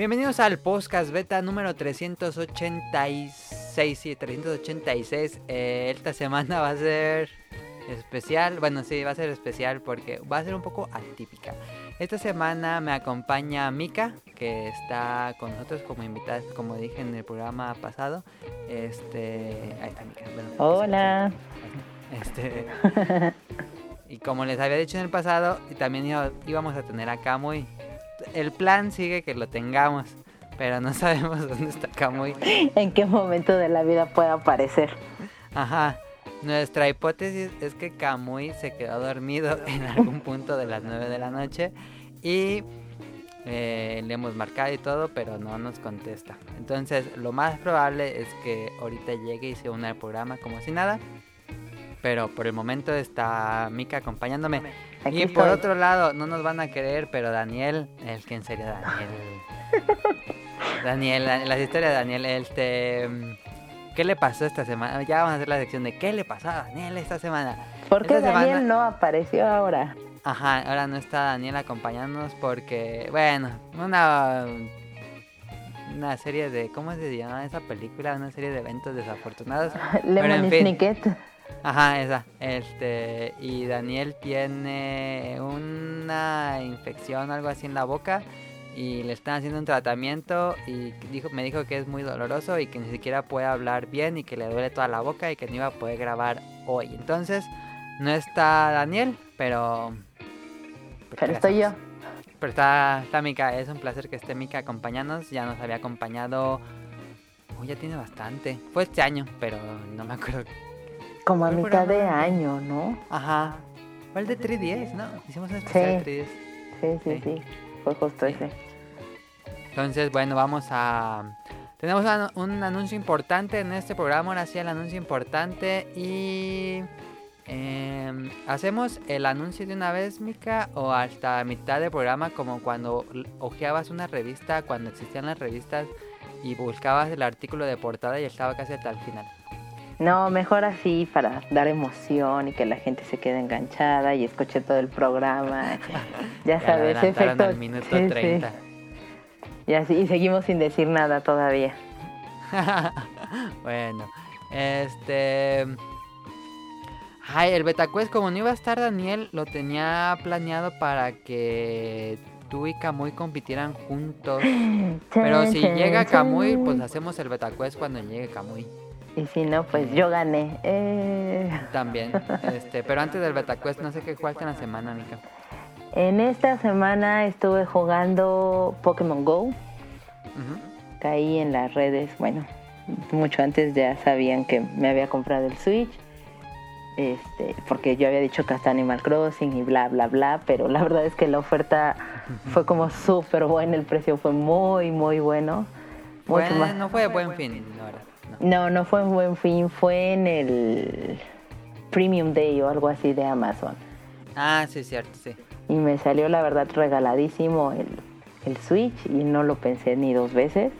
Bienvenidos al podcast beta número 386. Sí, 386. Eh, esta semana va a ser especial. Bueno, sí, va a ser especial porque va a ser un poco atípica. Esta semana me acompaña Mika, que está con nosotros como invitada, como dije en el programa pasado. Este, ahí está Mika. Hola. Este, y como les había dicho en el pasado, también íbamos a tener a Kamui el plan sigue que lo tengamos, pero no sabemos dónde está Kamui. En qué momento de la vida puede aparecer. Ajá. Nuestra hipótesis es que Kamui se quedó dormido en algún punto de las 9 de la noche y eh, le hemos marcado y todo, pero no nos contesta. Entonces, lo más probable es que ahorita llegue y se una al programa como si nada. Pero por el momento está Mika acompañándome y por otro lado, no nos van a querer, pero Daniel, el que en serio Daniel. Daniel, la, historia de Daniel, este. ¿Qué le pasó esta semana? Ya vamos a hacer la sección de ¿qué le pasó a Daniel esta semana? ¿Por qué Daniel no apareció ahora? Ajá, ahora no está Daniel acompañándonos porque, bueno, una una serie de, ¿cómo se llama esa película? Una serie de eventos desafortunados. Lemon Snicket. Ajá, esa. Este, y Daniel tiene una infección, algo así en la boca. Y le están haciendo un tratamiento y dijo, me dijo que es muy doloroso y que ni siquiera puede hablar bien y que le duele toda la boca y que no iba a poder grabar hoy. Entonces, no está Daniel, pero... Pero estoy yo. Pero está, está Mika, es un placer que esté Mika acompañándonos. Ya nos había acompañado... Uy, ya tiene bastante. Fue este año, pero no me acuerdo como a mitad de año, ¿no? Ajá. Fue el de 310, ¿no? Hicimos un especial sí. Sí, sí, sí, Fue justo ese. Entonces, bueno, vamos a... Tenemos un anuncio importante en este programa, ahora sí el anuncio importante y... Em, ¿Hacemos el anuncio de una vez, Mika? ¿O hasta mitad del programa como cuando hojeabas una revista, cuando existían las revistas y buscabas el artículo de portada y estaba casi hasta el final? No, mejor así para dar emoción y que la gente se quede enganchada y escuche todo el programa. ya sabes, efecto. Al minuto 30. Y así, y seguimos sin decir nada todavía. bueno, este. Ay, el Betacuest, como no iba a estar Daniel, lo tenía planeado para que tú y Camuy compitieran juntos. Pero si llega Camuy, pues hacemos el Betacuest cuando llegue Camuy. Y si no, pues yo gané. Eh. También. Este, pero antes del BetaQuest, no sé qué jugaste en la semana, Nika. En esta semana estuve jugando Pokémon Go. Caí en las redes, bueno, mucho antes ya sabían que me había comprado el Switch. Este, porque yo había dicho que hasta Animal Crossing y bla, bla, bla, pero la verdad es que la oferta fue como súper buena, el precio fue muy, muy bueno. bueno, no fue buen fin, la verdad. No, no fue en Buen Fin, fue en el Premium Day o algo así de Amazon. Ah, sí, cierto, sí. Y me salió la verdad regaladísimo el, Switch y no lo pensé ni dos veces.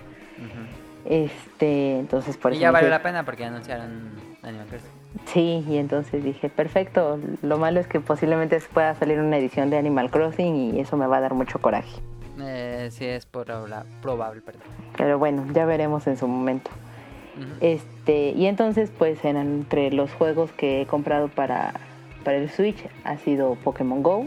Este, entonces por y ya valió la pena porque anunciaron Animal Crossing. Sí, y entonces dije, perfecto. Lo malo es que posiblemente pueda salir una edición de Animal Crossing y eso me va a dar mucho coraje. Eh, sí, es probable, probable, perdón. Pero bueno, ya veremos en su momento. Este, y entonces, pues entre los juegos que he comprado para, para el Switch ha sido Pokémon Go,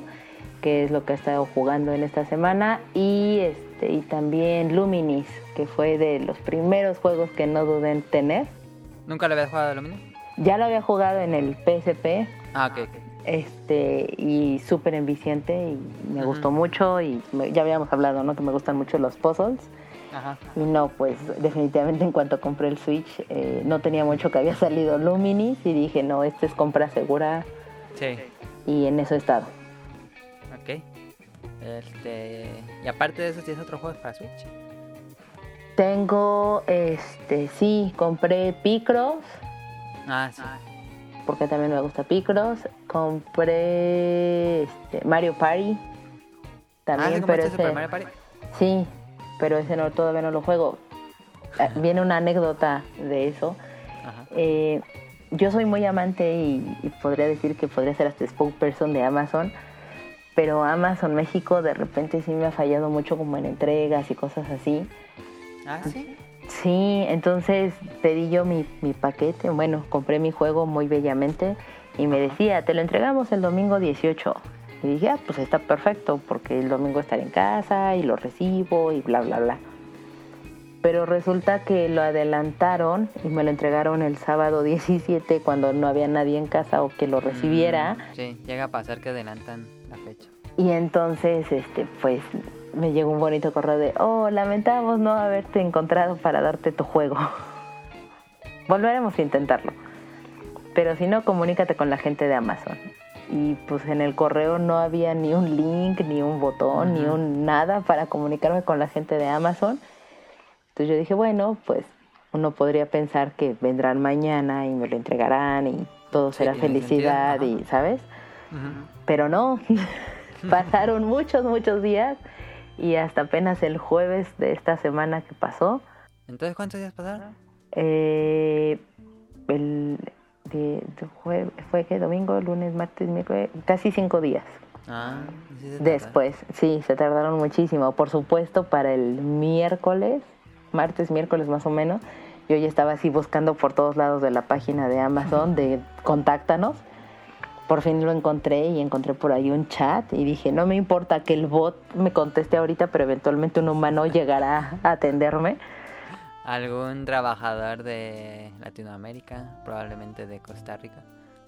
que es lo que he estado jugando en esta semana, y este, y también Luminis, que fue de los primeros juegos que no dudé en tener. ¿Nunca lo había jugado a Luminis? Ya lo había jugado en el PSP. Ah, ok, Este, y súper enviciante, y me gustó mucho, y ya habíamos hablado, ¿no? Que me gustan mucho los puzzles. Y no, pues definitivamente en cuanto compré el Switch eh, no tenía mucho que había salido Luminis y dije, no, este es compra segura. Sí. Y en eso he estado. Ok. Este, y aparte de eso, ¿tienes otro juego para Switch? Tengo, este, sí, compré Picross. Ah, sí. Porque también me gusta Picross. Compré este, Mario Party. También, ah, pero ese... Mario Party? Sí, pero ese no, todavía no lo juego. Ah, viene una anécdota de eso. Eh, yo soy muy amante y, podría decir que podría ser hasta spokesperson de Amazon pero Amazon México de repente sí me ha fallado mucho como en entregas y cosas así. Ah, sí. Sí, entonces pedí yo mi, mi paquete, bueno, compré mi juego muy bellamente y me decía, te lo entregamos el domingo 18. Y dije, ah, pues está perfecto, porque el domingo estaré en casa y lo recibo y bla, bla, bla. Pero resulta que lo adelantaron y me lo entregaron el sábado 17 cuando no había nadie en casa o que lo recibiera. Mm, sí, llega a pasar que adelantan la fecha. Y entonces, este, pues me llegó un bonito correo de, oh, lamentamos no haberte encontrado para darte tu juego. Volveremos a intentarlo. Pero si no, comunícate con la gente de Amazon y pues en el correo no había ni un link, ni un botón, ni un nada para comunicarme con la gente de Amazon. Entonces yo dije, bueno, pues uno podría pensar que vendrán mañana y me lo entregarán y todo será felicidad y, ¿sabes? Pero no, pasaron muchos, muchos días y hasta apenas el jueves de esta semana que pasó. ¿Entonces cuántos días pasaron? Eh, el, fue, fue que domingo, lunes, martes, miércoles, casi cinco días. Ah, Después, sí, se tardaron muchísimo. Por supuesto, para el miércoles, martes, miércoles más o menos, yo ya estaba así buscando por todos lados de la página de Amazon de contáctanos. Por fin lo encontré y encontré por ahí un chat y dije, no me importa que el bot me conteste ahorita, pero eventualmente un humano llegará a atenderme algún trabajador de Latinoamérica, probablemente de Costa Rica.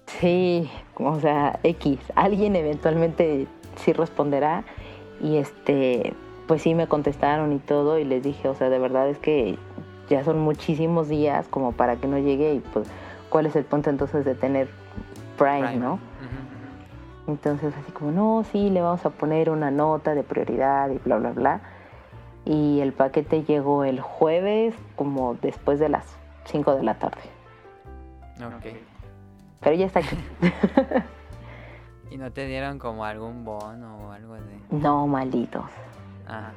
Sí, o sea, X, alguien eventualmente sí responderá y este, pues sí me contestaron y todo y les dije, o sea, de verdad es que ya son muchísimos días como para que no llegue y pues cuál es el punto entonces de tener Prime, ¿no? Entonces así como, no, sí, le vamos a poner una nota de prioridad y bla, bla, bla y el paquete llegó el jueves como después de las 5 de la tarde. Ok. Pero ya está aquí. ¿Y no te dieron como algún bono o algo de...? No, malditos. Ah.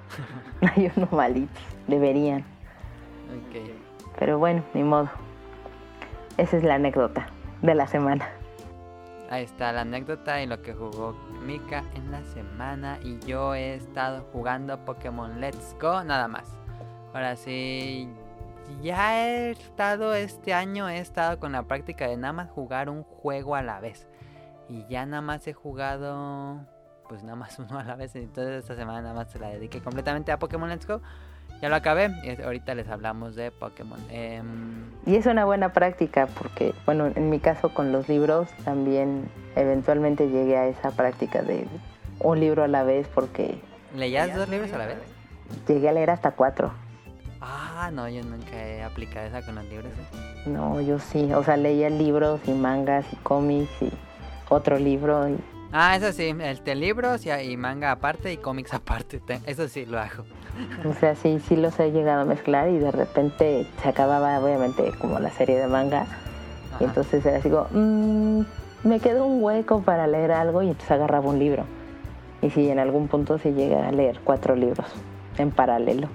Hay unos malitos, deberían. Ok. Pero bueno, ni modo. Esa es la anécdota de la semana. Ahí está la anécdota y lo que jugó Mika en la semana. Y yo he estado jugando Pokémon Let's Go nada más. Ahora sí, ya he estado este año, he estado con la práctica de nada más jugar un juego a la vez. Y ya nada más he jugado, pues nada más uno a la vez. Entonces esta semana nada más se la dediqué completamente a Pokémon Let's Go. Ya lo acabé y ahorita les hablamos de Pokémon. Em, y es una buena práctica porque, bueno, en mi caso con los libros también eventualmente llegué a esa práctica de un libro a la vez porque... ¿Leías dos libros a la vez? Llegué a leer hasta cuatro. Ah, no, yo nunca he aplicado esa con los libros. ¿eh? No, yo sí, o sea, leía libros y mangas y cómics y otro libro. Y... Ah, eso sí, este, libros y, y manga aparte y cómics aparte, eso sí lo hago. O sea, sí, sí los he llegado a mezclar y de repente se acababa, obviamente, como la serie de manga. Y entonces era así como, mmm, me quedó un hueco para leer algo y entonces agarraba un libro. Y sí, en algún punto se llega a leer cuatro libros en paralelo.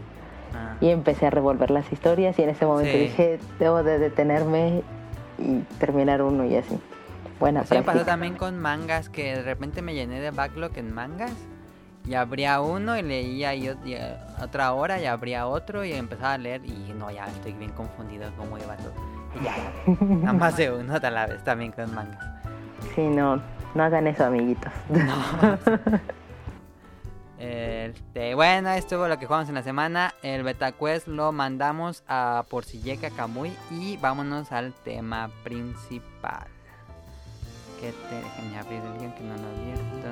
Ah. Y empecé a revolver las historias y en ese momento dije, debo de detenerme y terminar uno y así. Buena sí, pasó también con mangas que de repente me llené de backlog en mangas y abría uno y leía y, otra hora y abría otro y empezaba a leer y no, ya estoy bien confundido cómo iba todo. Y ya, nada más de uno a la vez también con mangas. Sí, no, no hagan eso, amiguitos. No. este, bueno, estuvo lo que jugamos en la semana. El BetaQuest lo mandamos a por Porcilleca Kamui y vámonos al tema principal. Que te déjenme abrir el guion que no lo abierto.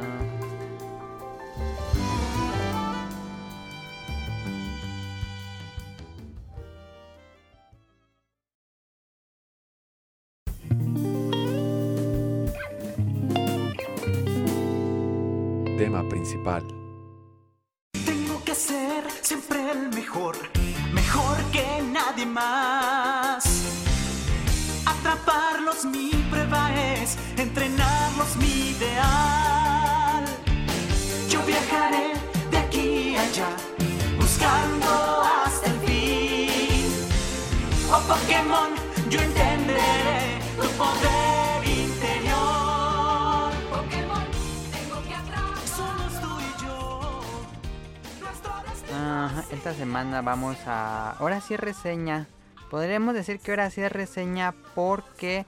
Tema principal. Tengo que ser siempre el mejor, mejor que nadie más. Mi prueba es, entrenarlos mi ideal. Yo viajaré de aquí a allá, buscando hasta el fin. Oh Pokémon, yo entenderé tu poder interior. Pokémon, tengo que atrapar. Somos tú y yo. Esta semana vamos a. Ahora sí reseña podremos decir que ahora sí es reseña porque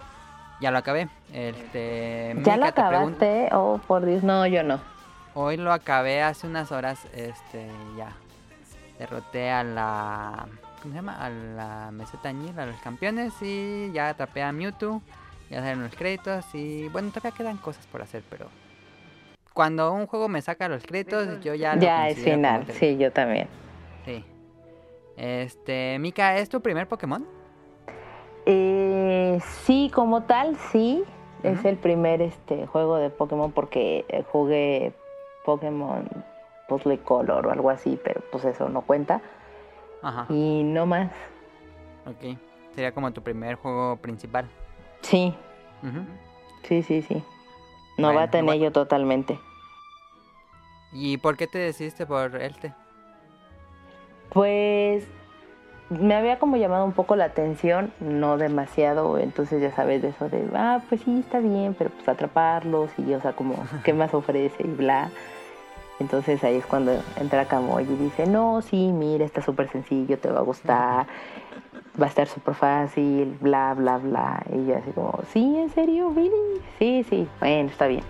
ya lo acabé. Este, ¿Ya lo acabaste? Oh, por Dios, no, yo no. Hoy lo acabé hace unas horas, este, ya. Derroté a la... ¿Cómo se llama? A la meseta Añil, a los campeones y ya atrapé a Mewtwo. Ya salen los créditos y bueno, todavía quedan cosas por hacer, pero cuando un juego me saca los créditos, yo ya lo Ya es final, sí, yo también. Sí. Este, Mika, ¿es tu primer Pokémon? Eh, sí, como tal, sí. Es el primer este juego de Pokémon porque eh, jugué Pokémon Puzzle Color o algo así, pero pues eso no cuenta. Ajá. Y no más. Ok. Sería como tu primer juego principal. Sí. Sí, sí, sí. No va a tener yo totalmente. ¿Y por qué te decidiste por este? Pues me había como llamado un poco la atención, no demasiado, entonces ya sabes de eso de, ah, pues sí, está bien, pero pues atraparlos y, o sea, como, ¿qué más ofrece? Y bla. Entonces ahí es cuando entra Camoy y dice, no, sí, mira, está súper sencillo, te va a gustar, va a estar súper fácil, bla, bla, bla. Y yo así como, sí, ¿en serio? ¿Really? Sí, sí, bueno, está bien.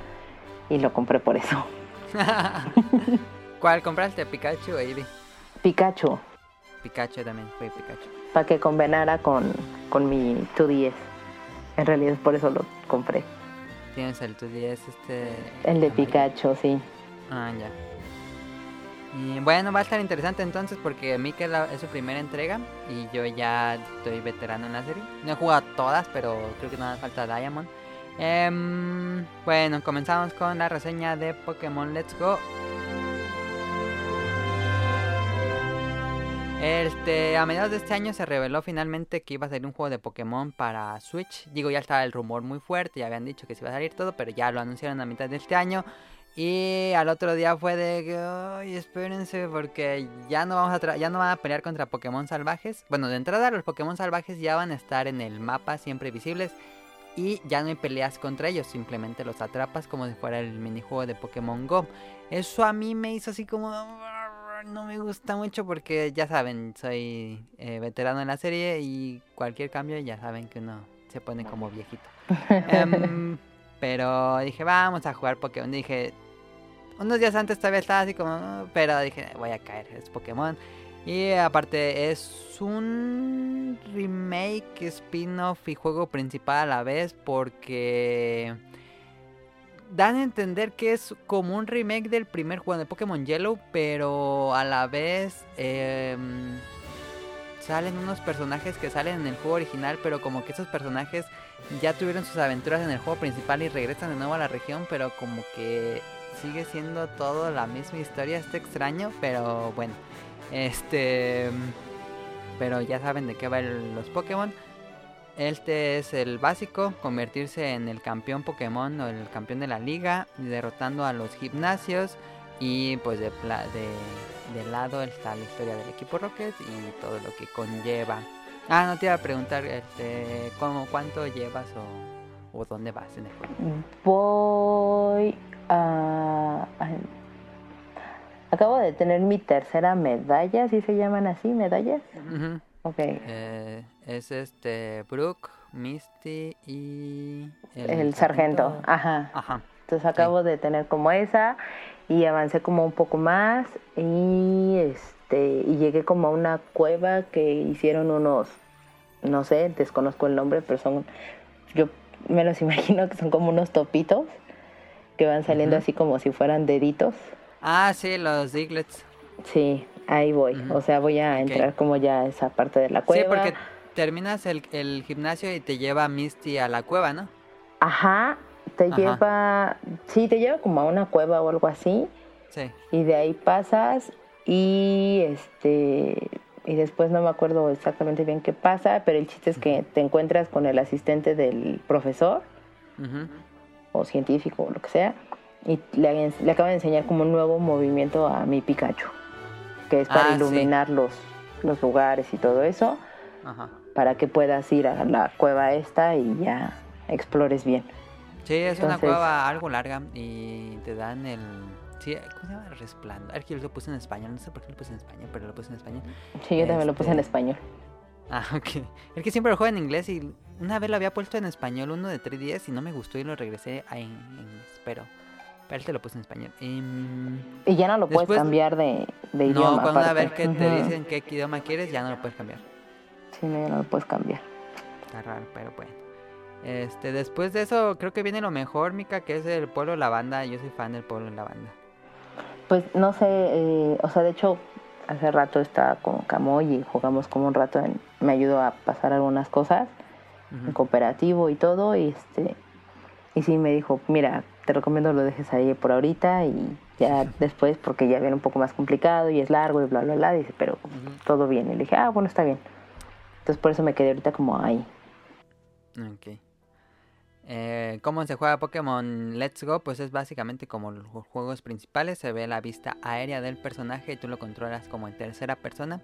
Y lo compré por eso. ¿Cuál compraste? ¿Pikachu o Eevee? Pikachu. Pikachu también, fue Pikachu. Para que combinara con, con mi 2DS. En realidad por eso lo compré. ¿Tienes el 2DS este? El de Pikachu, sí. Ah, ya. Y bueno, va a estar interesante entonces porque Mika es su primera entrega y yo ya estoy veterano en la serie. No he jugado todas, pero creo que no me falta Diamond. Em, bueno, comenzamos con la reseña de Pokémon Let's Go. Este, a mediados de este año se reveló finalmente que iba a salir un juego de Pokémon para Switch. Digo, ya estaba el rumor muy fuerte, ya habían dicho que se iba a salir todo, pero ya lo anunciaron a mitad de este año. Y al otro día fue de que, ay, espérense, porque ya no, vamos a ya no van a pelear contra Pokémon salvajes. Bueno, de entrada los Pokémon salvajes ya van a estar en el mapa siempre visibles. Y ya no hay peleas contra ellos, simplemente los atrapas como si fuera el minijuego de Pokémon Go. Eso a mí me hizo así como... No me gusta mucho porque ya saben, soy eh, veterano en la serie y cualquier cambio ya saben que uno se pone como viejito. Em, pero dije, vamos a jugar Pokémon. Dije, unos días antes todavía estaba así como, pero dije, voy a caer, es Pokémon. Y aparte es un remake, spin-off y juego principal a la vez porque dan a entender que es como un remake del primer juego de Pokémon Yellow, pero a la vez em, salen unos personajes que salen en el juego original, pero como que esos personajes ya tuvieron sus aventuras en el juego principal y regresan de nuevo a la región, pero como que sigue siendo todo la misma historia, está extraño, pero bueno. Este. Pero ya saben de qué va los Pokémon. Este es el básico, convertirse en el campeón Pokémon o el campeón de la liga, derrotando a los gimnasios y pues de, de, lado está la historia del equipo Rocket y todo lo que conlleva. Ah, no te iba a preguntar este, ¿cómo, cuánto llevas o, o dónde vas en el juego. Voy a Acabo de tener mi tercera medalla, si se llaman así, medallas. Ok. Eh, es este Brooke, Misty y el, sargento. Ajá. Ajá. Entonces acabo de tener como esa y avancé como un poco más y este y llegué como a una cueva que hicieron unos no sé, desconozco el nombre, pero son yo me los imagino que son como unos topitos que van saliendo así como si fueran deditos. Ah, sí, los Diglets. Sí, ahí voy. O sea, voy a entrar como ya a esa parte de la cueva. Sí, porque terminas el, el gimnasio y te lleva Misty a la cueva, ¿no? Ajá, te lleva, sí, te lleva como a una cueva o algo así. Sí. Y de ahí pasas y este y después no me acuerdo exactamente bien qué pasa, pero el chiste es que te encuentras con el asistente del profesor o científico o lo que sea y le, le acaba de enseñar como un nuevo movimiento a mi Pikachu, que es para ah, iluminar los, los lugares y todo eso, para que puedas ir a la cueva esta y ya explores bien. Sí, es una cueva algo larga y te dan el Sí, ¿cómo se llama? Resplandor. Yo lo puse en español, no sé por qué lo puse en español, pero lo puse en español. Sí, yo también lo puse en Este, español. Ah, ok. Es que siempre lo juego en inglés y una vez lo había puesto en español, uno de 3DS, y no me gustó y lo regresé a en inglés, pero, pero él te lo puse en español. Em, Y ya no lo puedes después- cambiar de, de no, idioma. cuando una aparte. vez que te dicen qué idioma quieres, ya no lo puedes cambiar. No, ya no lo puedes cambiar. Está raro, pero bueno. Este, después de eso, creo que viene lo mejor, Mika, que es el pueblo lavanda. Yo soy fan del pueblo lavanda. Pues no sé, eh, o sea, de hecho, hace rato estaba con Camoy y jugamos como un rato, en- me ayudó a pasar algunas cosas en Ujú. cooperativo y todo, y este, y sí me dijo, mira, te recomiendo lo dejes ahí por ahorita y ya después, porque ya viene un poco más complicado y es largo y bla, bla, bla, dice, pero Ujú. todo bien. Y le dije, ah, bueno, está bien. Entonces por eso me quedé ahorita como ahí. Ok. Eh, ¿Cómo se juega Pokémon Let's Go? Pues es básicamente como los ju- juegos principales. Se ve la vista aérea del personaje y tú lo controlas como en tercera persona.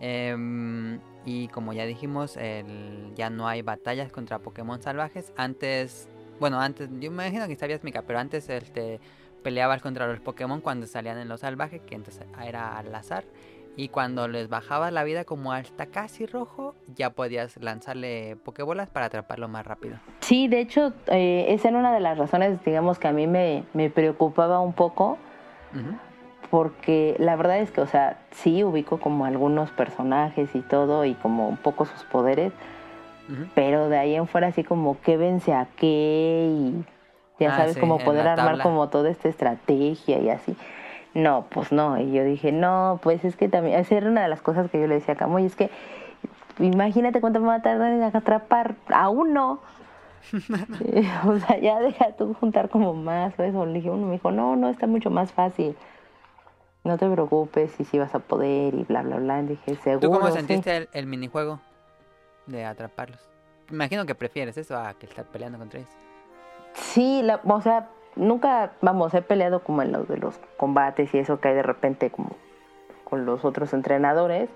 Em, y como ya dijimos, el- ya no hay batallas contra Pokémon salvajes. Antes, bueno, antes, yo me imagino que sabías, Mika, pero antes este, peleabas contra los Pokémon cuando salían en los salvajes, que entonces era al azar. Y cuando les bajabas la vida como hasta casi rojo, ya podías lanzarle Pokébolas para atraparlo más rápido. Sí, de hecho, eh, esa era una de las razones, digamos, que a mí me, me preocupaba un poco, porque la verdad es que, o sea, sí ubico como algunos personajes y todo, y como un poco sus poderes, pero de ahí en fuera así como qué vence a qué, y ya Ah, sabes, sí, como poder armar como toda esta estrategia y así. No, pues no, y yo dije, no, pues es que también, esa era una de las cosas que yo le decía a Camoy, es que imagínate cuánto me va a tardar en atrapar a uno. Eh, o sea, ya deja tú juntar como más o eso. Le dije, uno me dijo, no, no, está mucho más fácil. No te preocupes y si vas a poder y bla, bla, bla. Dije, seguro. ¿Tú cómo sí". sentiste el, el minijuego de atraparlos? Imagino que prefieres eso a que estar peleando contra ellos. Sí, la, o sea, nunca, vamos, he peleado como en los de los combates y eso que hay de repente como con los otros entrenadores,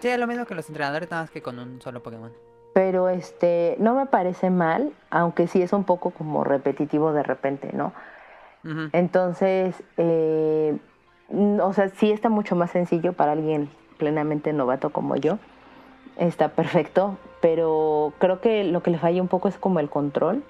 Sí, es lo mismo que los entrenadores, nada más que con un solo Pokémon. pero este, no me parece mal, aunque sí es un poco como repetitivo de repente, ¿no? Entonces, eh, o sea, sí está mucho más sencillo para alguien plenamente novato como yo. Está perfecto, pero creo que lo que le falla un poco es como el control.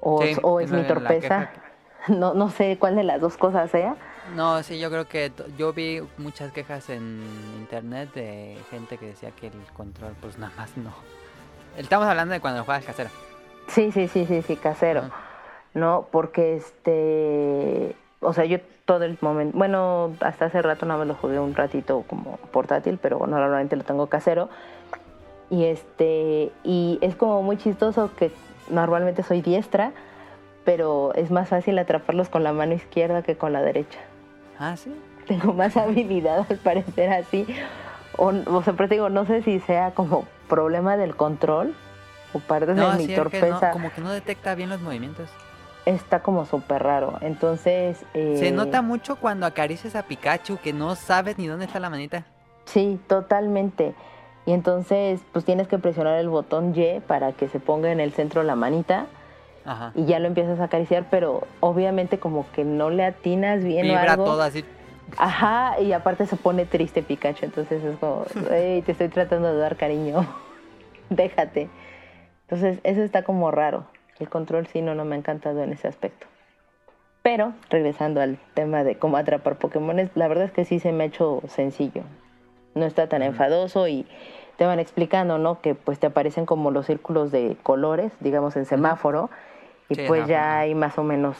O, Sí, o es mi torpeza. No, no sé cuál de las dos cosas sea. No, sí, yo creo que yo vi muchas quejas en internet de gente que decía que el control, pues nada más no. Estamos hablando de cuando lo juegas casero. Sí, sí, sí, sí, sí, casero. No, porque este, o sea, yo todo el momento, bueno, hasta hace rato no me lo jugué un ratito como portátil, pero normalmente lo tengo casero. Y este, y es como muy chistoso que normalmente soy diestra, pero es más fácil atraparlos con la mano izquierda que con la derecha. Ah, sí. Tengo más habilidad al parecer así. O, o sea, pero te digo, no sé si sea como problema del control o parte No, de mi es que no, torpeza. como que no detecta bien los movimientos. Está como súper raro. Entonces. Se eh, nota mucho cuando acaricias a Pikachu que no sabes ni dónde está la manita. Sí, totalmente. Y entonces, pues tienes que presionar el botón Y para que se ponga en el centro la manita Ajá. y ya lo empiezas a acariciar, pero obviamente como que no le atinas bien o Vibra algo. todo así. Ajá, y aparte se pone triste Pikachu, entonces es como, "Ey, te estoy tratando de dar cariño, déjate. Entonces, eso está como raro. El control sí no, no me ha encantado en ese aspecto. Pero, regresando al tema de cómo atrapar Pokémon, la verdad es que sí se me ha hecho sencillo. No está tan enfadoso y te van explicando, ¿no? Que pues te aparecen como los círculos de colores, digamos en semáforo, y Sí, pues ya ajá. ahí más o menos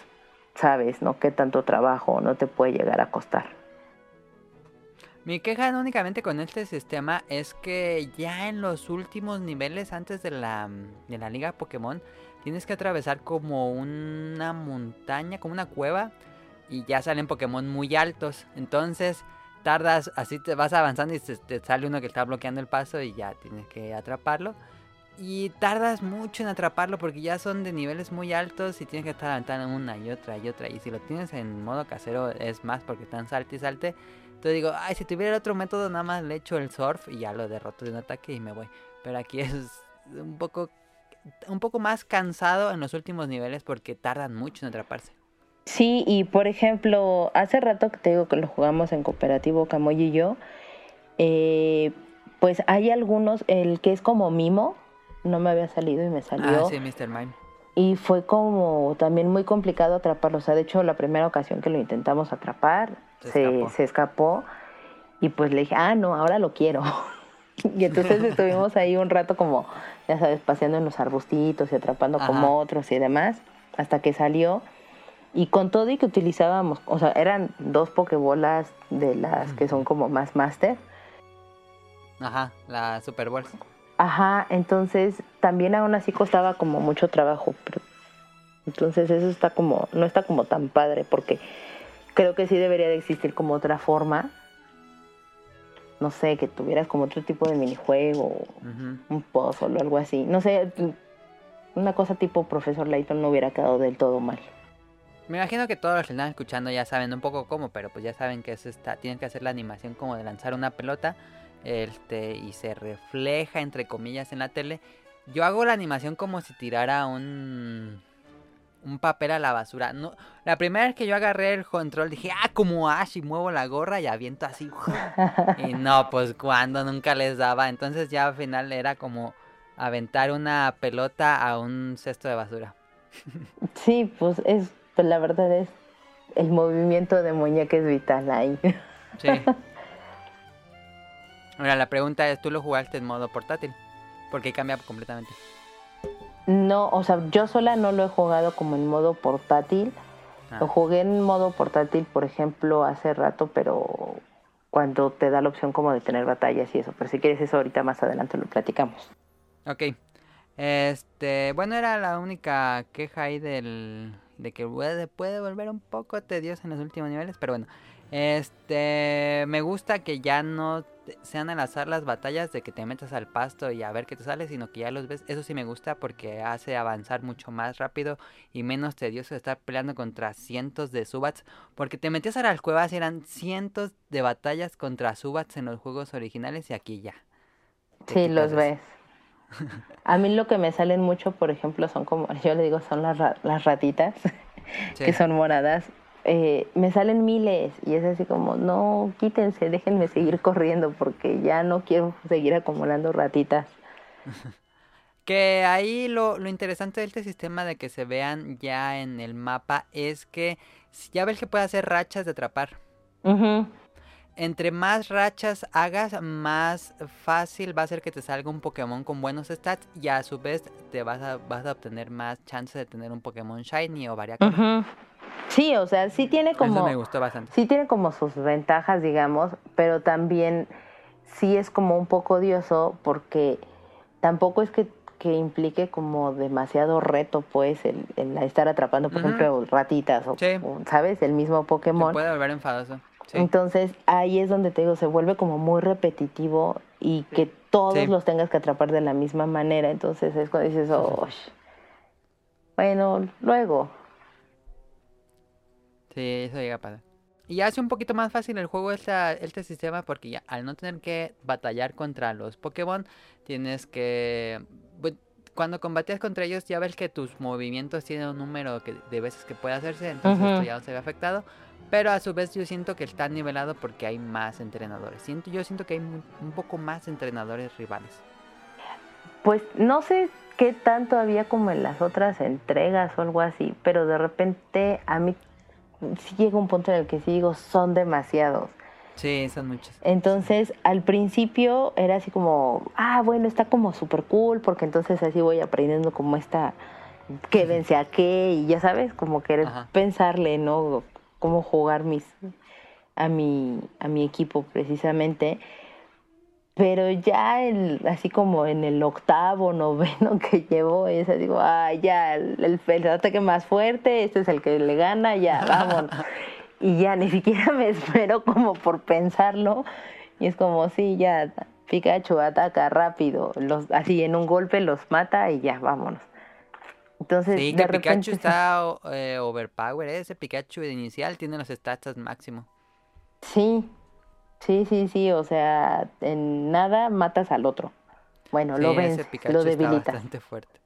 sabes, ¿no? Qué tanto trabajo no te puede llegar a costar. Mi queja no únicamente con este sistema es que ya en los últimos niveles antes de la, de la liga Pokémon tienes que atravesar como una montaña, como una cueva y ya salen Pokémon muy altos. Entonces tardas, así te vas avanzando y te sale uno que está bloqueando el paso y ya tienes que atraparlo. Y tardas mucho en atraparlo porque ya son de niveles muy altos y tienes que estar aventando una y otra y otra. Y si lo tienes en modo casero es más porque están salte y salte. Entonces digo, ay, si tuviera otro método, nada más le echo el surf y ya lo derroto de un ataque y me voy. Pero aquí es un poco, un poco más cansado en los últimos niveles porque tardan mucho en atraparse. Sí, y por ejemplo, hace rato que te digo que lo jugamos en cooperativo Camoy y yo, eh, pues hay algunos, el que es como mimo, no me había salido y me salió. Ah, sí, Mr. Mime. Y fue como también muy complicado atraparlo. O sea, de hecho, la primera ocasión que lo intentamos atrapar, se, se escapó. Y pues le dije, ah, no, ahora lo quiero. y entonces estuvimos ahí un rato como, ya sabes, paseando en los arbustitos y atrapando como otros y demás, hasta que salió. Y con todo y que utilizábamos, o sea, eran dos pokebolas de las que son como más master. Ajá, la Super Bowl. Ajá, entonces también aún así costaba como mucho trabajo. entonces eso está como, no está como tan padre porque creo que sí debería de existir como otra forma. No sé, que tuvieras como otro tipo de minijuego, un puzzle o algo así. No sé, una cosa tipo Profesor Layton no hubiera quedado del todo mal. Me imagino que todos los que están escuchando ya saben un poco cómo, pero pues ya saben que es esta, tienen que hacer la animación como de lanzar una pelota este, y se refleja entre comillas en la tele. Yo hago la animación como si tirara un un papel a la basura. No, la primera vez que yo agarré el control dije, ah, como Ash y muevo la gorra y aviento así. y no, pues cuando nunca les daba. Entonces ya al final era como aventar una pelota a un cesto de basura. sí, pues es, pues la verdad es el movimiento de muñeca es vital ahí. sí. Ahora la pregunta es, ¿tú lo jugaste en modo portátil? Porque cambia completamente. No, o sea, yo sola no lo he jugado como en modo portátil. Lo ah. jugué en modo portátil, por ejemplo, hace rato, pero cuando te da la opción como de tener batallas y eso. Pero si quieres eso ahorita más adelante lo platicamos. Ok. Este, bueno, era la única queja ahí del de que puede, puede volver un poco tedioso en los últimos niveles, pero bueno. Este, me gusta que ya no sean al azar las batallas de que te metas al pasto y a ver qué te sale, sino que ya los ves. Eso sí me gusta porque hace avanzar mucho más rápido y menos tedioso estar peleando contra cientos de subats. Porque te metías a las cuevas y eran cientos de batallas contra subats en los juegos originales y aquí ya. Sí, los ves. A mí lo que me salen mucho, por ejemplo, son como, yo le digo, son las, las ratitas, que son moradas. Eh, me salen miles y es así como, no, quítense, déjenme seguir corriendo porque ya no quiero seguir acumulando ratitas. Que ahí lo, lo, interesante de este sistema de que se vean ya en el mapa es que ya ves que puede hacer rachas de atrapar. Entre más rachas hagas, más fácil va a ser que te salga un Pokémon con buenos stats y a su vez te vas a, vas a obtener más chances de tener un Pokémon Shiny o variación. Sí, o sea, sí tiene como... me gustó bastante. Sí tiene como sus ventajas, digamos, pero también sí es como un poco odioso porque tampoco es que, que implique como demasiado reto, pues, el, estar atrapando, por ejemplo, ratitas o, ¿sabes? El mismo Pokémon. puede volver enfadoso. Entonces ahí es donde te digo, se vuelve como muy repetitivo y que todos los tengas que atrapar de la misma manera. Entonces es cuando dices, oh, bueno, luego. Sí, eso llega a pasar. Y hace un poquito más fácil el juego este, este sistema porque ya al no tener que batallar contra los Pokémon, tienes que... Cuando combatías contra ellos ya ves que tus movimientos tienen un número de veces que puede hacerse, entonces esto ya no se ve afectado. Pero a su vez yo siento que está nivelado porque hay más entrenadores. Siento, yo siento que hay un poco más entrenadores rivales. Pues no sé qué tanto había como en las otras entregas o algo así, pero de repente a mí sí llega un punto en el que sí digo, son demasiados. Sí, son muchos. Entonces, al principio era así como, ah, bueno, está como súper cool, porque entonces así voy aprendiendo como esta, que vence a qué, y ya sabes, como querer pensarle, ¿no? Cómo jugar mis, a, mi, a mi equipo precisamente pero ya el, así como en el octavo, noveno que llevo, es así, digo, ah, ya, el, el, ataque más fuerte, este es el que le gana, ya, vámonos. y ya ni siquiera me espero como por pensarlo, y es como, sí, ya, Pikachu ataca rápido, los, así en un golpe los mata y ya, vámonos. Entonces, sí, que Pikachu está eh, overpower, ese Pikachu inicial tiene los stats máximo. Sí, Sí, sí, sí, o sea, en nada matas al otro. Bueno, lo ves, lo debilitas. bastante fuerte.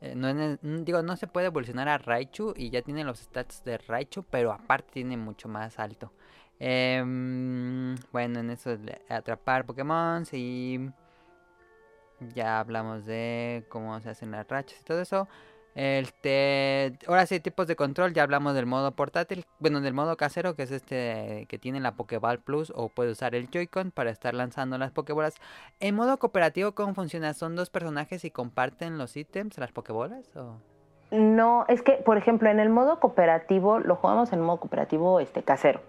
eh, no digo, no se puede evolucionar a Raichu y ya tiene los stats de Raichu, pero aparte tiene mucho más alto. Em, bueno, en eso de atrapar Pokémon y ya hablamos de cómo se hacen las rachas y todo eso. Este, ahora sí, tipos de control, ya hablamos del modo portátil, bueno, del modo casero, que es este que tiene la Pokéball Plus o puede usar el Joy-Con para estar lanzando las Pokébolas. En modo cooperativo, ¿cómo funciona? ¿Son dos personajes y comparten los ítems, las Pokébolas? O? No, es que, por ejemplo, en el modo cooperativo, lo jugamos en modo cooperativo este, casero.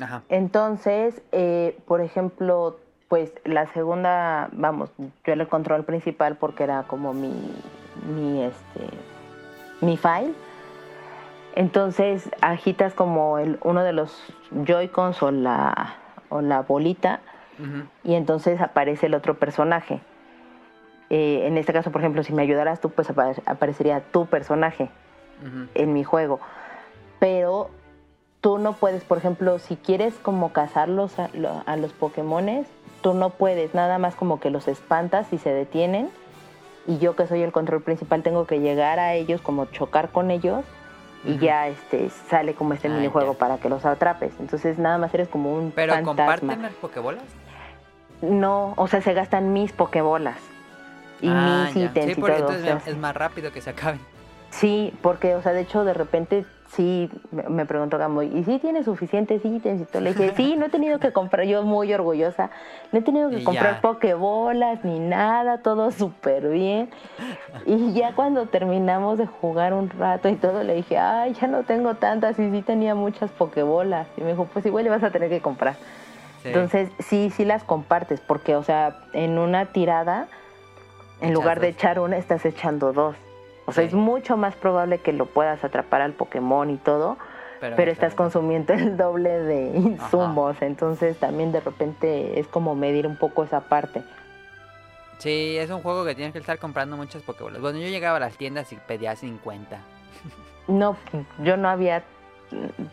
Ajá. Entonces, eh, por ejemplo, pues la segunda, vamos, yo el control principal porque era como mi mi, este, mi file. Entonces agitas como el, uno de los Joy-Cons o la, o la bolita y entonces aparece el otro personaje. Eh, en este caso, por ejemplo, si me ayudaras tú, pues aparecería tu personaje en mi juego. Pero tú no puedes, por ejemplo, si quieres como cazarlos a, a los Pokémones, tú no puedes, nada más como que los espantas y se detienen y yo que soy el control principal tengo que llegar a ellos, como chocar con ellos y ya este sale como este ah, minijuego para que los atrapes. Entonces nada más eres como un ¿Pero comparten las pokebolas? No, o sea, se gastan mis pokebolas y ah, mis ítems y todo. es más rápido que se acaben. Sí, porque, o sea, de hecho, de repente sí, me preguntó Gamboy, ¿y si tiene suficientes ítems? Y Le dije, sí, no he tenido que comprar, yo muy orgullosa, no he tenido que comprar pokebolas ni nada, todo súper bien. Y ya cuando terminamos de jugar un rato y todo, le dije, ay, ya no tengo tantas, y sí tenía muchas pokebolas. Y me dijo, pues igual le vas a tener que comprar. Entonces, sí, sí las compartes, porque, o sea, en una tirada, en lugar de echar una, estás echando dos. O sea, es mucho más probable que lo puedas atrapar al Pokémon y todo, pero, estás consumiendo el doble de insumos, entonces también de repente es como medir un poco esa parte. Sí, es un juego que tienes que estar comprando muchas Pokébolas. Bueno, yo llegaba a las tiendas y pedía 50. No, yo no había,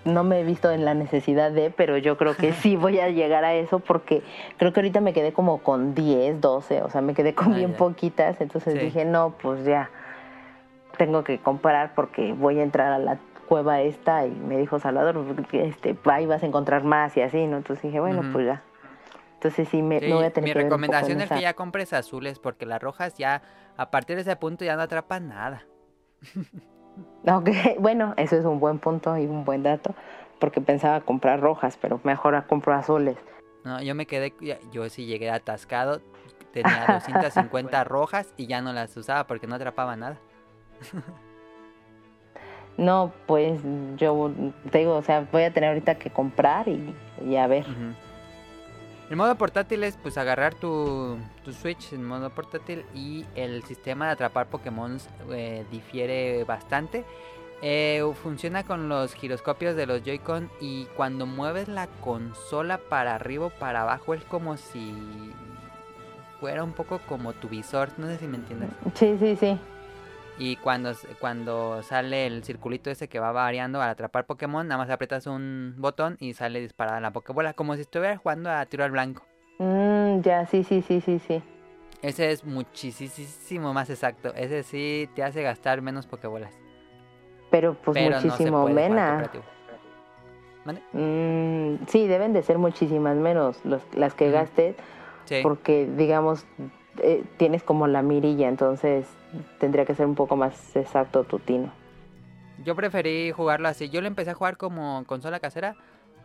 no me he visto en la necesidad de, pero yo creo que sí voy a llegar a eso porque creo que ahorita me quedé como con 10, 12, o sea, me quedé con ah, bien poquitas, entonces dije, no, pues ya tengo que comprar porque voy a entrar a la cueva esta y me dijo Salvador, este, ahí vas a encontrar más y así, ¿no? Entonces dije, bueno, pues ya. Entonces sí, me, voy a tener mi que recomendación es que ya compres azules porque las rojas ya, a partir de ese punto ya no atrapan nada. ok, bueno, eso es un buen punto y un buen dato porque pensaba comprar rojas, pero mejor compro azules. No, yo me quedé, yo sí llegué atascado, tenía 250 rojas y ya no las usaba porque no atrapaba nada. No, pues yo te digo, o sea, voy a tener ahorita que comprar y, a ver. El modo portátil es pues agarrar tu, tu, Switch en modo portátil y el sistema de atrapar Pokémon eh, difiere bastante. Eh, funciona con los giroscopios de los Joy-Con y cuando mueves la consola para arriba o para abajo es como si fuera un poco como tu visor, no sé si me entiendes. Sí, sí, sí. Y cuando, cuando sale el circulito ese que va variando al atrapar Pokémon, nada más aprietas un botón y sale disparada la Pokébola, como si estuvieras jugando a tiro al blanco. Mm, ya, sí, sí, sí, sí, sí. Ese es muchísimo más exacto. Ese sí te hace gastar menos Pokébolas. Pero pues muchísimo menos. Mm, sí, deben de ser muchísimas menos los, las que gastes. Porque, digamos, eh, tienes como la mirilla, entonces tendría que ser un poco más exacto tu tino. Yo preferí jugarlo así. Yo lo empecé a jugar como consola casera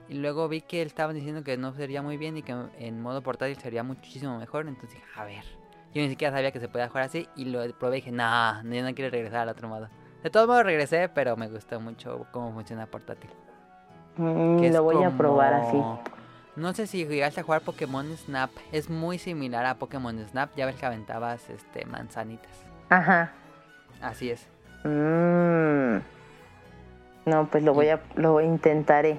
y luego vi que estaban diciendo que no sería muy bien y que en modo portátil sería muchísimo mejor. Entonces dije, a ver. Yo ni siquiera sabía que se podía jugar así y lo probé y dije, no, yo no quiero regresar al otro modo. De todos modos regresé, pero me gustó mucho cómo funciona portátil. Mm, lo voy a probar así. No sé si llegaste a jugar Pokémon Snap. Es muy similar a Pokémon Snap. Ya ves que aventabas este, manzanitas. Ajá. Así es. Mm. No, pues lo voy a lo intentaré.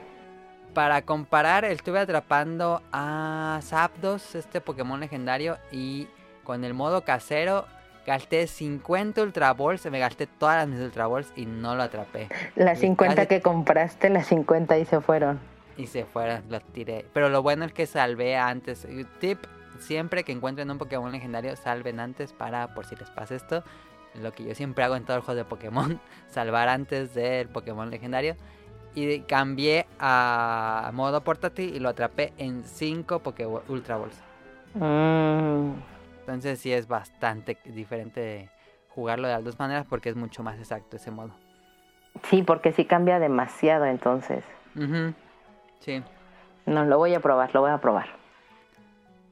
Para comparar, estuve atrapando a Zapdos, este Pokémon legendario, y con el modo casero gasté 50 Ultra Balls, me gasté todas mis Ultra Balls y no lo atrapé. Las 50 que compraste, las 50 y se fueron. Y se fueron, los tiré. Pero lo bueno es que salvé antes. Tip, siempre que encuentren un Pokémon legendario, salven antes para, por si les pasa esto, lo que yo siempre hago en todo el juego de Pokémon, salvar antes del Pokémon legendario. Y cambié a modo portátil y lo atrapé en 5 Poké Ultra Balls. Mm. Entonces sí es bastante diferente jugarlo de las dos maneras porque es mucho más exacto ese modo. Sí, porque sí cambia demasiado entonces. Ujú, Sí, No, lo voy a probar, lo voy a probar.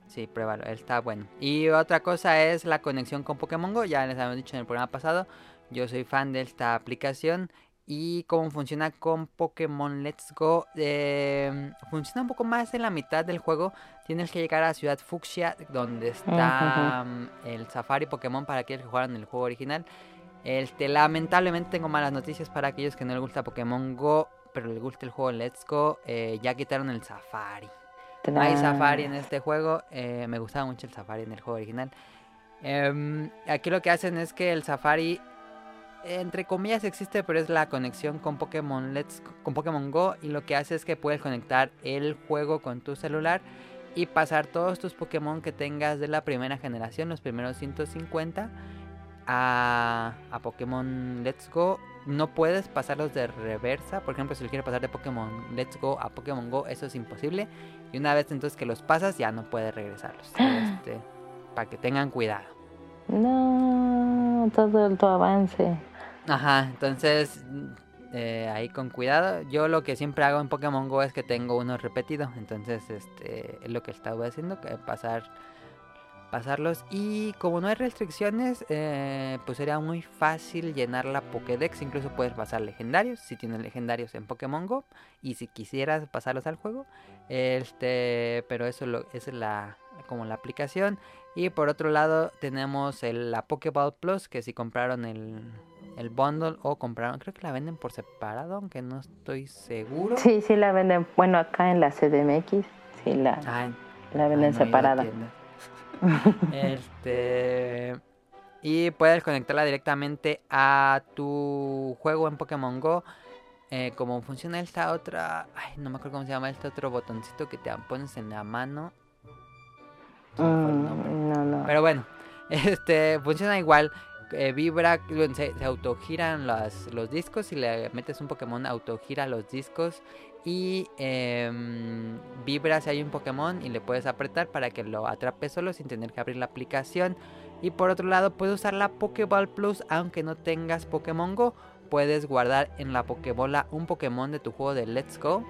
sí, pruébalo, está bueno. Y otra cosa es la conexión con Pokémon Go, ya les habíamos dicho en el programa pasado, yo soy fan de esta aplicación y cómo funciona con Pokémon Let's Go. eh, funciona un poco más en la mitad del juego, tienes que llegar a Ciudad Fuchsia, donde está mm, el Safari Pokémon para aquellos que jugaron el juego original. Este, lamentablemente tengo malas noticias para aquellos que no les gusta Pokémon Go, pero les gusta el juego Let's Go. eh, ya quitaron el Safari. Hay Safari en este juego. eh, me gustaba mucho el Safari en el juego original. Em, aquí lo que hacen es que el Safari, entre comillas, existe, pero es la conexión con Pokémon Let's con Pokémon Go. Y lo que hace es que puedes conectar el juego con tu celular y pasar todos tus Pokémon que tengas de la primera generación, los primeros 150, a, a Pokémon Let's Go. No puedes pasarlos de reversa. Por ejemplo, si lo quieres pasar de Pokémon Let's Go a Pokémon Go, eso es imposible. Y una vez entonces que los pasas, ya no puedes regresarlos. Este, para que tengan cuidado. No, todo el tu avance. Ajá, entonces mm, eh, ahí con cuidado. Yo lo que siempre hago en Pokémon Go es que tengo uno repetido. Entonces, este es lo que estaba haciendo, que pasar pasarlos. Y como no hay restricciones, eh, pues sería muy fácil llenar la Pokédex. Incluso puedes pasar legendarios, si tienes legendarios en Pokémon Go. Y si quisieras pasarlos al juego. Este, pero eso lo, es la, como la aplicación. Y por otro lado tenemos el, la Pokéball Plus, que si compraron el, el bundle o compraron, creo que la venden por separado, aunque no estoy seguro. Sí, sí la venden. Bueno, acá en la CDMX, sí la, Ay, la venden no he ido a separada. Este y puedes conectarla directamente a tu juego en Pokémon Go. Eh, como funciona esta otra, ay, no me acuerdo cómo se llama este otro botoncito que te pones en la mano. Mm, no, no. Pero bueno, este funciona igual. eh, vibra, se, se autogiran las- los discos. Si le metes un Pokémon, autogira los discos. Y em, vibra si hay un Pokémon y le puedes apretar para que lo atrape solo sin tener que abrir la aplicación. Y por otro lado, puedes usar la Pokéball Plus aunque no tengas Pokémon Go. Puedes guardar en la Pokébola un Pokémon de tu juego de Let's Go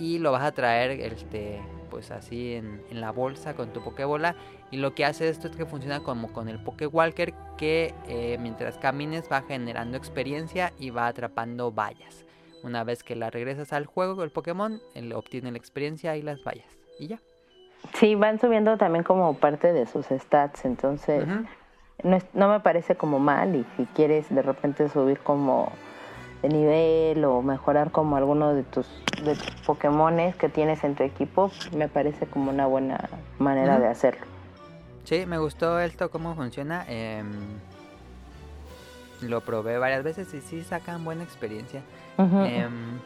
y lo vas a traer este pues así en, la bolsa con tu Pokébola y lo que hace esto es que funciona como con el Pokéwalker que eh, mientras camines va generando experiencia y va atrapando vallas. Una vez que la regresas al juego, el Pokémon él obtiene la experiencia y las vallas. Y ya. Sí, van subiendo también como parte de sus stats, entonces no, es- no me parece como mal y si quieres de repente subir como de nivel o mejorar como alguno de tus, de tus Pokémones que tienes en tu equipo, me parece como una buena manera de hacerlo. Sí, me gustó esto, cómo funciona. em, lo probé varias veces y sí sacan buena experiencia. Em,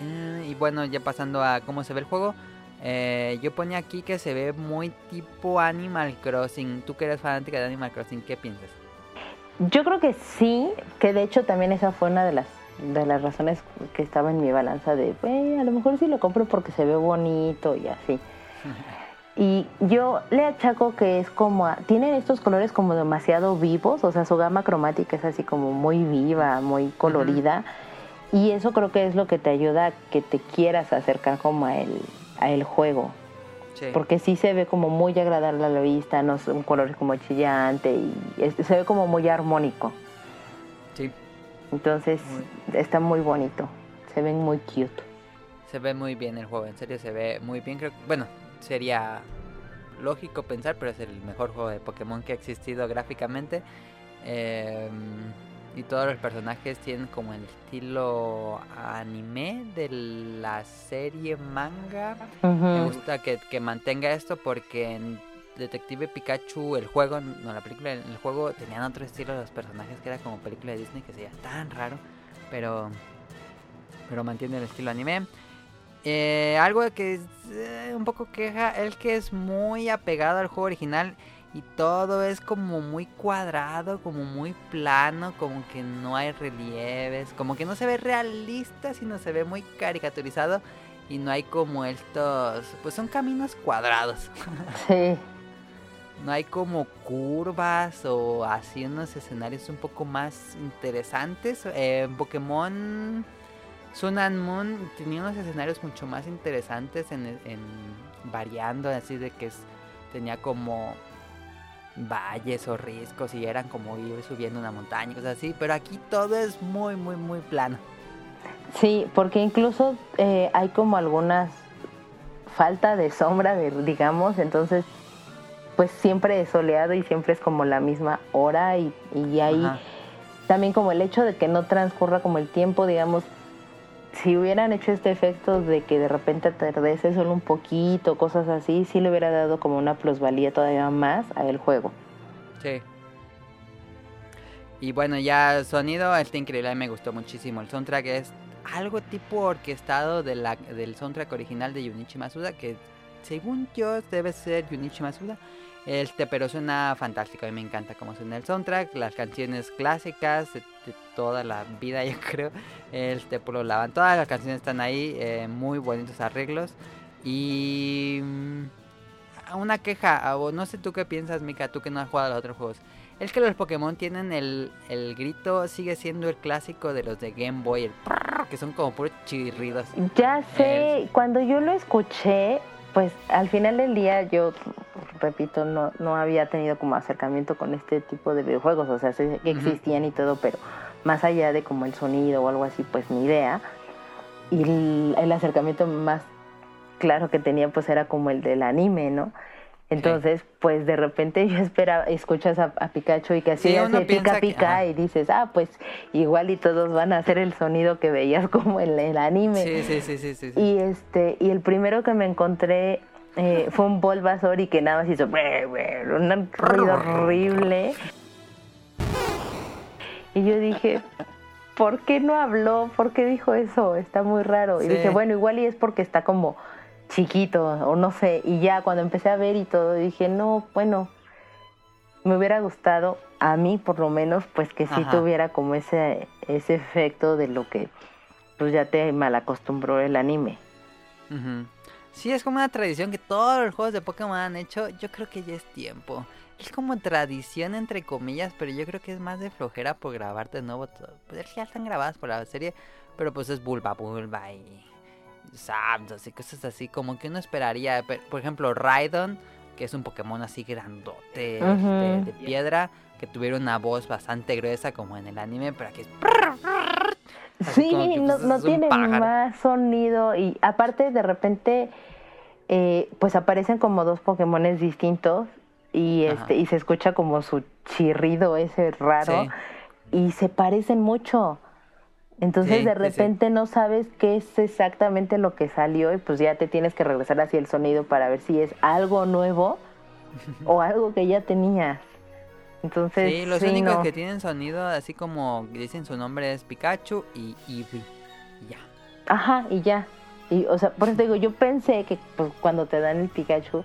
eh, y bueno, ya pasando a cómo se ve el juego. eh, yo ponía aquí que se ve muy tipo Animal Crossing. Tú que eres fanática de Animal Crossing, ¿qué piensas? Yo creo que sí, que de hecho también esa fue una de las de las razones que estaba en mi balanza de, "Eh, a lo mejor sí lo compro porque se ve bonito y así. Y yo le achaco que es como, a- tienen estos colores como demasiado vivos, o sea, su gama cromática es así como muy viva, muy colorida. Y eso creo que es lo que te ayuda a que te quieras acercar como a el, a el juego. Sí. Porque sí se ve como muy agradable a la vista, no un color como chillante y es- se ve como muy armónico. Sí, Entonces está muy bonito, se ven muy cute. se ve muy bien el juego, en serio se ve muy bien. Creo, bueno, sería lógico pensar, pero es el mejor juego de Pokémon que ha existido gráficamente. Em, y todos los personajes tienen como el estilo anime de la serie manga. Me gusta que, que mantenga esto porque en Detective Pikachu, el juego, no la película, en el juego tenían otro estilo de los personajes que era como película de Disney que sería tan raro, pero pero mantiene el estilo anime. Eh, algo que es eh, un poco queja es que es muy apegado al juego original y todo es como muy cuadrado, como muy plano, como que no hay relieves, como que no se ve realista, sino se ve muy caricaturizado y no hay como estos, pues son caminos cuadrados. Sí. no hay como curvas o así unos escenarios un poco más interesantes. Eh, Pokémon Sun and Moon tenía unos escenarios mucho más interesantes en, variando, así de que tenía como valles o riscos y eran como ir subiendo una montaña, cosas así, pero aquí todo es muy, muy, muy plano. Sí, porque incluso eh, hay como algunas falta de sombra, digamos, entonces pues siempre es soleado y siempre es como la misma hora y, y ahí también como el hecho de que no transcurra como el tiempo, digamos, si hubieran hecho este efecto de que de repente atardece solo un poquito, cosas así, sí le hubiera dado como una plusvalía todavía más a el juego. Sí. Y bueno, ya sonido está increíble, me gustó muchísimo. El soundtrack es algo tipo orquestado de la, del soundtrack original de Junichi Masuda, que según yo debe ser Junichi Masuda. Este, pero suena fantástico, a mí me encanta cómo suena el soundtrack, las canciones clásicas de, toda la vida, yo creo. Este, por lo lavan, todas las canciones están ahí, eh, muy bonitos arreglos. Y mm, una queja, o no sé tú qué piensas, Mika, tú que no has jugado a los otros juegos. Es que los Pokémon tienen el, el grito, sigue siendo el clásico de los de Game Boy, el que son como puros chirridos. Ya sé, cuando yo lo escuché, pues al final del día yo repito, no, no había tenido como acercamiento con este tipo de videojuegos, o sea, sé que existían y todo, pero más allá de como el sonido o algo así, pues ni idea. Y el, acercamiento más claro que tenía pues era como el del anime, ¿no? Entonces, pues de repente yo esperaba, escuchas a, Pikachu y que así hace pica pica y dices, ah, pues igual y todos van a hacer el sonido que veías como en el anime. Sí, sí, sí, sí, Y este, y el primero que me encontré eh, fue un Bulbasaur y que nada más hizo un ruido horrible. Y yo dije, ¿por qué no habló? ¿Por qué dijo eso? Está muy raro. Y dije, bueno, igual y es porque está como chiquito o no sé. Y ya cuando empecé a ver y todo, dije, no, bueno, me hubiera gustado a mí por lo menos, pues que sí tuviera como ese, ese efecto de lo que pues ya te malacostumbró el anime. Sí, es como una tradición que todos los juegos de Pokémon han hecho. Yo creo que ya es tiempo. Es como tradición entre comillas, pero yo creo que es más de flojera por grabarte de nuevo. Pues ya están grabadas por la serie, pero pues es Bulba Bulba y Zapdos y cosas así. Como que uno esperaría, por ejemplo, Raidon, que es un Pokémon así grandote de, piedra, que tuviera una voz bastante gruesa como en el anime, pero aquí es... sí, no, pues, tiene más sonido y aparte de repente eh, pues aparecen como dos Pokémones distintos y este y se escucha como su chirrido ese raro y se parecen mucho. Entonces de repente no sabes qué es exactamente lo que salió y pues ya te tienes que regresar hacia el sonido para ver si es algo nuevo o algo que ya tenías. Entonces, sí, los únicos que tienen sonido así como dicen su nombre es Pikachu y Eevee. Y ya. Ajá, y ya. Y, o sea, por eso digo, yo pensé que pues, cuando te dan el Pikachu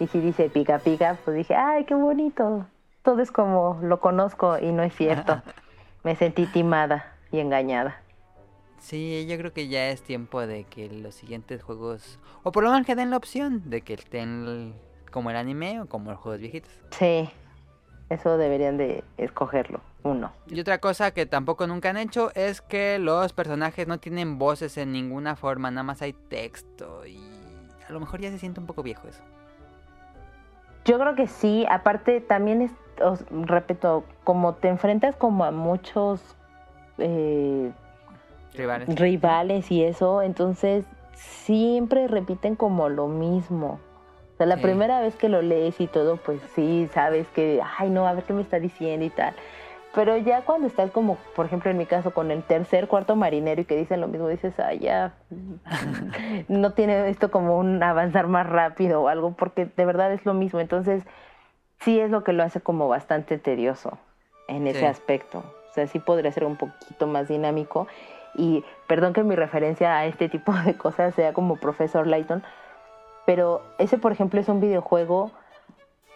y si dice pica pica, pues dije, ay, qué bonito. Todo es como lo conozco y no es cierto. Me sentí timada y engañada. Sí, yo creo que ya es tiempo de que los siguientes juegos, o por lo menos que den la opción de que estén como el anime o como los juegos viejitos. Sí, eso deberían de escogerlo, uno. Y otra cosa que tampoco nunca han hecho es que los personajes no tienen voces en ninguna forma, nada más hay texto y a lo mejor ya se siente un poco viejo eso. Yo creo que sí, aparte también es, os, repito, como te enfrentas como a muchos eh, rivales. rivales y eso, entonces siempre repiten como lo mismo la primera vez que lo lees y todo, pues sí, sabes que, ay, no, a ver qué me está diciendo y tal. Pero ya cuando estás como, por ejemplo, en mi caso, con el tercer, cuarto marinero y que dicen lo mismo, dices, ay, ya, no tiene esto como un avanzar más rápido o algo, porque de verdad es lo mismo. Entonces, sí es lo que lo hace como bastante tedioso en ese aspecto. O sea, sí podría ser un poquito más dinámico. Y perdón que mi referencia a este tipo de cosas sea como Profesor Layton, pero ese, por ejemplo, es un videojuego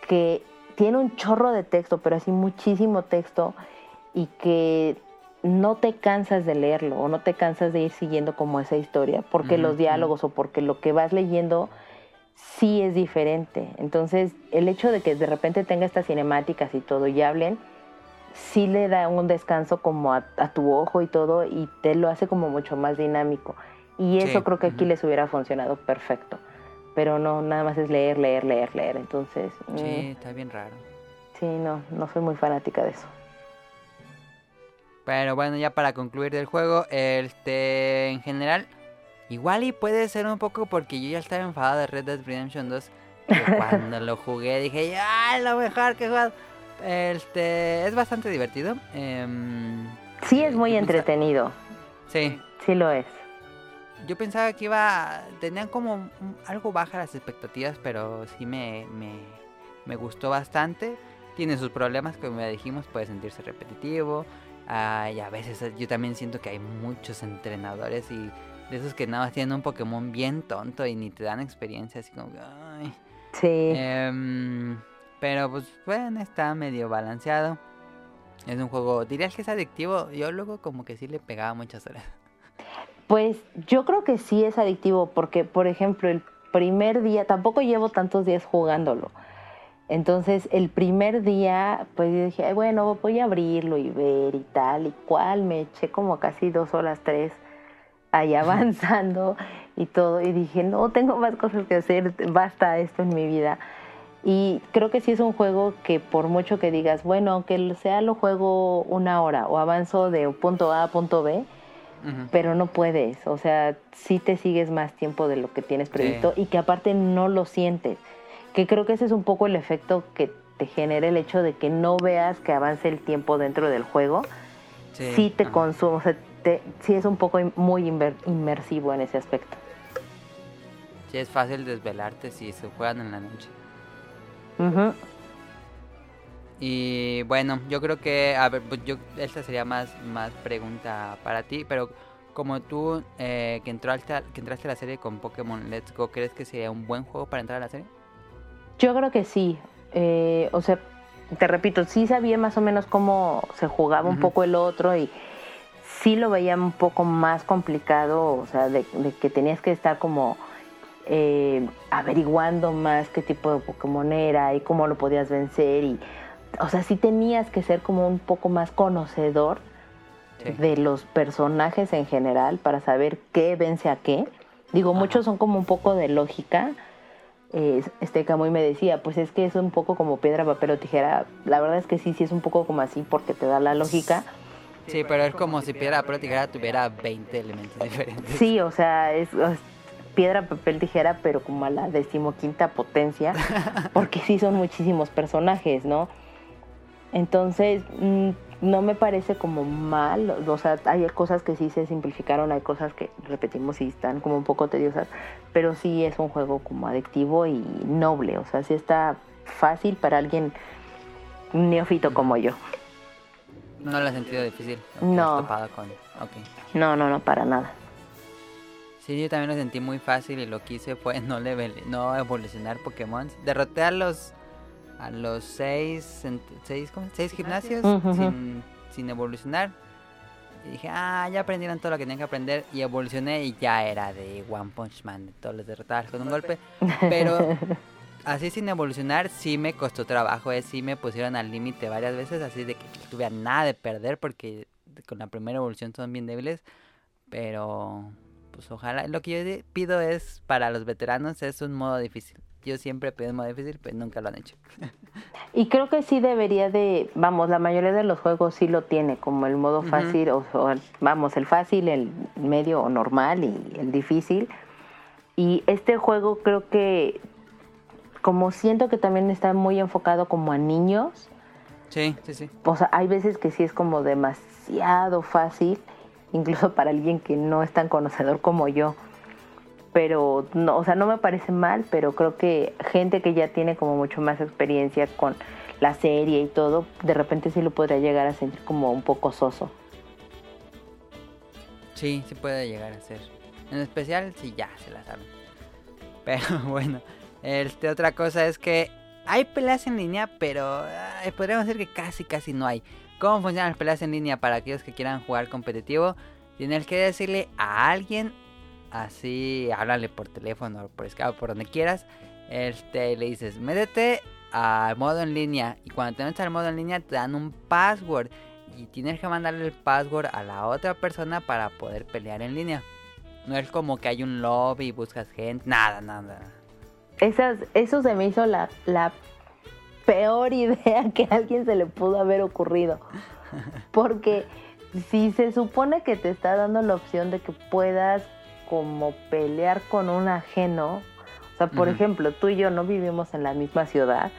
que tiene un chorro de texto, pero así muchísimo texto y que no te cansas de leerlo o no te cansas de ir siguiendo como esa historia, porque los diálogos o porque lo que vas leyendo sí es diferente. Entonces, el hecho de que de repente tenga estas cinemáticas y todo y hablen, sí le da un descanso como a, tu ojo y todo y te lo hace como mucho más dinámico. Y eso creo que aquí les hubiera funcionado perfecto. Pero no, nada más es leer, leer, leer, leer. Entonces... Sí, mm. está bien raro. Sí, no, no soy muy fanática de eso. Pero bueno, ya para concluir del juego, este, en general, igual y puede ser un poco porque yo ya estaba enfadado de Red Dead Redemption 2. cuando lo jugué dije, ya, lo mejor que he jugado. Este, es bastante divertido. Em, sí, es muy entretenido. Sí. Sí lo es. Yo pensaba que iba, tenían como algo bajas las expectativas, pero sí me, me, me gustó bastante. Tiene sus problemas, como ya dijimos, puede sentirse repetitivo y a veces eh, yo también siento que hay muchos entrenadores y de esos que nada más tienen un Pokémon bien tonto y ni te dan experiencia, así como Ay. Sí. Em, pero pues bueno, está medio balanceado. Es un juego, dirías que es adictivo. Yo luego como que sí le pegaba muchas horas. Pues yo creo que sí es adictivo porque, por ejemplo, el primer día, tampoco llevo tantos días jugándolo. Entonces, el primer día, pues dije, bueno, voy a abrirlo y ver y tal y cual. Me eché como casi dos horas, tres, ahí avanzando y todo. Y dije, no, tengo más cosas que hacer, basta esto en mi vida. Y creo que sí es un juego que por mucho que digas, bueno, aunque sea lo juego una hora o avanzo de punto A a punto B, pero no puedes. O sea, sí te sigues más tiempo de lo que tienes previsto y que aparte no lo sientes que creo que ese es un poco el efecto que te genera el hecho de que no veas que avance el tiempo dentro del juego. Sí, te consume, o sea, sí es un poco muy inmersivo en ese aspecto. Sí, es fácil desvelarte si se juegan en la noche. Y bueno, yo creo que, a ver, pues yo, esta sería más, más pregunta para ti, pero como tú eh, que, entraste que entraste a la serie con Pokémon Let's Go, ¿crees que sería un buen juego para entrar a la serie? Yo creo que sí. Eh, o sea, te repito, sí sabía más o menos cómo se jugaba un poco el otro y sí lo veía un poco más complicado, o sea, de, que tenías que estar como eh, averiguando más qué tipo de Pokémon era y cómo lo podías vencer y, o sea, sí tenías que ser como un poco más conocedor de los personajes en general para saber qué vence a qué. Digo, muchos son como un poco de lógica, eh, este Camuy me decía, pues es que es un poco como piedra, papel o tijera. La verdad es que sí, sí es un poco como así porque te da la lógica. Sí, pero es como si piedra, papel o tijera tuviera 20 elementos diferentes. Sí, o sea, es, piedra, papel, tijera, pero como a la decimoquinta potencia, porque sí son muchísimos personajes, ¿no? Entonces, mm, no me parece como mal, o sea, hay cosas que sí se simplificaron, hay cosas que repetimos y están como un poco tediosas, pero sí es un juego como adictivo y noble, o sea, sí está fácil para alguien neófito como yo. No lo has sentido difícil. No. No, no, no, para nada. Sí, yo también lo sentí muy fácil y lo que hice fue no, no evolucionar Pokémon. Derroté a los a los seis, seis, seis gimnasios sin, evolucionar. Y dije, ah, ya aprendieron todo lo que tenían que aprender. Y evolucioné y ya era de One Punch Man, de todos los derrotados con un golpe. Pero así sin evolucionar sí me costó trabajo, eh, sí me pusieron al límite varias veces, así de que no tuve nada de perder porque con la primera evolución son bien débiles. Pero pues ojalá, lo que yo pido es para los veteranos es un modo difícil yo siempre pido modo difícil, pero nunca lo han hecho. y creo que sí debería de, vamos, la mayoría de los juegos sí lo tiene, como el modo fácil, o, vamos, el fácil, el medio o normal y el difícil. Y este juego creo que, como siento que también está muy enfocado como a niños. Sí, sí, sí. O sea, hay veces que sí es como demasiado fácil, incluso para alguien que no es tan conocedor como yo pero no, o sea, no me parece mal, pero creo que gente que ya tiene como mucho más experiencia con la serie y todo, de repente sí lo podría llegar a sentir como un poco soso. Sí, sí puede llegar a ser. En especial si ya se la saben. Pero bueno, este otra cosa es que hay peleas en línea, pero podríamos decir que casi, casi no hay. ¿Cómo funcionan las peleas en línea para aquellos que quieran jugar competitivo? Tienes que decirle a alguien, así, háblale por teléfono, por Skype, por donde quieras. Este, le dices, métete al modo en línea. Y cuando te metes al modo en línea, te dan un password. Y tienes que mandarle el password a la otra persona para poder pelear en línea. No es como que hay un lobby y buscas gente. Nada, nada. Esas, eso se me hizo la, la peor idea que a alguien se le pudo haber ocurrido. Porque si se supone que te está dando la opción de que puedas como pelear con un ajeno, o sea, por ejemplo, tú y yo no vivimos en la misma ciudad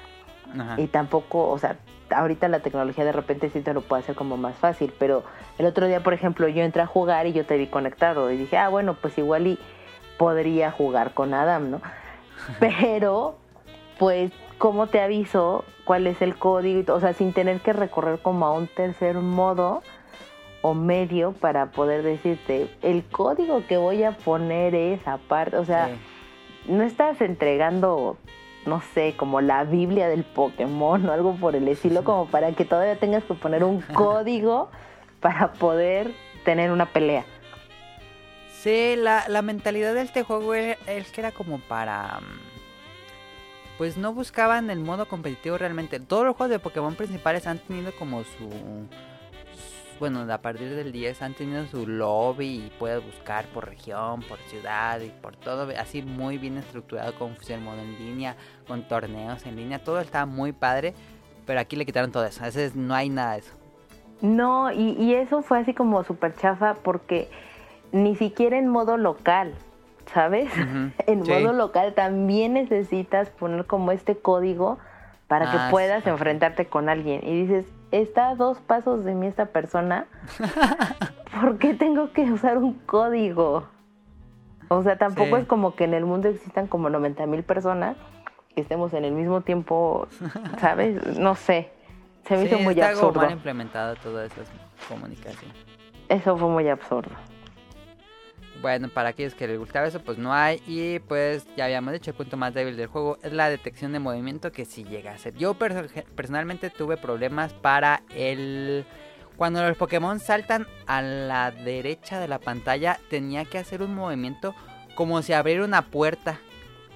y tampoco, o sea, ahorita la tecnología de repente sí te lo puede hacer como más fácil, pero el otro día, por ejemplo, yo entré a jugar y yo te vi conectado y dije, ah, bueno, pues igual y podría jugar con Adam, ¿no? Pero, pues, ¿cómo te aviso cuál es el código? O sea, sin tener que recorrer como a un tercer modo o medio para poder decirte, el código que voy a poner es aparte, o sea, no estás entregando no sé, como la Biblia del Pokémon o algo por el estilo, como para que todavía tengas que poner un código para poder tener una pelea. Sí, la, la mentalidad de este juego es que era como para... Pues no buscaban el modo competitivo realmente. Todos los juegos de Pokémon principales han tenido como su bueno, a partir del 10 han tenido su lobby y puedes buscar por región, por ciudad y por todo, así muy bien estructurado con el modo en línea, con torneos en línea, todo está muy padre, pero aquí le quitaron todo eso, veces no hay nada de eso. No, y, eso fue así como súper chafa porque ni siquiera en modo local, ¿sabes? en modo local también necesitas poner como este código para que ah, puedas enfrentarte con alguien. Y dices, está a dos pasos de mí esta persona, ¿por qué tengo que usar un código? O sea, tampoco es como que en el mundo existan como 90 mil personas que estemos en el mismo tiempo, ¿sabes? No sé. Se me hizo muy está absurdo. mal implementado toda esa comunicación. Eso fue muy absurdo. Bueno, para aquellos que les gustaba eso, pues no hay. Y pues ya habíamos dicho, el punto más débil del juego es la detección de movimiento que sí llega a ser. Yo personalmente tuve problemas para el... Cuando los Pokémon saltan a la derecha de la pantalla, tenía que hacer un movimiento como si abriera una puerta.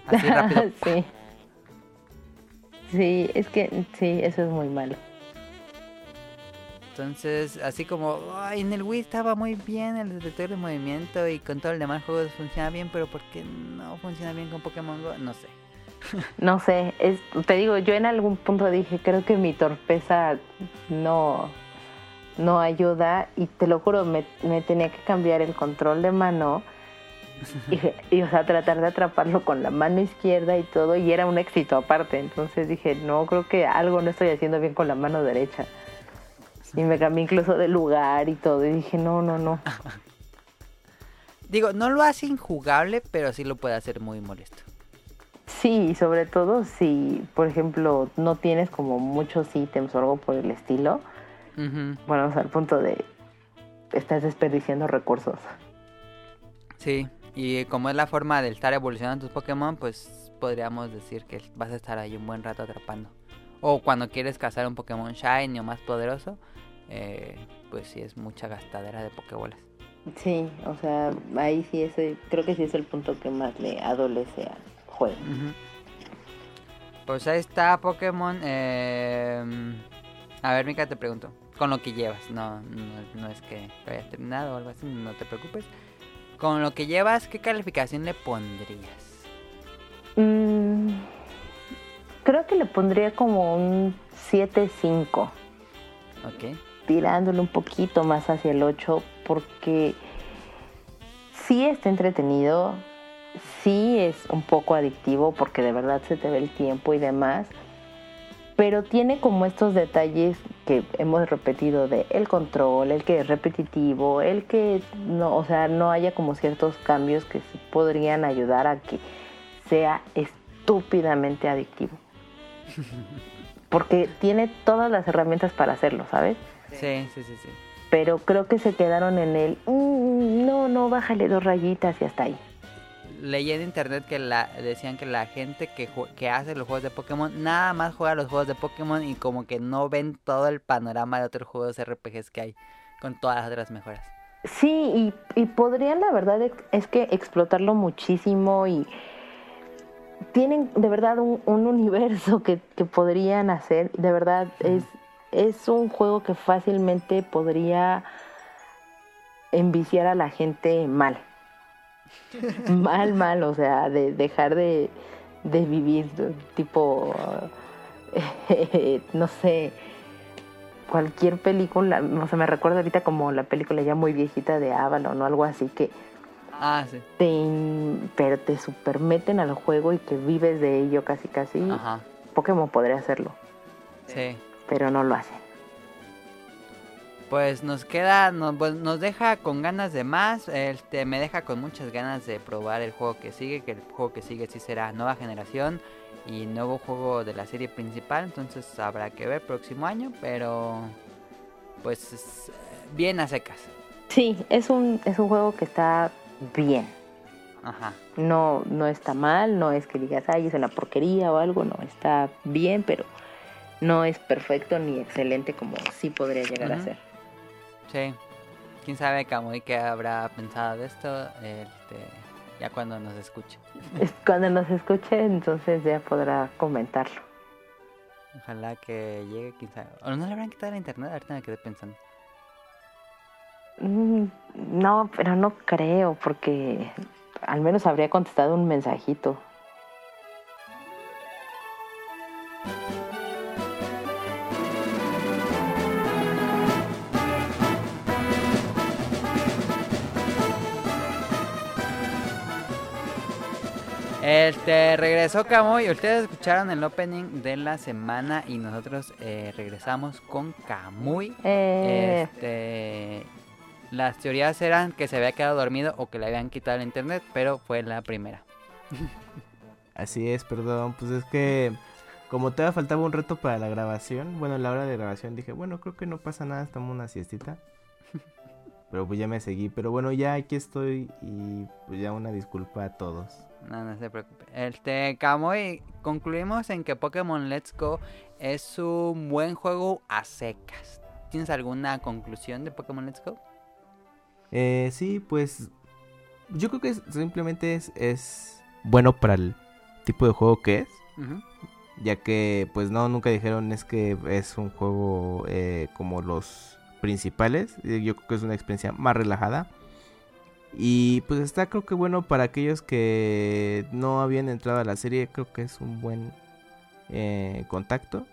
Así rápido. sí. Sí, es que sí, eso es muy malo. Entonces, así como en el Wii estaba muy bien el detector de movimiento y con todo el demás juegos funciona bien, pero ¿por qué no funciona bien con Pokémon Go? No sé. no sé, es, te digo, yo en algún punto dije, creo que mi torpeza no, no ayuda y te lo juro, me, tenía que cambiar el control de mano y, y, o sea, tratar de atraparlo con la mano izquierda y todo y era un éxito aparte. Entonces dije, no, creo que algo no estoy haciendo bien con la mano derecha. Y me cambié incluso de lugar y todo. Y dije, no, no, no. Digo, no lo hace injugable, pero sí lo puede hacer muy molesto. Sí, sobre todo si, por ejemplo, no tienes como muchos ítems o algo por el estilo. Bueno, o sea, al punto de estás desperdiciando recursos. Sí, y como es la forma de estar evolucionando tus Pokémon, pues podríamos decir que vas a estar ahí un buen rato atrapando. O cuando quieres cazar un Pokémon Shiny o más poderoso, eh, pues sí es mucha gastadera de Pokébolas. Sí, o sea, ahí sí ese, creo que sí es el punto que más le adolece al juego. Pues ahí está Pokémon. Eh, a ver, Mika, te pregunto. Con lo que llevas, no, no, es que hayas terminado o algo así, no te preocupes. Con lo que llevas, ¿qué calificación le pondrías? Mm, creo que le pondría como un 7-5. Ok tirándole un poquito más hacia el 8 porque sí está entretenido, sí es un poco adictivo porque de verdad se te ve el tiempo y demás, pero tiene como estos detalles que hemos repetido de el control, el que es repetitivo, el que no, o sea, no haya como ciertos cambios que podrían ayudar a que sea estúpidamente adictivo. Porque tiene todas las herramientas para hacerlo, ¿sabes? Sí, sí, sí, sí. Pero creo que se quedaron en el, mm, no, no, bájale dos rayitas y hasta ahí. leí en internet que la decían que la gente que, que hace los juegos de Pokémon nada más juega los juegos de Pokémon y como que no ven todo el panorama de otros juegos RPGs que hay con todas las otras mejoras. Sí, y, podrían la verdad es que explotarlo muchísimo y tienen de verdad un, universo que, que, podrían hacer. De verdad es, es un juego que fácilmente podría enviciar a la gente mal. mal, mal, o sea, de dejar de, de vivir tipo, no sé, cualquier película, o sea, me recuerdo ahorita como la película ya muy viejita de Avalon o algo así que... Ah, sí. Te, pero te supermeten al juego y que vives de ello casi casi. Ajá. Pokémon podría hacerlo. Sí. Pero no lo hacen pues nos queda, nos, pues, nos deja con ganas de más, este, me deja con muchas ganas de probar el juego que sigue, que el juego que sigue sí será nueva generación y nuevo juego de la serie principal, entonces habrá que ver próximo año, pero pues bien a secas. Sí, es un, es un juego que está bien. Ajá. No, no está mal, no es que digas, ay, es una porquería o algo, no, está bien, pero no es perfecto ni excelente como sí podría llegar a ser. Sí. Quién sabe Camuy qué habrá pensado de esto este, ya cuando nos escuche. Cuando nos escuche, entonces ya podrá comentarlo. Ojalá que llegue, quién sabe. ¿O no le habrán quitado la internet? Ahorita me quedé pensando. Mm, no, pero no creo, porque al menos habría contestado un mensajito. Este, regresó Camuy. Ustedes escucharon el opening de la semana y nosotros eh, regresamos con Camuy. Eh. Este, las teorías eran que se había quedado dormido o que le habían quitado el internet, pero fue la primera. Así es, perdón. Pues es que como todavía faltaba un reto para la grabación, bueno, en la hora de grabación dije, bueno, creo que no pasa nada, estamos una siestita. Pero pues ya me seguí. Pero bueno, ya aquí estoy y pues ya una disculpa a todos. No, no se preocupe. Este, Kamui, concluimos en que Pokémon Let's Go es un buen juego a secas. ¿Tienes alguna conclusión de Pokémon Let's Go? Eh, sí, pues yo creo que simplemente es, es, bueno para el tipo de juego que es. Ya que pues no, nunca dijeron es que es un juego eh, como los principales. Yo creo que es una experiencia más relajada. Y pues está creo que bueno para aquellos que no habían entrado a la serie, creo que es un buen eh, contacto.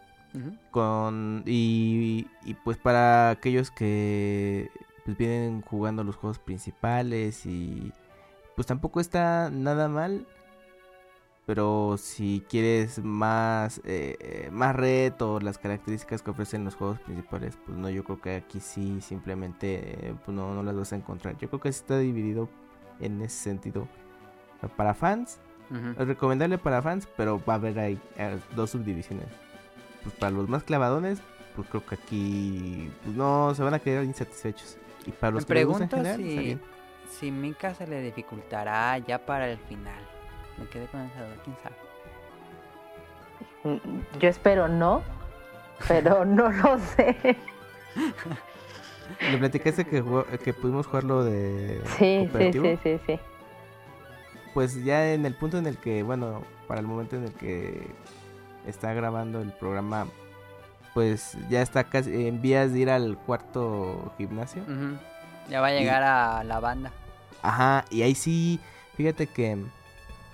con y, pues para aquellos que pues vienen jugando los juegos principales y pues tampoco está nada mal pero si quieres más eh, más reto las características que ofrecen los juegos principales pues no yo creo que aquí sí simplemente eh, pues no, no las vas a encontrar. Yo creo que está dividido en ese sentido. Para fans es recomendable para fans pero va a haber ahí eh, dos subdivisiones. Pues para los más clavadones pues creo que aquí pues no se van a quedar insatisfechos y para los Me pregunto si si Mika se le dificultará ya para el final me quedé con esa duda, quién sabe. Mm, yo espero no, pero no lo sé. Le platicaste que, que pudimos jugarlo de. Sí, sí, sí, sí, sí. Pues ya en el punto en el que, bueno, para el momento en el que está grabando el programa, pues ya está casi en vías de ir al cuarto gimnasio. Ya va a llegar a la banda. Ajá, y ahí sí, fíjate que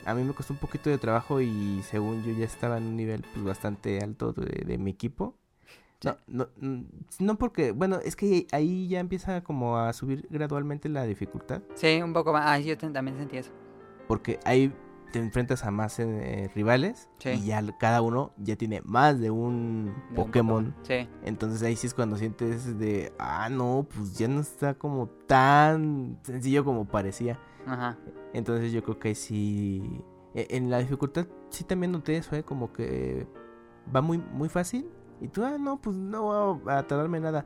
a mí me costó un poquito de trabajo y según yo ya estaba en un nivel pues bastante alto de, mi equipo. No, no, mm, no porque, bueno, es que ahí ya empieza como a subir gradualmente la dificultad. Sí, un poco más. Ah, yo también sentí eso. Porque ahí te enfrentas a más eh, rivales y ya cada uno ya tiene más de un Pokémon. Sí. Entonces ahí sí es cuando sientes de, ah, no, pues ya no está como tan sencillo como parecía. Ajá. Entonces yo creo que sí. E, en la dificultad sí también noté eso, ¿eh? Como que va muy, muy fácil. Y tú, ah, no, pues no voy a tardarme nada.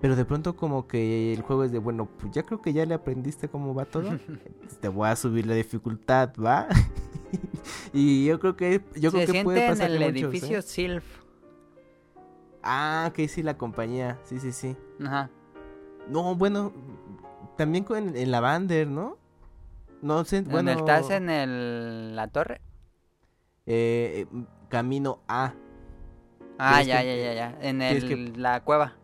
Pero de pronto como que el juego es de, bueno, pues ya creo que ya le aprendiste cómo va todo. Te voy a subir la dificultad, ¿va? y yo creo que yo creo que puede pasar en el edificio Silf. Ah, que sí, la compañía. Sí, sí, sí. Ajá. No, bueno, también con, en la Bander, ¿no? No sé, bueno. ¿Estás en el, la torre? Eh, camino A. Ah, ya, ya, ya, ya. En el, la cueva.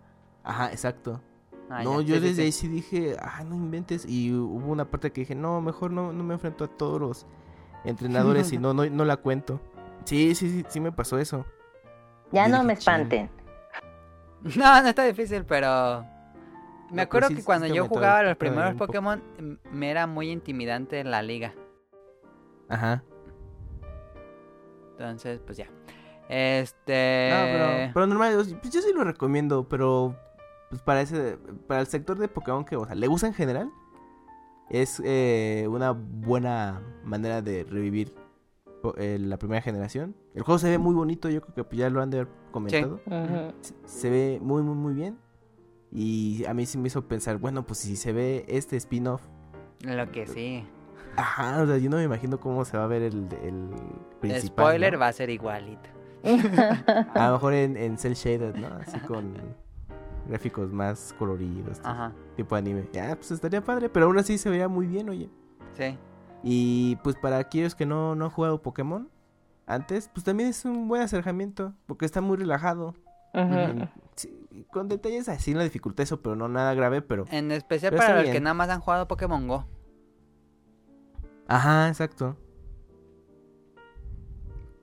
Ajá, exacto. Ah, no, yo desde ahí sí dije, ah, no inventes. Y hubo una parte que dije, no, mejor no, no me enfrento a todos los entrenadores y no, no, no la cuento. Sí, sí, sí, sí me pasó eso. Ya no me espanten. No, no está difícil, pero... Me acuerdo que cuando yo jugaba los primeros Pokémon, me era muy intimidante la liga. Ajá. Entonces, pues ya. Este. No, pero, pero normal, pues yo sí lo recomiendo, pero pues para ese, para el sector de Pokémon que, o sea, le gusta en general, es eh, una buena manera de revivir eh, la primera generación. El juego se ve muy bonito, yo creo que pues, ya lo han de haber comentado. se, ve muy, muy, muy bien. Y a mí sí me hizo pensar, bueno, pues si se ve este spin-off. Lo que sí. Ajá, o sea, yo no me imagino cómo se va a ver el, el principal. spoiler va a ser igualito. a lo mejor en, en Cell Shaded, ¿no? Así con gráficos más coloridos. Ajá. Tipo anime. Ya, pues estaría padre, pero aún así se vería muy bien, oye. Sí. Y pues para aquellos que no, no han jugado Pokémon antes, pues también es un buen acercamiento, porque está muy relajado. Ajá. con detalles así en la dificultad eso, pero no nada grave, pero... En especial para los que nada más han jugado Pokémon Go. Ajá, exacto.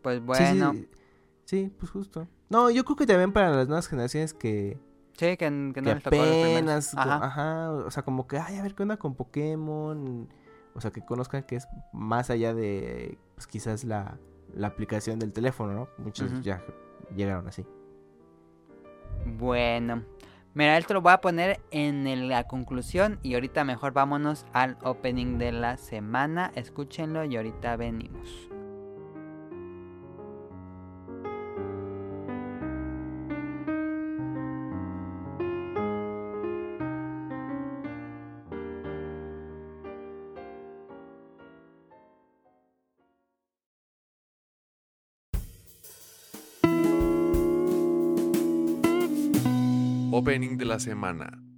Pues bueno. Sí, pues justo. No, yo creo que también para las nuevas generaciones que... Sí, que, no les apenas, ajá. o sea, como que, ay, a ver qué onda con Pokémon. O sea, que conozcan que es más allá de, pues quizás la, la aplicación del teléfono, ¿no? Muchos ya llegaron así. Bueno, mira, esto lo voy a poner en la conclusión y ahorita mejor vámonos al opening de la semana. Escúchenlo y ahorita venimos. Opening de la semana.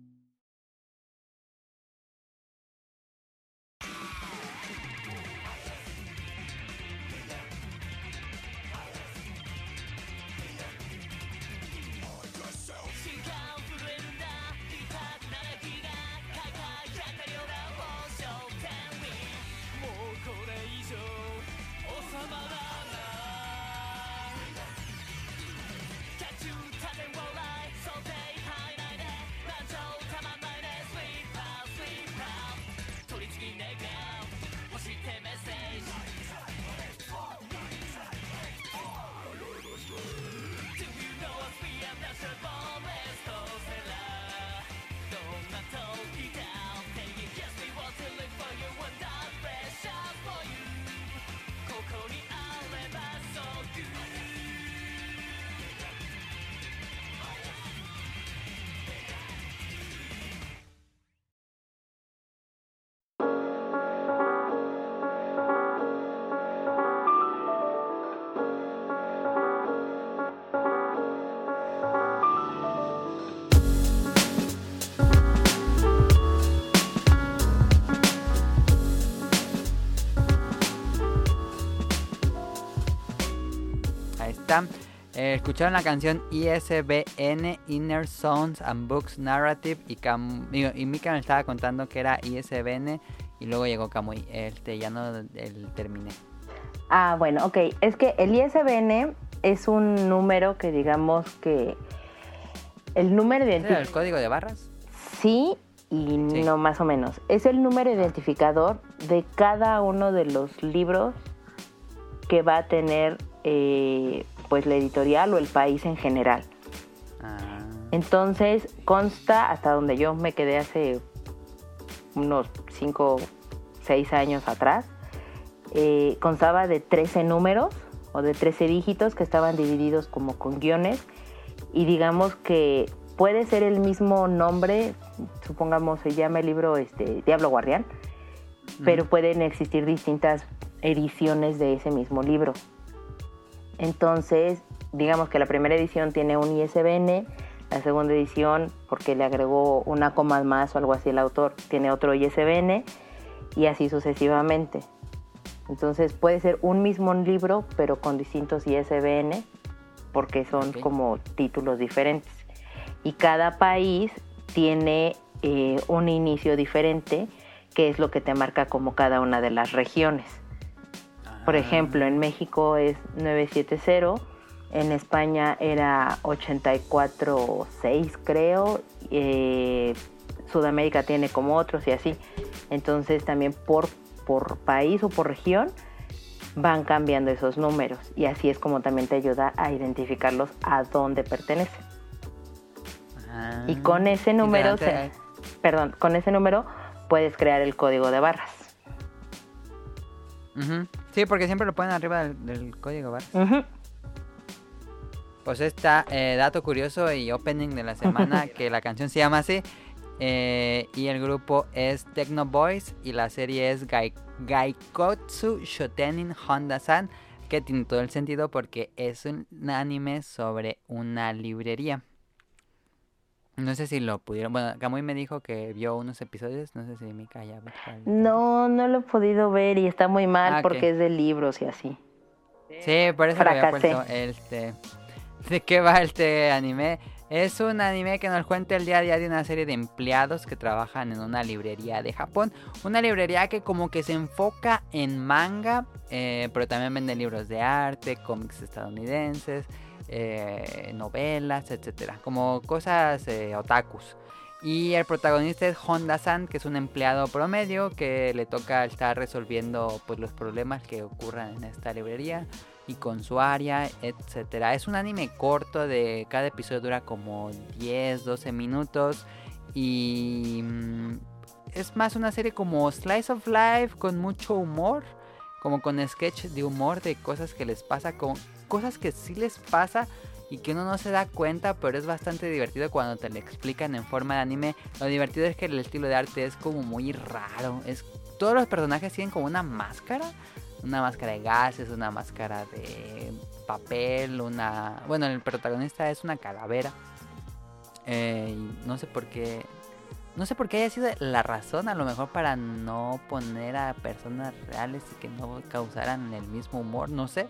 Eh, escucharon la canción ISBN, Inner Sounds and Books Narrative. Y, y Mika me estaba contando que era ISBN. Y luego llegó Kamui. Este, ya no el, terminé. Ah, bueno, ok. Es que el ISBN es un número que digamos que. El número identificador. ¿El código de barras? Sí, y no más o menos. Es el número identificador de cada uno de los libros que va a tener eh, pues la editorial o el país en general. Ah. Entonces consta hasta donde yo me quedé hace unos 5, 6 años atrás, eh, constaba de 13 números o de 13 dígitos que estaban divididos como con guiones y digamos que puede ser el mismo nombre, supongamos se llama el libro este, Diablo Guardián, pero pueden existir distintas ediciones de ese mismo libro. Entonces, digamos que la primera edición tiene un ISBN, la segunda edición, porque le agregó una coma más o algo así el autor, tiene otro ISBN y así sucesivamente. Entonces puede ser un mismo libro, pero con distintos ISBN, porque son como títulos diferentes. Y cada país tiene eh, un inicio diferente, que es lo que te marca como cada una de las regiones. Por ah. ejemplo, en México es 970, en España era 84.6 creo, eh, Sudamérica tiene como otros y así. Entonces también por, por país o por región van cambiando esos números y así es como también te ayuda a identificarlos a dónde pertenecen. y con ese número, perdón, con ese número puedes crear el código de barras. Sí, porque siempre lo ponen arriba del, código. Pues está eh, dato curioso y opening de la semana que la canción se llama así. Eh, y el grupo es Techno Boys y la serie es Gaikotsu Shotenin Honda-san, que tiene todo el sentido porque es un anime sobre una librería. No sé si lo pudieron. Bueno, Kamui me dijo que vio unos episodios. No sé si Mika ya No, no lo he podido ver y está muy mal ah, porque es de libros y así. Sí, por eso había puesto este. ¿De qué va este anime? Es un anime que nos cuenta el día a día de una serie de empleados que trabajan en una librería de Japón. Una librería que como que se enfoca en manga, eh, pero también vende libros de arte, cómics estadounidenses, eh, novelas, etcétera, Como cosas eh, otakus. Y el protagonista es Honda-san, que es un empleado promedio que le toca estar resolviendo pues, los problemas que ocurran en esta librería y con su área, etcétera. Es un anime corto de cada episodio dura como 10, 12 minutos y mm, es más una serie como slice of life con mucho humor, como con sketch de humor de cosas que les pasa con cosas que sí les pasa y que uno no se da cuenta, pero es bastante divertido cuando te lo explican en forma de anime. Lo divertido es que el estilo de arte es como muy raro, es todos los personajes tienen como una máscara una máscara de gases, una máscara de papel, una... Bueno, el protagonista es una calavera. Eh, no sé por qué... No sé por qué haya sido la razón, a lo mejor para no poner a personas reales y que no causaran el mismo humor, no sé.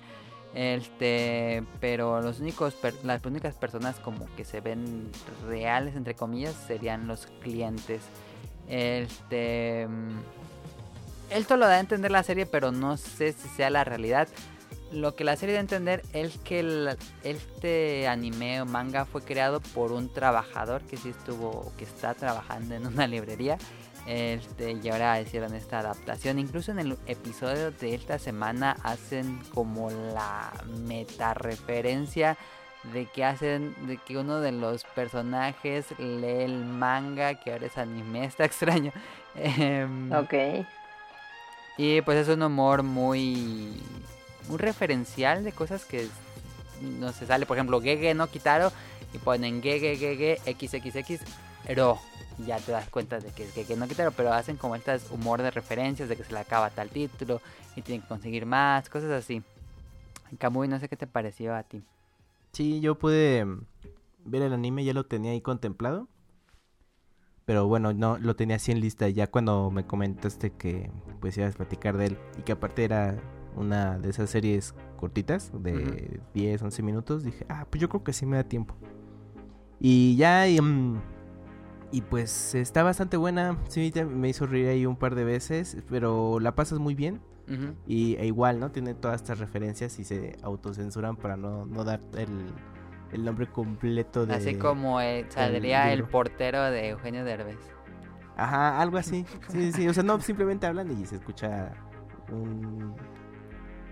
Este, pero los únicos las únicas personas como que se ven reales entre comillas serían los clientes. Este, esto lo da a entender la serie, pero no sé si sea la realidad. Lo que la serie da a entender es que este anime o manga fue creado por un trabajador que sí estuvo, que está trabajando en una librería. Este, y ahora hicieron esta adaptación. Incluso en el episodio de esta semana hacen como la meta referencia de que hacen de que uno de los personajes lee el manga que ahora es anime está extraño em, ok y pues es un humor muy, muy referencial de cosas que no se sale. Por ejemplo, Gege no Kitaro y ponen Gege Gege XXX Ro. Ya te das cuenta de que es Gege no Kitaro, pero hacen como estas humor de referencias de que se le acaba tal título y tienen que conseguir más, cosas así. Kamui, no sé qué te pareció a ti. Sí, yo pude ver el anime, ya lo tenía ahí contemplado. Pero bueno, no lo tenía así en lista. Ya cuando me comentaste que pues ibas a platicar de él y que aparte era una de esas series cortitas de 10, 11 minutos, dije, ah, pues yo creo que sí me da tiempo. Y ya, y, pues está bastante buena. Sí, me hizo reír ahí un par de veces, pero la pasas muy bien. Y e igual, ¿no? Tiene todas estas referencias y se autocensuran para no, no dar el el nombre completo de... Así como saldría el, portero de Eugenio Derbez. Ajá, algo así. Sí, sí, o sea, no, simplemente hablan y se escucha un...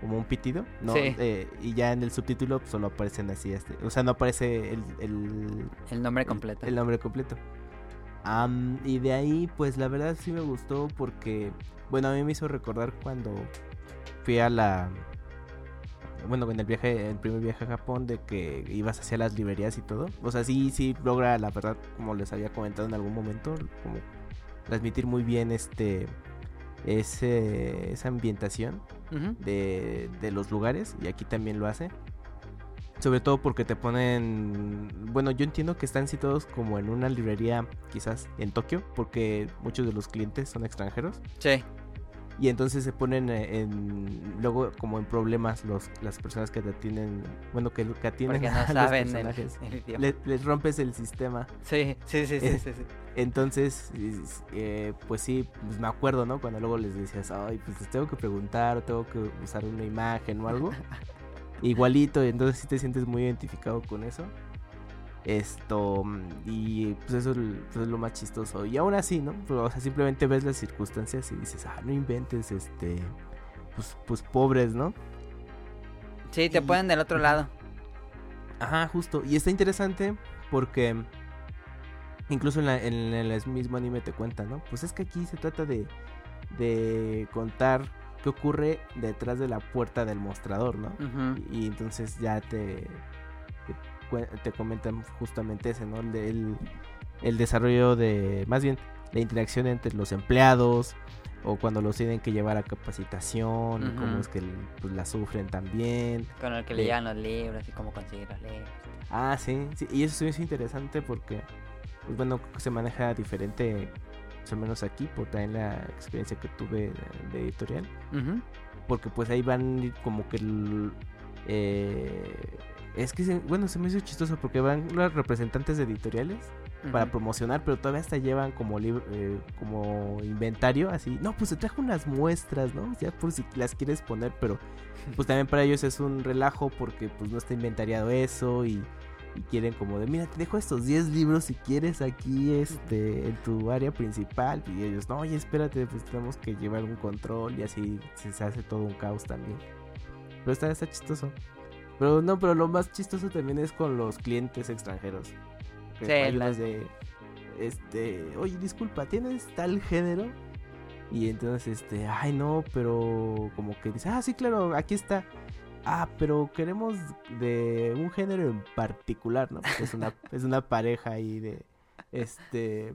como un pitido, ¿no? Eh, y ya en el subtítulo solo aparecen así, este, o sea, no aparece el... El, nombre completo. El, nombre completo. Y de ahí, pues la verdad sí me gustó porque, bueno, a mí me hizo recordar cuando fui a la bueno, en el viaje, el primer viaje a Japón, de que ibas hacia las librerías y todo. O sea, sí, sí logra, la verdad, como les había comentado en algún momento, como transmitir muy bien este ese, esa ambientación de, de los lugares y aquí también lo hace. Sobre todo porque te ponen. Bueno, yo entiendo que están situados como en una librería, quizás en Tokio, porque muchos de los clientes son extranjeros. Sí. Y entonces se ponen en, luego como en problemas los, las personas que te atienden, bueno, que, que atienden porque no a saben los personajes. el, el les rompes el sistema. Sí, sí, sí, sí, Eh, sí, sí. Entonces, es- eh, pues sí, pues me acuerdo, ¿no? Cuando luego les decías, ay, pues les tengo que preguntar, o tengo que usar una imagen o algo. Igualito, y entonces sí te sientes muy identificado con eso. Esto, mm, y pues eso es pues, es lo más chistoso. Y aún así, ¿no? Pues, o sea, simplemente ves las circunstancias y dices, ah, no inventes, este, pues, pues pobres, ¿no? Sí, te y- ponen del otro lado. Ajá, justo. Y está interesante porque incluso en, la- en el mismo anime te cuenta, ¿no? Pues es que aquí se trata de, de contar qué ocurre detrás de la puerta del mostrador, ¿no? Y entonces ya te, te, comentan justamente ese, ¿no? El, el, el desarrollo de, más bien, la interacción entre los empleados o cuando los tienen que llevar a capacitación y cómo es que pues, la sufren también. Con el que le llevan los libros y cómo conseguir los libros. Ah, sí, sí, y eso es interesante porque, pues bueno, se maneja diferente, al menos aquí, por también la experiencia que tuve de, de editorial, porque pues ahí van como que, el- eh, es que, se- bueno, se me hizo chistoso porque van los representantes de editoriales para promocionar, pero todavía hasta llevan como eh, como inventario, así, no, pues se trajo unas muestras, ¿no? Ya por si las quieres poner, pero pues también para ellos es un relajo porque pues no está inventariado eso y, y quieren como de, mira, te dejo estos 10 libros si quieres aquí este en tu área principal y ellos, no, oye, espérate, pues tenemos que llevar un control y así se, hace todo un caos también. Pero está, está chistoso. Pero no, pero lo más chistoso también es con los clientes extranjeros. Que Sí, la- de este, oye, disculpa, ¿tienes tal género? Y entonces, este, ay, no, pero como que dice, ah, sí, claro, aquí está. Ah, pero queremos de un género en particular, ¿no? Porque es una, es una pareja ahí de, este,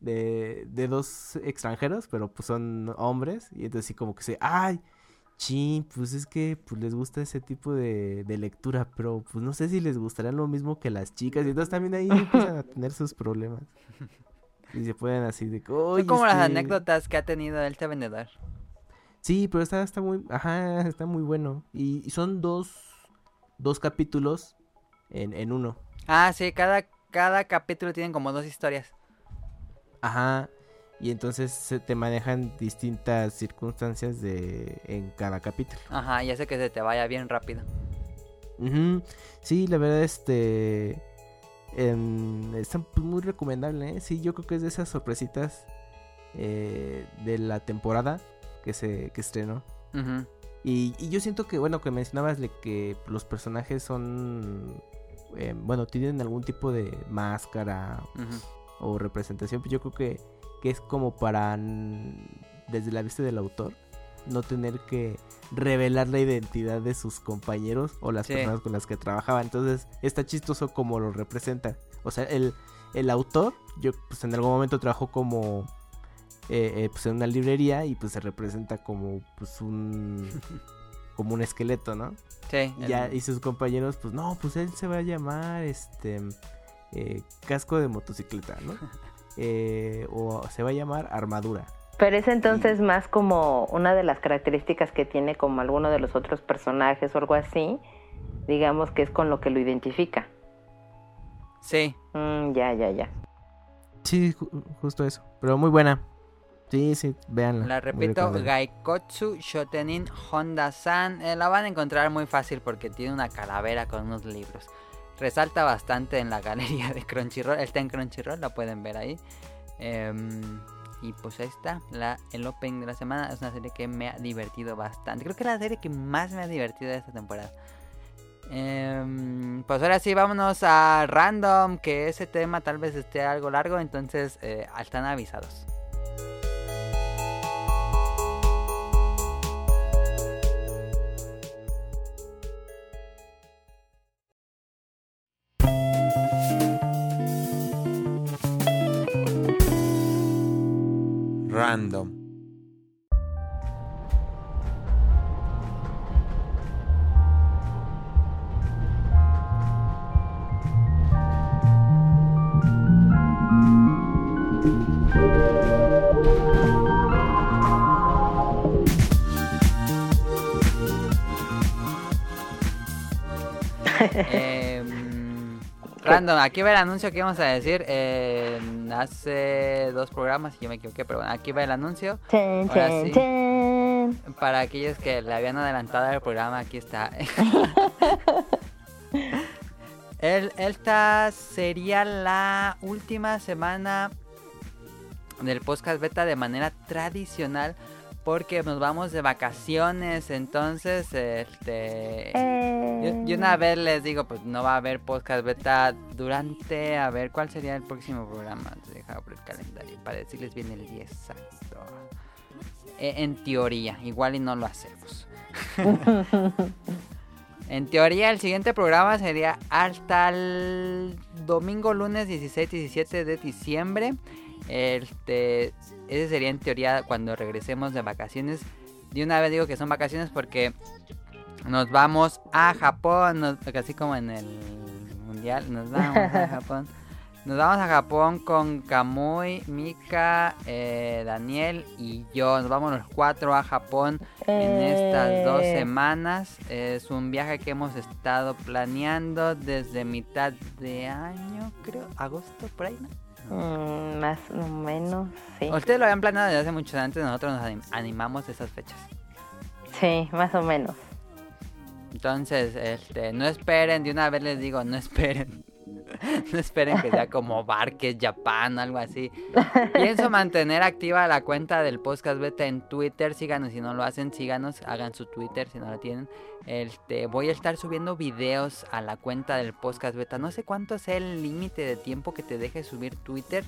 de, de dos extranjeros, pero pues son hombres. Y entonces sí como que se, ay, chin, pues es que pues les gusta ese tipo de, de lectura, pero pues no sé si les gustará lo mismo que las chicas. Y entonces también ahí empiezan a tener sus problemas. Y se pueden así de, Son como las anécdotas que ha tenido este vendedor. Sí, pero está, está muy, ajá, está muy bueno. Y, y son dos, dos capítulos en, en uno. Ah, sí, cada, cada capítulo tienen como dos historias. Ajá. Y entonces se te manejan distintas circunstancias de en cada capítulo. Ajá, y hace que se te vaya bien rápido. Ujú. Sí, la verdad, este. está muy recomendable, ¿eh? Sí, yo creo que es de esas sorpresitas eh, de la temporada que se que estrenó. Y, y yo siento que, bueno, que mencionabas de que los personajes son. eh, bueno, tienen algún tipo de máscara o representación. Pues yo creo que, que es como para. Desde la vista del autor. No tener que revelar la identidad de sus compañeros o las Sí. personas con las que trabajaba. Entonces, está chistoso como lo representa. O sea, el, el autor, yo pues en algún momento trabajó como eh, eh, pues en una librería y pues se representa como pues un como un esqueleto, ¿no? Sí. Y, el- ya, y sus compañeros, pues no, pues él se va a llamar este eh, casco de motocicleta, ¿no? Eh, o se va a llamar armadura. Pero es entonces más como una de las características que tiene como alguno de los otros personajes o algo así, digamos que es con lo que lo identifica. Sí. Mm, ya, ya, ya. Sí, ju- justo eso. Pero muy buena. Sí, sí, véanla. La repito. Gaikotsu Shotenin Honda-san. Eh, la van a encontrar muy fácil porque tiene una calavera con unos libros. Resalta bastante en la galería de Crunchyroll. Está en Crunchyroll, la pueden ver ahí. Em, y pues ahí está, la, el opening de la semana. Es una serie que me ha divertido bastante. Creo que es la serie que más me ha divertido de esta temporada. Em, pues ahora sí, vámonos a Random. Que ese tema tal vez esté algo largo. Entonces, eh, están avisados. Random. Random, aquí va el anuncio que íbamos a decir. Hace dos programas, si yo me equivoqué, pero bueno, aquí va el anuncio. Para aquellos que le habían adelantado el programa, aquí está. esta sería la última semana del podcast beta de manera tradicional porque nos vamos de vacaciones, entonces, este, yo, una vez les digo, pues no va a haber podcast beta durante, a ver, ¿cuál sería el próximo programa? Deja abrir el calendario para decirles bien el día exacto. E, en teoría, igual y no lo hacemos. en teoría, el siguiente programa sería hasta el domingo, lunes 16-17 de diciembre. Este, ese sería en teoría cuando regresemos de vacaciones. De una vez digo que son vacaciones porque nos vamos a Japón, así como en el mundial, nos vamos a Japón. Nos vamos a Japón con Kamui, Mika, eh, Daniel y yo. Nos vamos los cuatro a Japón en estas dos eh. semanas. Es un viaje que hemos estado planeando desde mitad de año, creo, agosto, por ahí, ¿no? Mm, más o menos, sí. Ustedes lo habían planeado desde hace mucho antes, nosotros nos animamos esas fechas. Sí, más o menos. Entonces, este, no esperen, de una vez les digo, no esperen no esperen que sea como Barques Japan, algo así. Pienso mantener activa la cuenta del podcast beta en Twitter. Síganos si no lo hacen, síganos, hagan su Twitter si no lo tienen. Este, voy a estar subiendo videos a la cuenta del podcast beta. No sé cuánto es el límite de tiempo que te deje subir Twitter.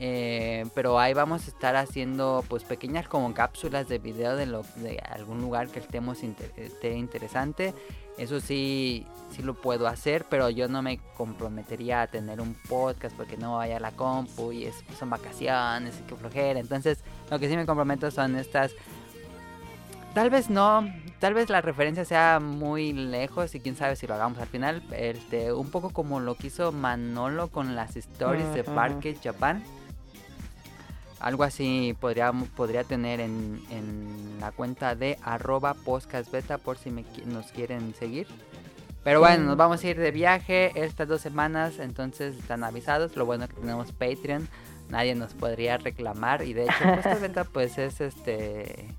Eh, pero ahí vamos a estar haciendo pues pequeñas como cápsulas de video de, lo, de algún lugar que estemos esté interesante. Eso sí, sí lo puedo hacer, pero yo no me comprometería a tener un podcast porque no vaya a la compu y es, son vacaciones y que flojera. Entonces, lo que sí me comprometo son estas... Tal vez no, tal vez la referencia sea muy lejos y quién sabe si lo hagamos al final. Este, un poco como lo que hizo Manolo con las stories de Parque Japan algo así podría, podría tener en, en la cuenta de arroba podcastbeta por si me, nos quieren seguir. Pero bueno, nos vamos a ir de viaje estas dos semanas, entonces están avisados. Lo bueno que tenemos Patreon, nadie nos podría reclamar. Y de hecho, Podcast pues es este...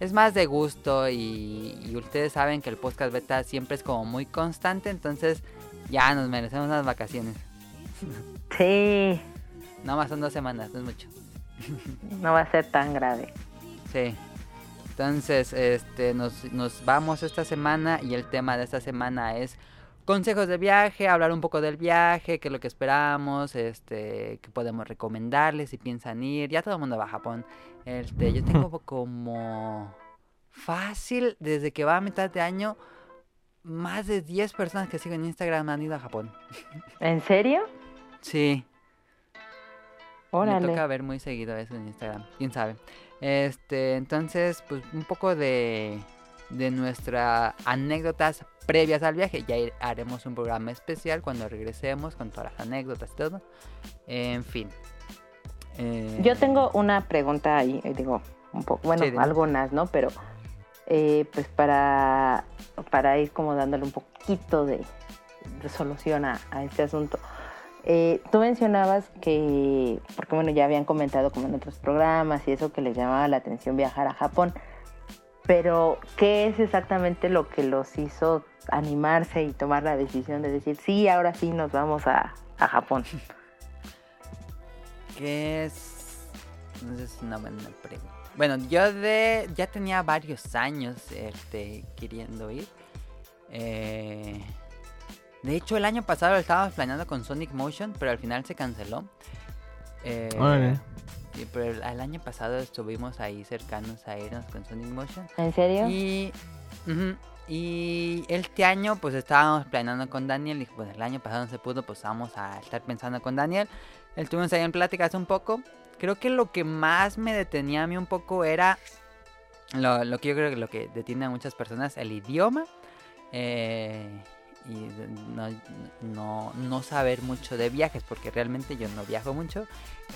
Es más de gusto y, y ustedes saben que el podcast beta siempre es como muy constante, entonces ya nos merecemos unas vacaciones. Sí. Nada más son dos semanas, no es mucho. No va a ser tan grave. Sí. Entonces, este, nos, nos vamos esta semana y el tema de esta semana es consejos de viaje, hablar un poco del viaje, qué es lo que esperamos, este, qué podemos recomendarles si piensan ir. Ya todo el mundo va a Japón. Este, yo tengo como fácil desde que va a mitad de año más de 10 personas que sigo en Instagram han ido a Japón. ¿En serio? Sí. Me toca ver muy seguido eso en Instagram, quién sabe. Este, entonces, pues un poco de, de nuestras anécdotas previas al viaje. Ya haremos un programa especial cuando regresemos con todas las anécdotas y todo. En fin. Yo eh, tengo una pregunta ahí, eh, digo, un poco, bueno, algunas, ¿no? Pero eh, pues para, para ir como dándole un poquito de resolución a este asunto. Eh, tú mencionabas que, porque bueno, ya habían comentado como en otros programas y eso que les llamaba la atención viajar a Japón, pero ¿qué es exactamente lo que los hizo animarse y tomar la decisión de decir, sí, ahora sí nos vamos a, a Japón? ¿Qué es? No sé es una buena pregunta. Bueno, yo de, ya tenía varios años este, queriendo ir. Eh, de hecho, el año pasado lo estábamos planeando con Sonic Motion, pero al final se canceló. Eh, pero el, año pasado estuvimos ahí cercanos a irnos con Sonic Motion. ¿En serio? Y, y este año pues estábamos planeando con Daniel y pues el año pasado no se pudo, pues vamos a estar pensando con Daniel. Estuvimos ahí en plática hace un poco creo que lo que más me detenía a mí un poco era lo, lo que yo creo que lo que detiene a muchas personas, el idioma. Eh, y no, no, saber mucho de viajes, porque realmente yo no viajo mucho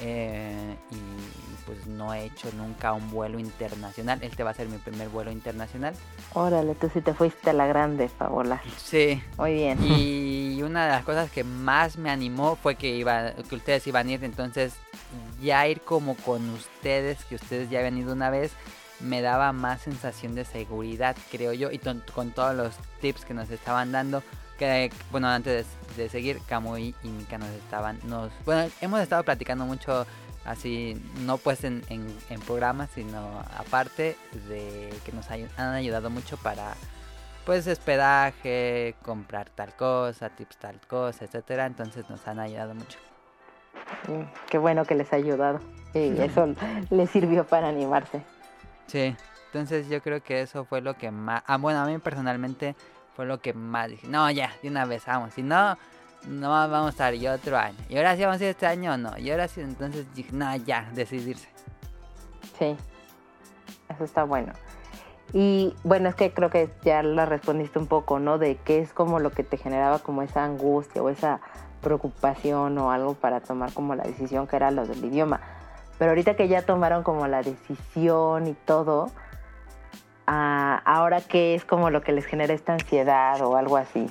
eh, y pues no he hecho nunca un vuelo internacional. Este va a ser mi primer vuelo internacional. Órale, tú sí te fuiste a la grande, Paola. Sí. Muy bien. Y una de las cosas que más me animó fue que, iba, que ustedes iban a ir, entonces ya ir como con ustedes, que ustedes ya habían ido una vez me daba más sensación de seguridad, creo yo, y con todos los tips que nos estaban dando, que bueno, antes de, seguir, Kamui y Mika nos estaban, nos, bueno, hemos estado platicando mucho así, no pues en, en, programas, sino aparte de que nos han ayudado mucho para pues hospedaje, comprar tal cosa, tips tal cosa, etcétera, entonces nos han ayudado mucho. Mm, qué bueno que les ha ayudado y eso les sirvió para animarse. Sí, entonces yo creo que eso fue lo que más... Ah, bueno, a mí personalmente fue lo que más dije. No, ya, de una vez vamos. Si no, no vamos a estar y otro año. Y ahora sí vamos a ir este año o no. Y ahora sí, entonces dije, no, ya, decidirse. Sí, eso está bueno. Y bueno, es que creo que ya la respondiste un poco, ¿no? De qué es como lo que te generaba como esa angustia o esa preocupación o algo para tomar como la decisión que era lo del idioma. Pero ahorita que ya tomaron como la decisión y todo, ah, ahora qué es como lo que les genera esta ansiedad o algo así.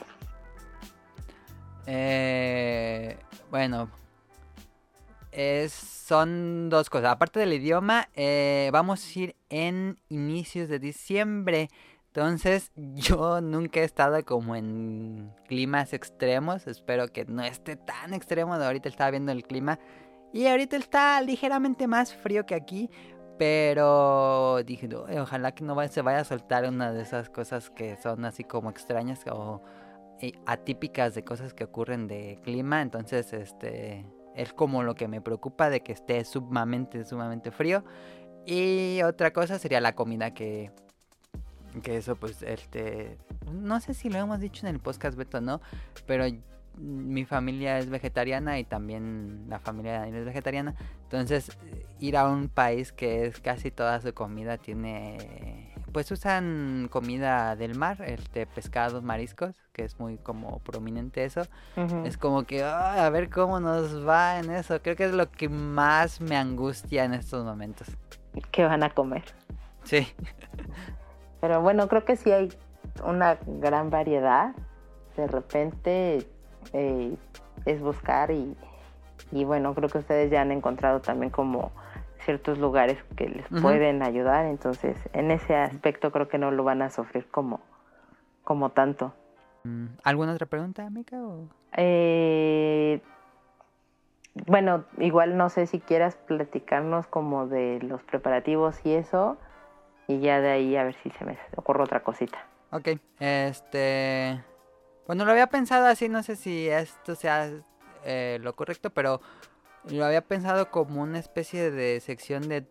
Eh, bueno, son dos cosas. Aparte del idioma, eh, vamos a ir en inicios de diciembre. Entonces, yo nunca he estado como en climas extremos. Espero que no esté tan extremo. Ahorita estaba viendo el clima y ahorita está ligeramente más frío que aquí. Pero dije, ojalá que no se vaya a soltar una de esas cosas que son así como extrañas o eh, atípicas de cosas que ocurren de clima. Entonces, este es como lo que me preocupa de que esté sumamente, sumamente frío. Y otra cosa sería la comida que que eso pues este no sé si lo hemos dicho en el podcast Beto no pero mi familia es vegetariana y también la familia de Daniel es vegetariana. Entonces, ir a un país que es casi toda su comida tiene. Pues usan comida del mar, este pescados, mariscos, que es muy como prominente eso. Es como que, a ver cómo nos va en eso. Creo que es lo que más me angustia en estos momentos. ¿Qué van a comer? Sí. Pero bueno, creo que sí hay una gran variedad. De repente eh, es buscar y, y, bueno, creo que ustedes ya han encontrado también como ciertos lugares que les pueden ayudar, entonces en ese aspecto creo que no lo van a sufrir como, como tanto. Mm, ¿Alguna otra pregunta, Mika? Eh, bueno, igual no sé si quieras platicarnos como de los preparativos y eso, y ya de ahí a ver si se me ocurre otra cosita. Ok, este... Bueno, lo había pensado así, no sé si esto sea eh, lo correcto, pero lo había pensado como una especie de sección de,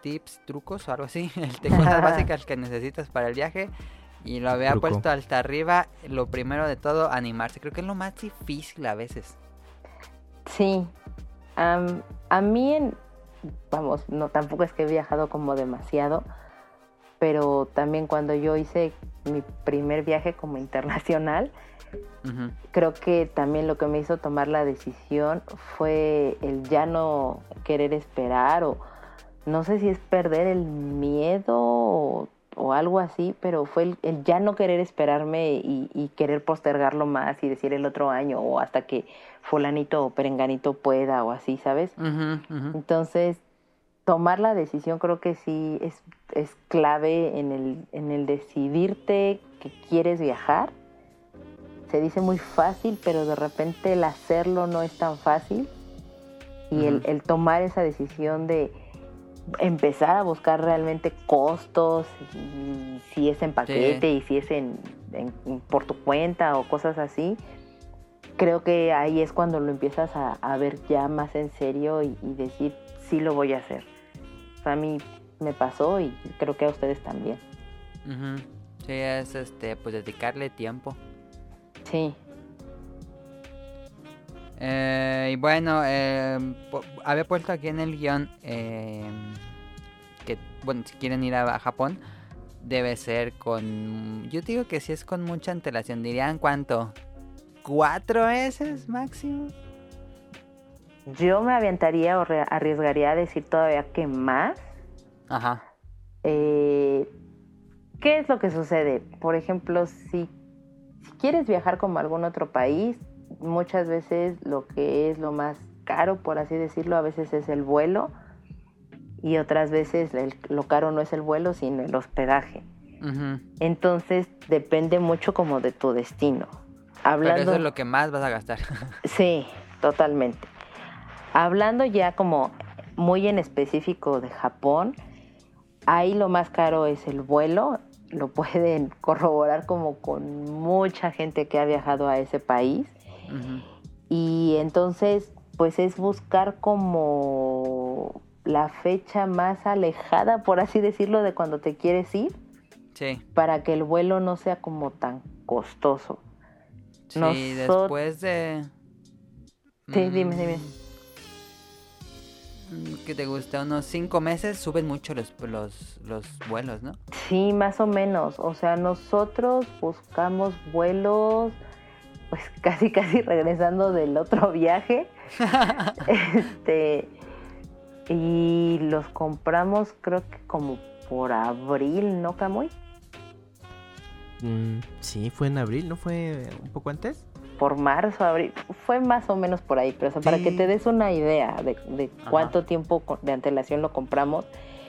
tips, trucos o algo así, de cosas básicas que necesitas para el viaje. Y lo había puesto hasta arriba. Lo primero de todo, animarse. Creo que es lo más difícil a veces. Sí. a mí, en, vamos, no tampoco es que he viajado como demasiado, pero también cuando yo hice mi primer viaje como internacional, creo que también lo que me hizo tomar la decisión fue el ya no querer esperar o no sé si es perder el miedo o, algo así, pero fue el, ya no querer esperarme y, querer postergarlo más y decir el otro año o hasta que fulanito o perenganito pueda o así, ¿sabes? Entonces tomar la decisión creo que sí es, es clave en el, en el decidirte que quieres viajar. Se dice muy fácil, pero de repente el hacerlo no es tan fácil. Y el, el, tomar esa decisión de empezar a buscar realmente costos, y si es en paquete y si es en, por tu cuenta o cosas así, creo que ahí es cuando lo empiezas a, a ver ya más en serio y, y decir, sí lo voy a hacer. a mí me pasó y creo que a ustedes también. Sí, es este, pues dedicarle tiempo. Sí. Eh, y bueno, eh, había puesto aquí en el guion em, que, bueno, si quieren ir a, Japón, debe ser con... Yo digo que si es con mucha antelación, dirían cuánto, cuatro veces máximo. Yo me aventaría o arriesgaría a decir todavía que más. Ajá. Eh, ¿Qué es lo que sucede? Por ejemplo, si, si quieres viajar como a algún otro país, muchas veces lo que es lo más caro, por así decirlo, a veces es el vuelo y otras veces lo caro no es el vuelo, sino el hospedaje. Entonces depende mucho como de tu destino. Hablando... Pero eso es lo que más vas a gastar. sí, totalmente. Hablando ya como muy en específico de Japón, ahí lo más caro es el vuelo. Lo pueden corroborar como con mucha gente que ha viajado a ese país. Y entonces, pues es buscar como la fecha más alejada, por así decirlo, de cuando te quieres ir. Sí. Para que el vuelo no sea como tan costoso. Sí, después de... Sí, dime, dime. Mm, que te gusta? Unos cinco meses suben mucho los, los, los vuelos, ¿no? Sí, más o menos. O sea, nosotros buscamos vuelos, pues casi, casi regresando del otro viaje. este, y los compramos creo que como por abril, ¿no, Camuy? Mm, sí, fue en abril, ¿no fue un poco antes? Por marzo, abril, fue más o menos por ahí, pero para que te des una idea de, cuánto tiempo de antelación lo compramos.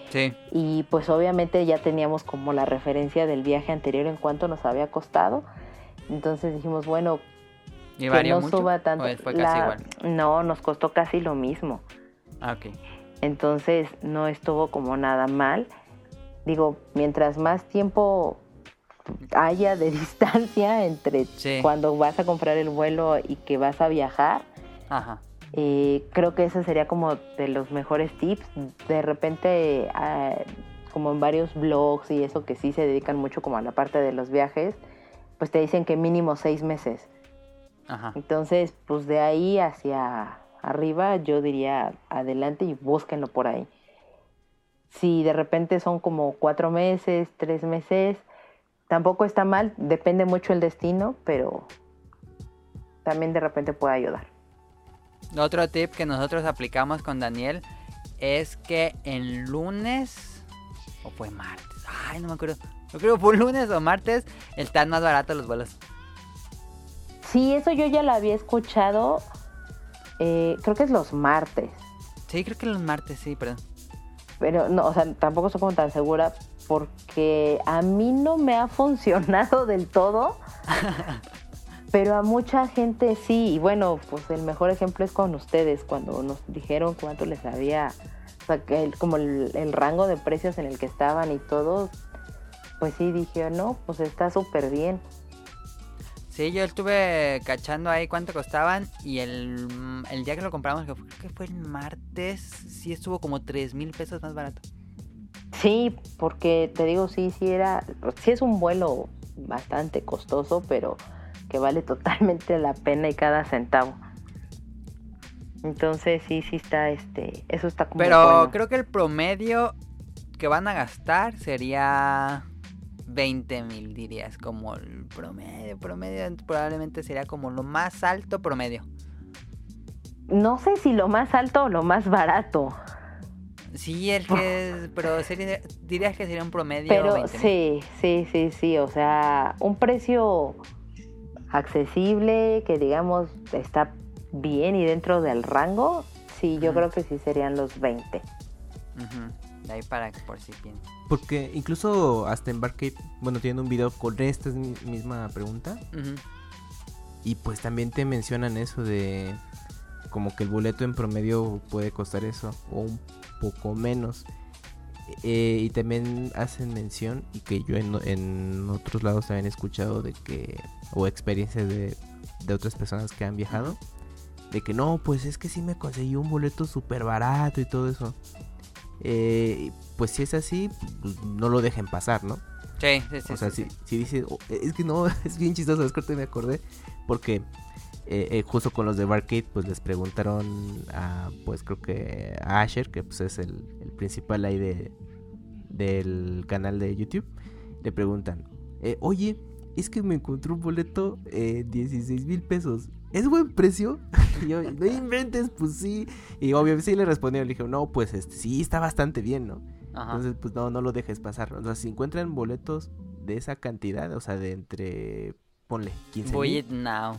Sí. Y pues obviamente ya teníamos como la referencia del viaje anterior en cuánto nos había costado. Entonces dijimos, bueno, ¿Y que no suba tanto. fue casi igual? No, nos costó casi lo mismo. Ah, ok. Entonces no estuvo como nada mal. Digo, mientras más tiempo haya de distancia entre cuando vas a comprar el vuelo y que vas a viajar. Eh, creo que ese sería como de los mejores tips. De repente, ah, como en varios blogs y eso que sí se dedican mucho como a la parte de los viajes, pues te dicen que mínimo seis meses. Entonces, pues de ahí hacia arriba yo diría adelante y búsquenlo por ahí. Si de repente son como cuatro meses, tres meses, Tampoco está mal, depende mucho el destino, pero también de repente puede ayudar. Otro tip que nosotros aplicamos con Daniel es que en lunes o fue martes, ay no me acuerdo, yo creo que fue lunes o martes están más baratos los vuelos. Sí, eso yo ya lo había escuchado, eh, creo que es los martes. Sí, creo que los martes, sí, perdón. Pero no, o sea, tampoco estoy como tan segura, porque a mí no me ha funcionado del todo, pero a mucha gente sí. Y bueno, pues el mejor ejemplo es con ustedes, cuando nos dijeron cuánto les había, o sea, como el, rango de precios en el que estaban y todo, pues sí dije, no, pues está súper bien. Sí, yo estuve cachando ahí cuánto costaban y el, el día que lo compramos, que que fue el martes, sí estuvo como 3 mil pesos más barato. Sí, porque te digo, sí, sí era, sí es un vuelo bastante costoso, pero que vale totalmente la pena y cada centavo. Entonces sí, sí está, este, eso está como. Pero creo que el promedio que van a gastar sería 20 mil, dirías, como el promedio, promedio probablemente sería como lo más alto promedio. No sé si lo más alto o lo más barato. Sí, el que, pero dirías que sería un promedio. Pero sí, sí, sí, sí, o sea, un precio accesible que digamos está bien y dentro del rango, sí, yo creo que sí serían los 20. De ahí para por si. Porque incluso hasta en Barcade, bueno, tiene un video con esta misma pregunta. Y pues también te mencionan eso de como que el boleto en promedio puede costar eso o un poco menos. Eh, y también hacen mención, y que yo en, otros lados también he escuchado de que, o experiencias de, otras personas que han viajado, de que no, pues es que sí me conseguí un boleto súper barato y todo eso. Eh, pues si es así, pues, no lo dejen pasar, ¿no? Sí, sí, sí. O sea, si, dice, oh, es que no, es bien chistoso, es que me acordé, porque eh, eh, justo con los de Barcade, pues les preguntaron a, pues creo que a Asher, que pues es el, principal ahí de, del canal de YouTube, le preguntan, eh, oye, es que me encontré un boleto eh, 16 mil pesos. ¿Es buen precio? y yo, no inventes, pues sí. Y obviamente sí le respondió, le dije, no, pues este, sí, está bastante bien, ¿no? Entonces, pues no, no lo dejes pasar. O sea, si encuentran boletos de esa cantidad, o sea, de entre, ponle, 15 Voy it now.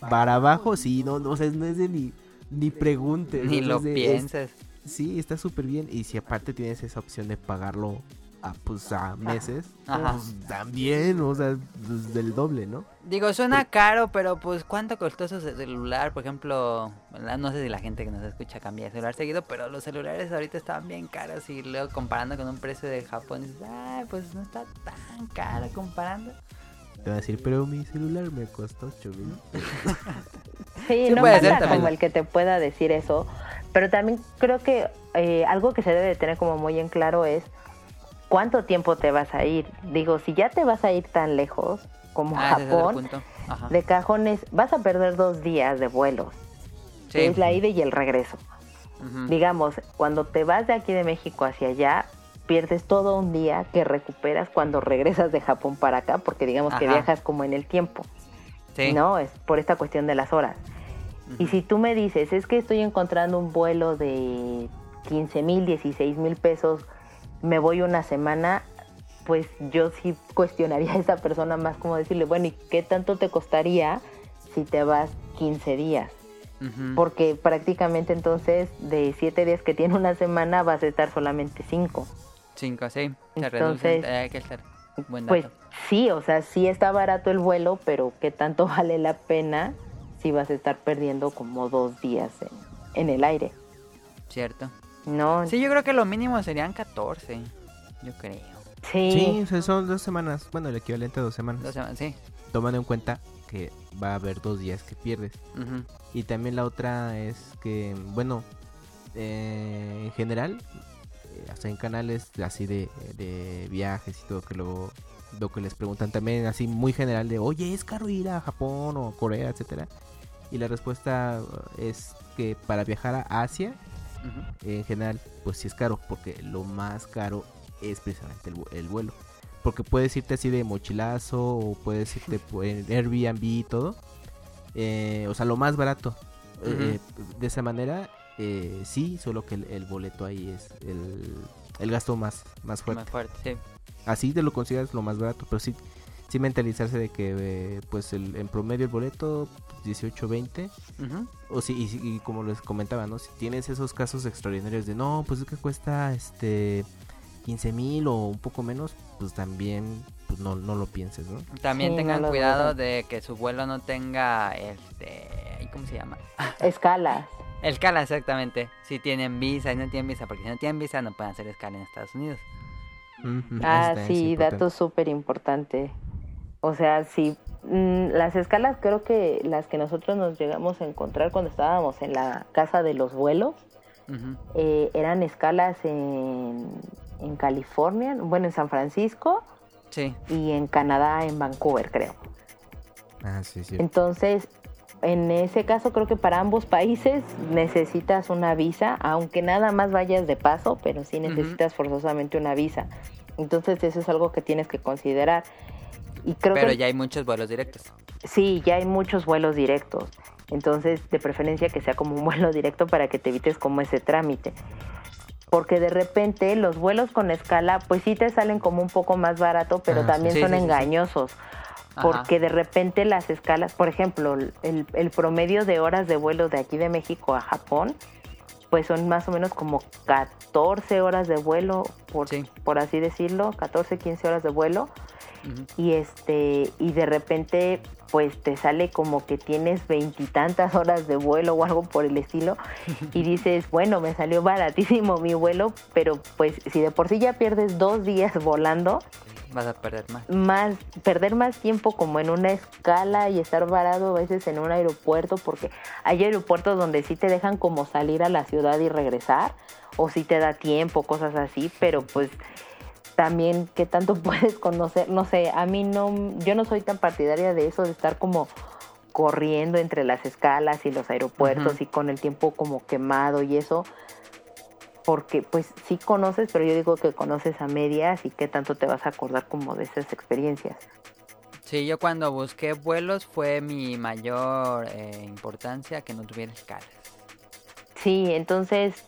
Para abajo, sí, no, no, o sea, no es de ni, ni preguntes. Ni lo pienses. sí, está súper bien. Y si aparte tienes esa opción de pagarlo a, pues, a meses, pues, también, o sea, pues, del doble, ¿no? Digo, suena caro, pero pues ¿cuánto costó su celular? Por ejemplo, no sé si la gente que nos escucha cambia de celular seguido, pero los celulares ahorita estaban bien caros y luego comparando con un precio de Japón dices, ay, pues no está tan caro comparando. Te va a decir, pero mi celular me costó 8 mil. sí, no pasa como el que te pueda decir eso, pero también creo que eh, algo que se debe tener como muy en claro es cuánto tiempo te vas a ir. Digo, si ya te vas a ir tan lejos como ah, Japón, de cajones, vas a perder dos días de vuelos. es la ida y el regreso. Digamos, cuando te vas de aquí de México hacia allá, pierdes todo un día que recuperas cuando regresas de Japón para acá, porque digamos que viajas como en el tiempo. ¿No? Es por esta cuestión de las horas. Y si tú me dices, es que estoy encontrando un vuelo de 15 mil, 16 mil pesos me voy una semana, pues yo sí cuestionaría a esa persona más como decirle, bueno, ¿y qué tanto te costaría si te vas 15 días? Porque prácticamente entonces de 7 días que tiene una semana vas a estar solamente 5. 5, sí. Se entonces, hay que estar buen Pues sí, o sea, sí está barato el vuelo, pero ¿qué tanto vale la pena si vas a estar perdiendo como dos días en el aire? Cierto. No. Sí, yo creo que lo mínimo serían 14. Yo creo. Sí. Sí, son dos semanas. Bueno, el equivalente a dos semanas. Dos semanas, sí. Tomando en cuenta que va a haber dos días que pierdes. Y también la otra es que, bueno, eh, en general, hasta en canales así de, de viajes y todo, que luego lo que les preguntan también así muy general de, oye, ¿es caro ir a Japón o Corea, etcétera? Y la respuesta es que para viajar a Asia en general, pues sí es caro, porque lo más caro es precisamente el, vuelo. Porque puedes irte así de mochilazo o puedes irte en Airbnb y todo. Eh, o sea, lo más barato. Eh, de esa manera, eh, sí, solo que el, boleto ahí es el, gasto más, más fuerte. Más fuerte, Así te lo consigas lo más barato, pero sí, sí mentalizarse de que pues el, en promedio el boleto 18, 20. O si, y, como les comentaba, ¿no? Si tienes esos casos extraordinarios de no, pues es que cuesta este 15 mil o un poco menos, pues también pues no, no lo pienses, ¿no? También tengan cuidado de que su vuelo no tenga este, ¿cómo se llama? Escala. Escala, exactamente. Si tienen visa y no tienen visa, porque si no tienen visa no pueden hacer escala en Estados Unidos. ah, sí, dato súper importante. O sea, si Mm, las escalas creo que las que nosotros nos llegamos a encontrar cuando estábamos en la casa de los vuelos eh, eran escalas en, en, California, bueno, en San Francisco y en Canadá, en Vancouver, creo. Ah, sí, sí. Entonces, en ese caso creo que para ambos países necesitas una visa, aunque nada más vayas de paso, pero sí necesitas forzosamente una visa. Entonces eso es algo que tienes que considerar. Pero ya hay muchos vuelos directos. Sí, ya hay muchos vuelos directos. Entonces, de preferencia que sea como un vuelo directo para que te evites como ese trámite. Porque de repente los vuelos con escala, pues sí te salen como un poco más barato, pero ah, también son engañosos. Porque de repente las escalas, por ejemplo, el, el, promedio de horas de vuelo de aquí de México a Japón, pues son más o menos como 14 horas de vuelo, por, por así decirlo, 14, 15 horas de vuelo. Y este y de repente pues te sale como que tienes veintitantas horas de vuelo o algo por el estilo. Y dices bueno me salió baratísimo mi vuelo pero pues si de por sí ya pierdes dos días volando vas a perder más. Más perder más tiempo como en una escala y estar varado a veces en un aeropuerto porque hay aeropuertos donde sí te dejan como salir a la ciudad y regresar o si te da tiempo cosas así pero pues también qué tanto puedes conocer, no sé, a mí no, yo no soy tan partidaria de eso, de estar como corriendo entre las escalas y los aeropuertos y con el tiempo como quemado y eso, porque pues sí conoces, pero yo digo que conoces a medias y qué tanto te vas a acordar como de esas experiencias. Sí, yo cuando busqué vuelos fue mi mayor eh, importancia que no tuviera escalas. Sí, entonces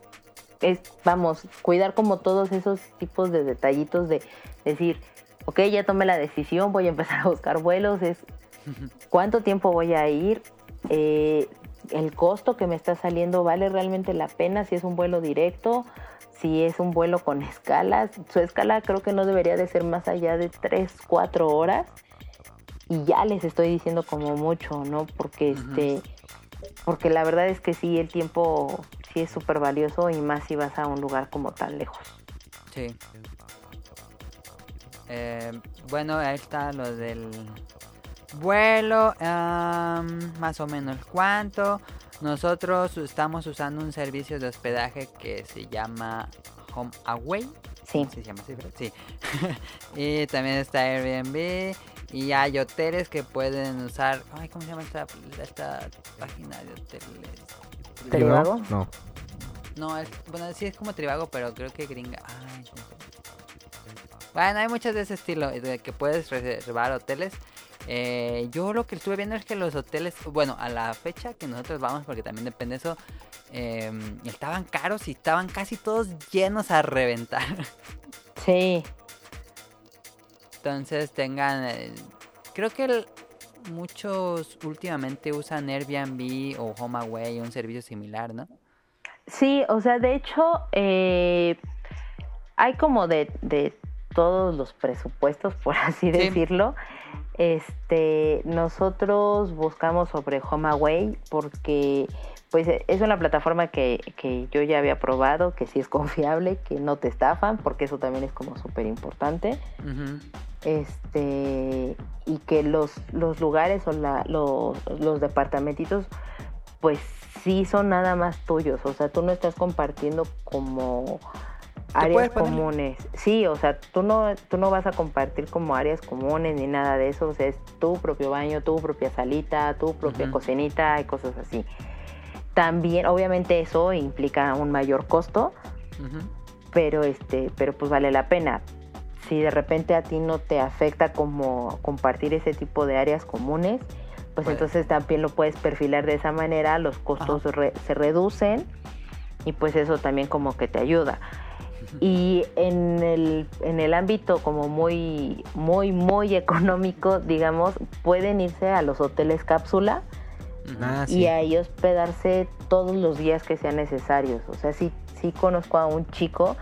es, vamos, cuidar como todos esos tipos de detallitos de decir, ok, ya tomé la decisión, voy a empezar a buscar vuelos, es cuánto tiempo voy a ir, eh, el costo que me está saliendo vale realmente la pena si es un vuelo directo, si es un vuelo con escalas. Su escala creo que no debería de ser más allá de 3, 4 horas. Y ya les estoy diciendo como mucho, ¿no? Porque este porque la verdad es que sí el tiempo sí es súper valioso y más si vas a un lugar como tan lejos. Sí. Eh, bueno, ahí está lo del vuelo, más o menos cuánto. Nosotros estamos usando un servicio de hospedaje que se llama Home Away. Sí. Se llama así, Sí. y también está Airbnb. Y hay hoteles que pueden usar. Ay, ¿cómo se llama esta, página de hoteles? ¿Trivago? No. No, es, bueno, sí es como Trivago, pero creo que gringa. Ay, bueno, hay muchas de ese estilo, de que puedes reservar hoteles. Eh, yo lo que estuve viendo es que los hoteles, bueno, a la fecha que nosotros vamos, porque también depende de eso, em, estaban caros y estaban casi todos llenos a reventar. Sí. Entonces tengan, eh, creo que muchos últimamente usan Airbnb o HomeAway, un servicio similar, ¿no? Sí, o sea, de hecho, eh, hay como de, de todos los presupuestos, por así decirlo. Este, nosotros buscamos sobre HomeAway porque pues es una plataforma que, que, yo ya había probado, que sí es confiable, que no te estafan, porque eso también es como súper importante. Este, y que los, los lugares o la, los, los departamentitos, pues sí son nada más tuyos. O sea, tú no estás compartiendo como áreas comunes. Sí, o sea, tú no, tú no vas a compartir como áreas comunes ni nada de eso. O sea, es tu propio baño, tu propia salita, tu propia cocinita y cosas así. También, obviamente, eso implica un mayor costo, pero este, pero pues vale la pena. Si de repente a ti no te afecta como compartir ese tipo de áreas comunes, pues entonces también lo puedes perfilar de esa manera, los costos se reducen y pues eso también como que te ayuda. Y en el, en el ámbito como muy, muy, muy económico, digamos, pueden irse a los hoteles cápsula ah, y ahí hospedarse todos los días que sean necesarios. O sea, sí, sí conozco a un chico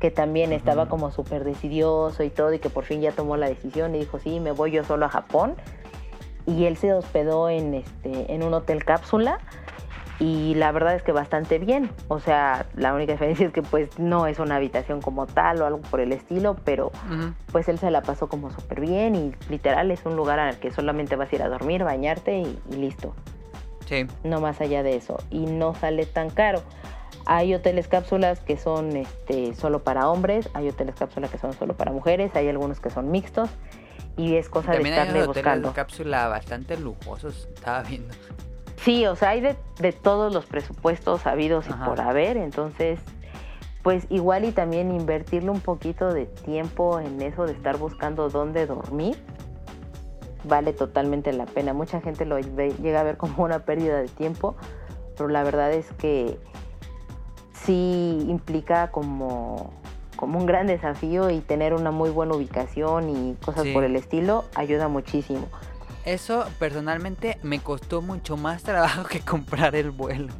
que también estaba como súper decidioso y todo y que por fin ya tomó la decisión y dijo, sí, me voy yo solo a Japón. Y él se hospedó en, este, en un hotel cápsula y la verdad es que bastante bien. O sea, la única diferencia es que pues no es una habitación como tal o algo por el estilo, pero pues él se la pasó como súper bien y literal es un lugar al que solamente vas a ir a dormir, bañarte y, listo. Sí. No más allá de eso. Y no sale tan caro. Hay hoteles cápsulas que son este, solo para hombres, hay hoteles cápsulas que son solo para mujeres, hay algunos que son mixtos y es cosa de estarle hay buscando. cápsula bastante lujosos, estaba viendo. Sí, o sea, hay de, todos los presupuestos habidos y por haber, entonces, pues igual y también invertirle un poquito de tiempo en eso de estar buscando dónde dormir, vale totalmente la pena. Mucha gente lo llega a ver como una pérdida de tiempo, pero la verdad es que sí implica como, como un gran desafío y tener una muy buena ubicación y cosas por el estilo ayuda muchísimo. Eso personalmente me costó mucho más trabajo que comprar el vuelo.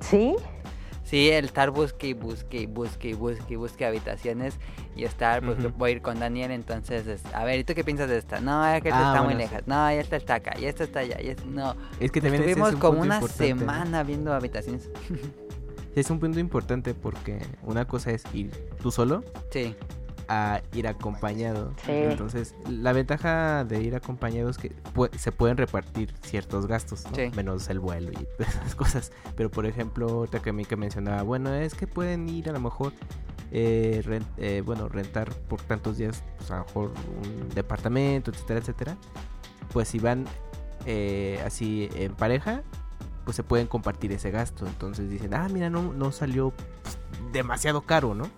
¿Sí? Sí, el estar busque y busque y busque y busque y busque habitaciones y estar, pues voy a ir con Daniel, entonces, a ver, ¿y tú qué piensas de esta? No, es que esta ah, está muy lejos, no, esta está acá, y esta está allá, y no. Es que también Estuvimos como una semana viendo habitaciones. es un punto importante porque una cosa es ir tú solo. Sí a ir acompañado. Entonces, la ventaja de ir acompañado es que se pueden repartir ciertos gastos, menos el vuelo y esas cosas. Pero, por ejemplo, otra que que mencionaba, bueno, es que pueden ir a lo mejor, eh, eh, bueno, rentar por tantos días, pues a lo mejor un departamento, etcétera, etcétera. Pues si van eh, así en pareja, pues se pueden compartir ese gasto. Entonces dicen, ah, mira, no, no salió demasiado caro, ¿no?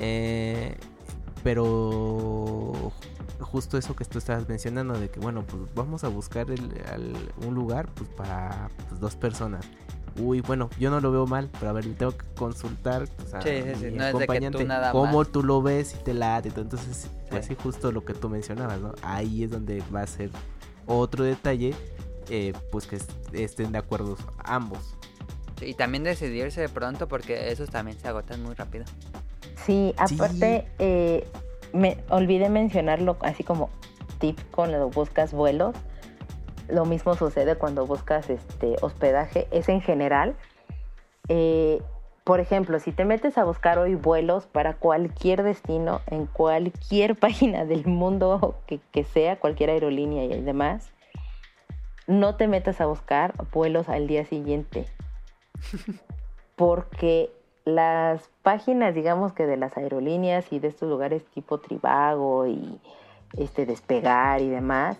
Eh, pero justo eso que tú estabas mencionando de que bueno pues vamos a buscar un lugar pues para pues, dos personas. Uy bueno yo no lo veo mal pero a ver tengo que consultar pues, a sí, sí, No acompañante de que tú nada cómo tú lo ves y te late entonces pues sí justo lo que tú mencionabas no ahí es donde va a ser otro detalle eh, pues que estén de acuerdo ambos y también decidirse de pronto porque esos también se agotan muy rápido sí aparte Eh, me olvidé mencionarlo así como tip cuando buscas vuelos. Lo mismo sucede cuando buscas este hospedaje, es en general. Eh, por ejemplo, si te metes a buscar hoy vuelos para cualquier destino, en cualquier página del mundo que, que sea, cualquier aerolínea y demás, no te metas a buscar vuelos al día siguiente. Porque las páginas, digamos que de las aerolíneas y de estos lugares tipo Tribago y este Despegar y demás,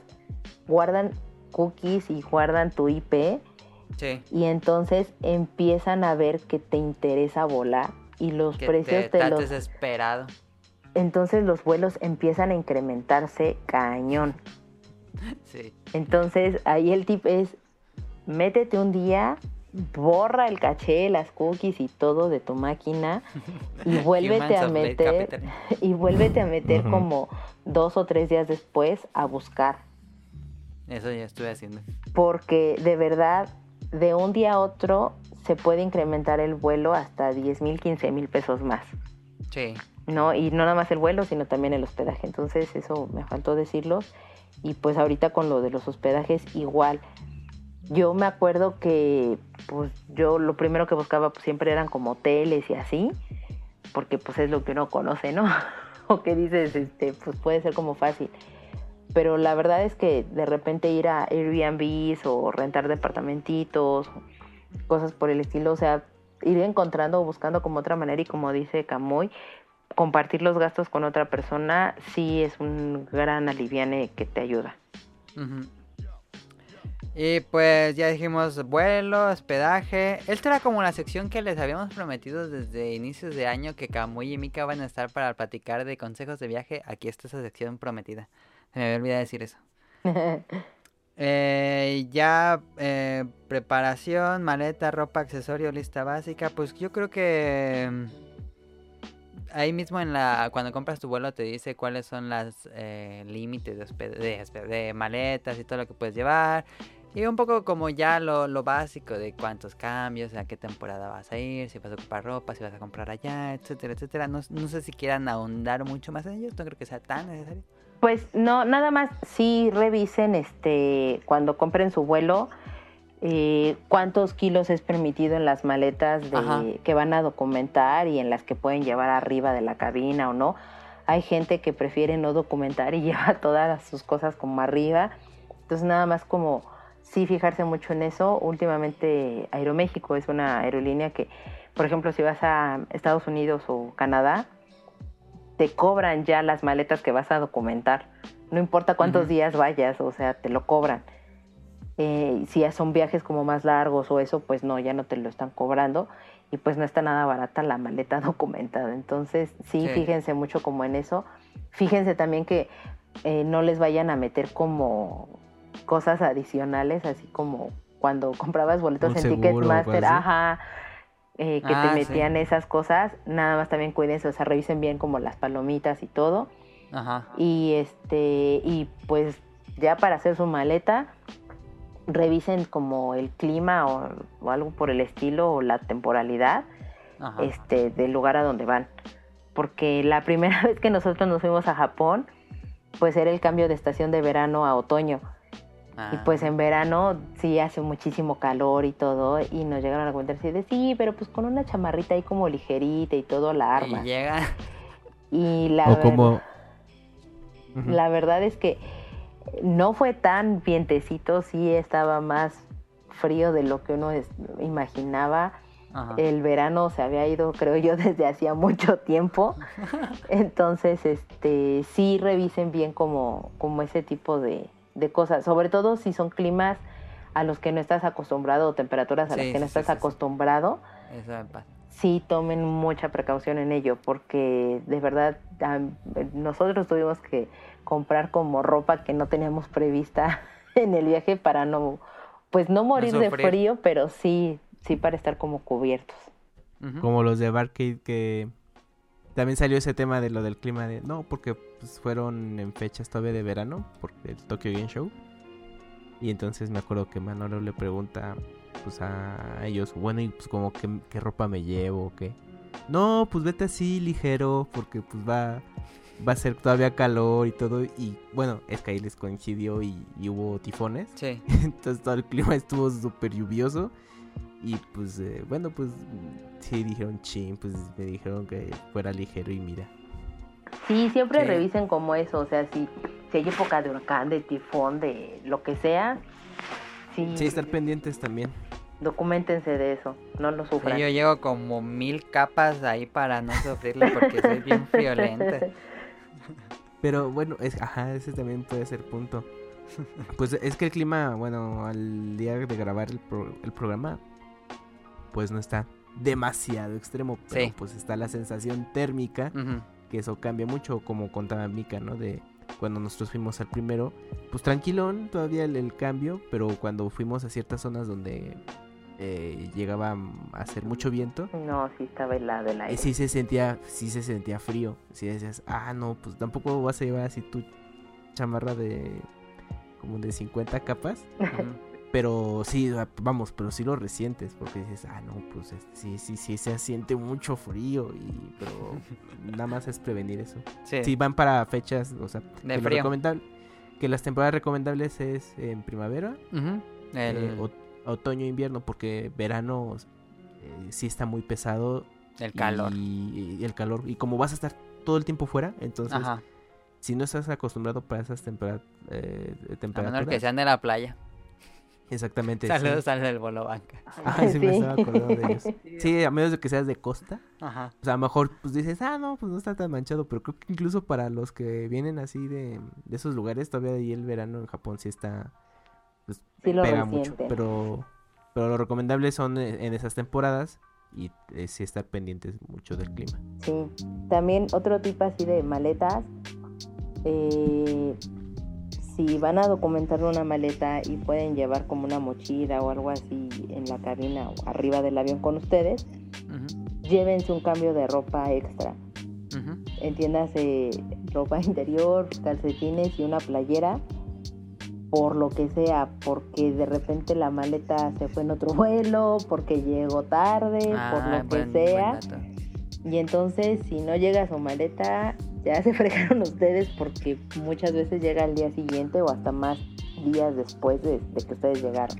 guardan cookies y guardan tu IP. Y entonces empiezan a ver que te interesa volar y los precios te, los desesperado. Entonces los vuelos empiezan a incrementarse cañón. Entonces ahí el tip es métete un día borra el caché, las cookies y todo de tu máquina y vuélvete a meter y vuélvete a meter como dos o tres días después a buscar. Eso ya estuve haciendo. Porque de verdad, de un día a otro se puede incrementar el vuelo hasta 10 mil, 15 mil pesos más. Sí. ¿No? Y no nada más el vuelo, sino también el hospedaje. Entonces, eso me faltó decirlo. Y pues ahorita con lo de los hospedajes, igual yo me acuerdo que pues yo lo primero que buscaba pues, siempre eran como hoteles y así, porque pues es lo que uno conoce, ¿no? o que dices, este, pues puede ser como fácil. Pero la verdad es que de repente ir a Airbnbs o rentar departamentitos, cosas por el estilo, o sea, ir encontrando o buscando como otra manera y como dice Camoy, compartir los gastos con otra persona sí es un gran aliviane que te ayuda. Y pues ya dijimos vuelo, hospedaje. Esta era como la sección que les habíamos prometido desde inicios de año que Camuy y Mika van a estar para platicar de consejos de viaje. Aquí está esa sección prometida. Se me había olvidado decir eso. eh, ya eh, preparación, maleta, ropa, accesorio, lista básica. Pues yo creo que mm, ahí mismo en la cuando compras tu vuelo te dice cuáles son las eh, límites de, de, maletas y todo lo que puedes llevar y un poco como ya lo, lo, básico de cuántos cambios, a qué temporada vas a ir, si vas a ocupar ropa, si vas a comprar allá, etcétera, etcétera. No, no sé si quieran ahondar mucho más en ello, no creo que sea tan necesario. Pues no, nada más sí revisen este cuando compren su vuelo eh, cuántos kilos es permitido en las maletas de, que van a documentar y en las que pueden llevar arriba de la cabina o no. Hay gente que prefiere no documentar y lleva todas sus cosas como arriba. Entonces nada más como sí fijarse mucho en eso. Últimamente Aeroméxico es una aerolínea que, por ejemplo, si vas a Estados Unidos o Canadá, te cobran ya las maletas que vas a documentar. No importa cuántos días vayas, o sea, te lo cobran. Eh, si ya son viajes como más largos o eso, pues no, ya no te lo están cobrando y pues no está nada barata la maleta documentada. Entonces, sí, fíjense mucho como en eso. Fíjense también que eh, no les vayan a meter como cosas adicionales, así como cuando comprabas boletos en Ticketmaster, ajá, eh, que te ah, metían esas cosas, nada más también cuídense, o sea, revisen bien como las palomitas y todo. Ajá. Y este, y pues ya para hacer su maleta, revisen como el clima o, algo por el estilo o la temporalidad este del lugar a donde van. Porque la primera vez que nosotros nos fuimos a Japón, pues era el cambio de estación de verano a otoño. Y ah. pues en verano sí hace muchísimo calor y todo. Y nos llegaron a comentar así de sí, pero pues con una chamarrita ahí como ligerita y todo la arma. Y llega. Y la, como... la verdad es que no fue tan vientecito, sí estaba más frío de lo que uno imaginaba. El verano se había ido, creo yo, desde hacía mucho tiempo. Entonces, este, sí revisen bien como, como ese tipo de, de cosas, sobre todo si son climas a los que no estás acostumbrado o temperaturas a las que no estás acostumbrado. Eso me pasa. Sí, tomen mucha precaución en ello, porque de verdad nosotros tuvimos que comprar como ropa que no teníamos prevista en el viaje para no, pues no morir de frío, pero sí, sí para estar como cubiertos. Como los de Barcade que también salió ese tema de lo del clima de no, porque pues, fueron en fechas todavía de verano, porque el Tokyo Game Show. Y entonces me acuerdo que Manolo le pregunta pues a ellos, bueno, y pues como qué, qué ropa me llevo qué. No, pues vete así ligero porque pues va va a ser todavía calor y todo y bueno, es que ahí les coincidió y, hubo tifones. Sí. Entonces todo el clima estuvo súper lluvioso y pues eh, bueno, pues sí dijeron chin, pues me dijeron que fuera ligero y mira. Sí, siempre revisen como eso, o sea, si, si hay época de huracán, de tifón, de lo que sea, sí. Sí, estar pendientes también. Documentense de eso, no lo sufran. yo llevo como mil capas ahí para no sufrirlo porque soy bien friolenta. Pero bueno, es, ajá, ese también puede ser punto. Pues es que el clima, bueno, al día de grabar el, el programa, pues no está demasiado extremo, pero pues está la sensación térmica, que eso cambia mucho, como contaba Mika, ¿no? De cuando nosotros fuimos al primero, pues tranquilón todavía el, cambio, pero cuando fuimos a ciertas zonas donde eh, llegaba a hacer mucho viento. No, sí estaba helado el aire. Sí se sentía, sí se sentía frío. Si decías, ah, no, pues tampoco vas a llevar así tu chamarra de como de 50 capas. Pero sí, vamos, pero sí lo resientes, porque dices, ah, no, pues sí, sí, sí, se siente mucho frío, y pero nada más es prevenir eso. Sí. van para fechas, o sea, de que, recomendable, que las temporadas recomendables es en primavera, eh, otoño, invierno, porque verano eh, sí está muy pesado. El calor. Y, el calor, y como vas a estar todo el tiempo fuera, entonces... Si no estás acostumbrado para esas temperaturas... Eh, temperaturas... que sean de la playa. Exactamente. Saludos al del Bolo Banca. Ah, sí, me estaba acordando de ellos. Sí, a menos de que seas de costa. Ajá. O sea, a lo mejor pues dices, ah, no, pues no está tan manchado. Pero creo que incluso para los que vienen así de, de esos lugares, todavía ahí el verano en Japón sí está. Pues sí lo pega mucho. Pero, pero lo recomendable son eh, en esas temporadas y eh, sí estar pendientes mucho del clima. Sí. También otro tipo así de maletas. Eh si van a documentar una maleta y pueden llevar como una mochila o algo así en la cabina o arriba del avión con ustedes, llévense un cambio de ropa extra. Entiéndase ropa interior, calcetines y una playera, por lo que sea, porque de repente la maleta se fue en otro vuelo, porque llegó tarde, por lo ah, que sea. Y entonces, si no llega su maleta, ya se fregaron ustedes porque muchas veces llega al día siguiente o hasta más días después de, que ustedes llegaron.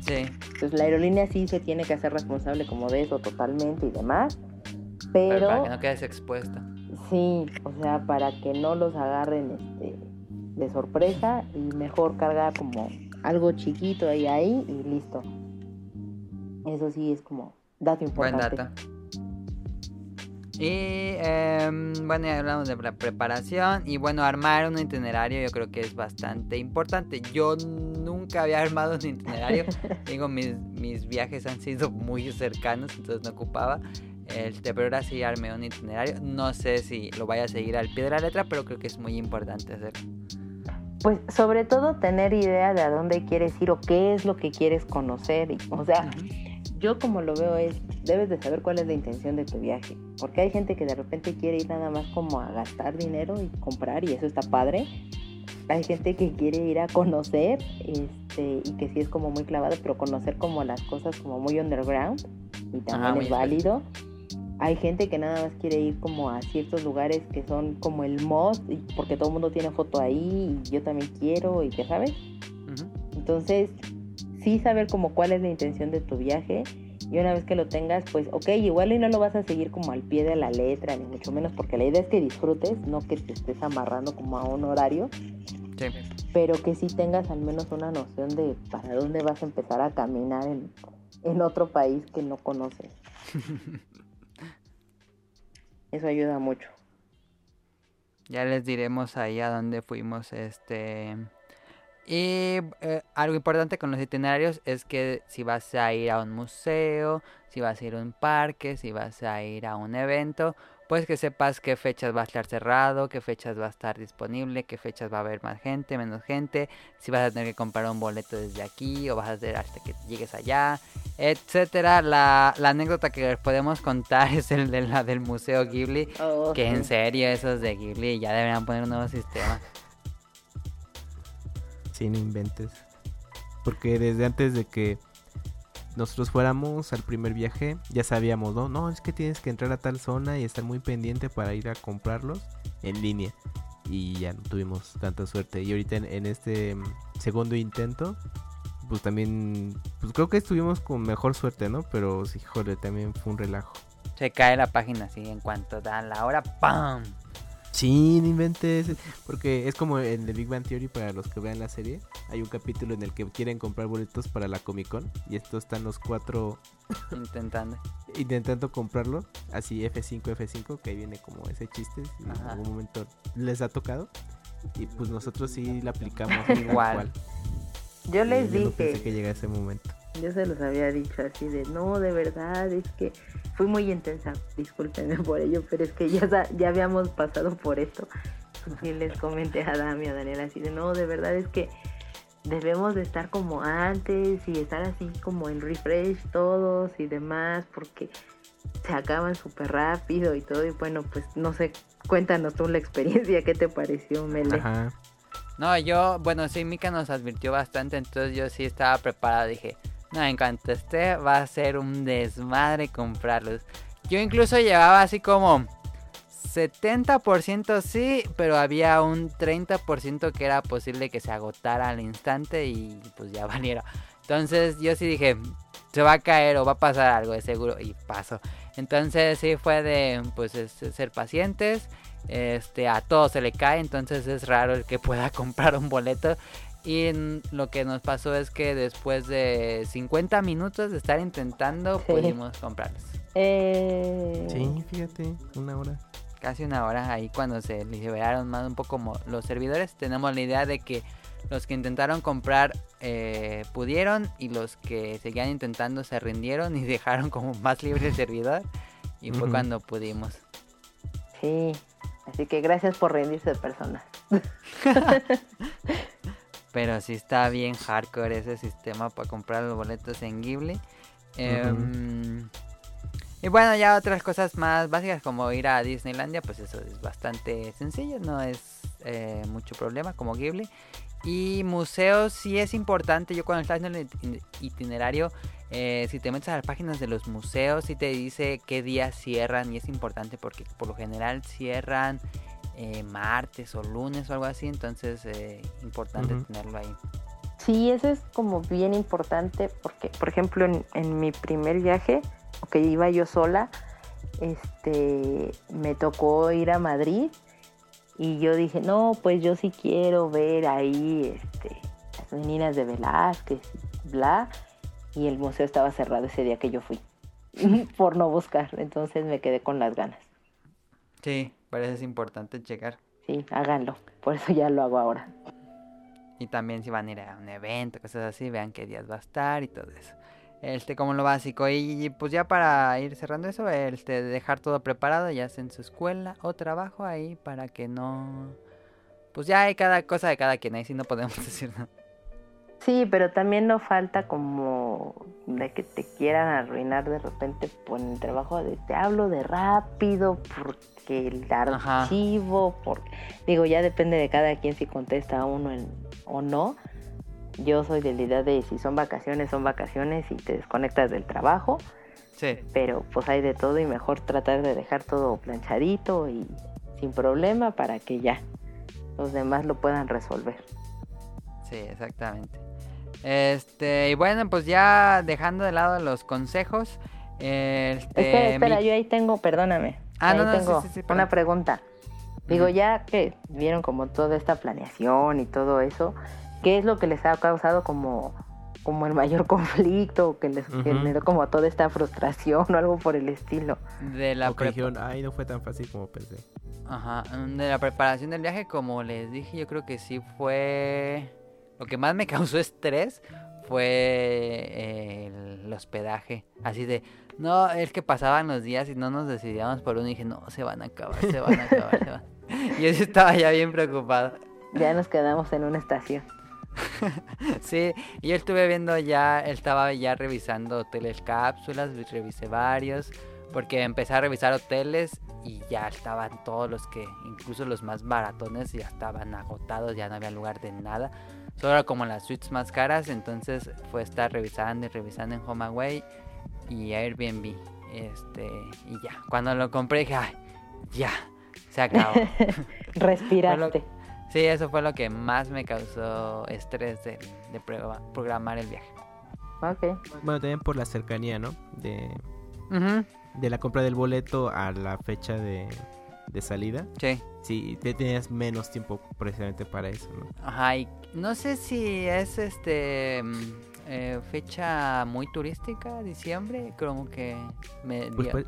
Sí. Entonces la aerolínea sí se tiene que hacer responsable como de eso totalmente y demás. Pero, para que no quedes expuesta. Sí, o sea, para que no los agarren este, de sorpresa y mejor cargar como algo chiquito ahí ahí y listo. Eso sí es como dato importante. Buen dato. Y em, bueno, ya hablamos de la preparación y bueno, armar un itinerario yo creo que es bastante importante. Yo nunca había armado un itinerario, digo, mis, mis viajes han sido muy cercanos, entonces no ocupaba. Este, pero ahora sí armé un itinerario. No sé si lo vaya a seguir al pie de la letra, pero creo que es muy importante hacerlo. Pues sobre todo tener idea de a dónde quieres ir o qué es lo que quieres conocer. O sea, yo como lo veo es, debes de saber cuál es la intención de tu viaje, porque hay gente que de repente quiere ir nada más como a gastar dinero y comprar y eso está padre. Hay gente que quiere ir a conocer este, y que sí es como muy clavado, pero conocer como las cosas como muy underground y también es válido. Hay gente que nada más quiere ir como a ciertos lugares que son como el most, porque todo el mundo tiene foto ahí y yo también quiero y ya sabes. Entonces, sí saber como cuál es la intención de tu viaje y una vez que lo tengas, pues ok, igual y no lo vas a seguir como al pie de la letra, ni mucho menos porque la idea es que disfrutes, no que te estés amarrando como a un horario, sí. pero que sí tengas al menos una noción de para dónde vas a empezar a caminar en, en otro país que no conoces. Eso ayuda mucho. Ya les diremos ahí a dónde fuimos este Y eh, algo importante con los itinerarios es que si vas a ir a un museo, si vas a ir a un parque, si vas a ir a un evento, pues que sepas qué fechas va a estar cerrado, qué fechas va a estar disponible, qué fechas va a haber más gente, menos gente, si vas a tener que comprar un boleto desde aquí o vas a hacer hasta que llegues allá, etcétera. La, anécdota que les podemos contar es el de la del Museo Ghibli, oh, que en serio esos de Ghibli ya deberían poner un nuevo sistema. Sí, no inventes. Porque desde antes de que nosotros fuéramos al primer viaje, ya sabíamos, no, no, es que tienes que entrar a tal zona y estar muy pendiente para ir a comprarlos en línea. Y ya no tuvimos tanta suerte. Y ahorita en, este mm, segundo intento, pues también, pues creo que estuvimos con mejor suerte, ¿no? Pero sí, joder, también fue un relajo. Se cae la página así en cuanto da la hora, ¡pam! Sí, no inventes. Porque es como en The Big Bang Theory para los que vean la serie. Hay un capítulo en el que quieren comprar boletos para la Comic Con. Y estos están los cuatro intentando. intentando comprarlo. Así F5, F5, que ahí viene como ese chiste. en algún momento les ha tocado. Y pues nosotros sí la aplicamos igual. Yo les dije. no pensé que llega ese momento. Yo se los había dicho así de, no, de verdad, es que fui muy intensa, discúlpenme por ello, pero es que ya, ya habíamos pasado por esto. Y les comenté a Dami, a Daniela, así de, no, de verdad es que debemos de estar como antes y estar así como en refresh todos y demás, porque se acaban súper rápido y todo. Y bueno, pues no sé, cuéntanos tú la experiencia, ¿qué te pareció, Mele? No, yo, bueno, sí, Mika nos advirtió bastante, entonces yo sí estaba preparado, dije, en cuanto esté, va a ser un desmadre comprarlos. Yo incluso llevaba así como 70% sí, pero había un 30% que era posible que se agotara al instante y pues ya valiera. Entonces yo sí dije, se va a caer o va a pasar algo de seguro y pasó. Entonces sí fue de pues ser pacientes. Este, a todo se le cae, entonces es raro el que pueda comprar un boleto y lo que nos pasó es que después de 50 minutos de estar intentando, pudimos comprarlos. Eh... Sí, fíjate, una hora. Casi una hora ahí cuando se liberaron más un poco como los servidores. Tenemos la idea de que los que intentaron comprar eh, pudieron y los que seguían intentando se rindieron y dejaron como más libre el servidor. Y fue cuando pudimos. Sí, así que gracias por rendirse de personas. Pero sí está bien hardcore ese sistema para comprar los boletos en Ghibli. Em, y bueno, ya otras cosas más básicas como ir a Disneylandia, pues eso es bastante sencillo, no es eh, mucho problema como Ghibli. Y museos sí es importante, yo cuando estás en el itinerario, eh, si te metes a las páginas de los museos, sí te dice qué días cierran y es importante porque por lo general cierran eh, martes o lunes o algo así, entonces eh, importante tenerlo ahí. Sí, eso es como bien importante porque, por ejemplo, en, mi primer viaje, que iba yo sola, este, me tocó ir a Madrid y yo dije, no, pues yo sí quiero ver ahí este, las meninas de Velázquez, bla, y el museo estaba cerrado ese día que yo fui, por no buscar, entonces me quedé con las ganas. Sí, parece es importante checar. Sí, háganlo. Por eso ya lo hago ahora. Y también si van a ir a un evento, cosas así, vean qué días va a estar y todo eso. Este, como lo básico. Y pues ya para ir cerrando eso, este, dejar todo preparado, ya sea en su escuela o trabajo ahí, para que no. Pues ya hay cada cosa de cada quien, ahí sí no podemos decir nada. Sí, pero también no falta como de que te quieran arruinar de repente por el trabajo de te hablo de rápido porque el archivo, porque digo, ya depende de cada quien si contesta a uno o no. Yo soy de la idea de si son vacaciones, son vacaciones y te desconectas del trabajo. Sí. Pero pues hay de todo y mejor tratar de dejar todo planchadito y sin problema para que ya los demás lo puedan resolver. Sí, exactamente. Este, y bueno, pues ya dejando de lado los consejos. Este, espera, yo ahí tengo, perdóname. Ah, ahí no, tengo una pregunta. Digo, ya que vieron como toda esta planeación y todo eso, ¿qué es lo que les ha causado como, como el mayor conflicto, que les generó como toda esta frustración o algo por el estilo? De la preparación, ay, no fue tan fácil como pensé. Ajá, de la preparación del viaje, como les dije, yo creo que sí fue lo que más me causó estrés fue el hospedaje. Así de, no, es que pasaban los días y no nos decidíamos por uno y dije, no, se van a acabar, se van a acabar, se van. Y yo estaba ya bien preocupado. Ya nos quedamos en una estación. sí, y yo estuve viendo ya, él estaba ya revisando hoteles cápsulas, revisé varios, porque empecé a revisar hoteles y ya estaban todos los que, incluso los más baratones, ya estaban agotados, ya no había lugar de nada. Solo como las suites más caras, entonces fue estar revisando y revisando en HomeAway y Airbnb. Este, y ya, cuando lo compré dije, Ay, ya, se acabó. Respiraste. sí, eso fue lo que más me causó estrés de, de programar el viaje. Ok. Bueno, también por la cercanía, ¿no? De, de la compra del boleto a la fecha de, de salida. Sí. Sí, te tenías menos tiempo precisamente para eso, ¿no? Ajá, y no sé si es este mm, eh, fecha muy turística, diciembre, como que me, pues, pues,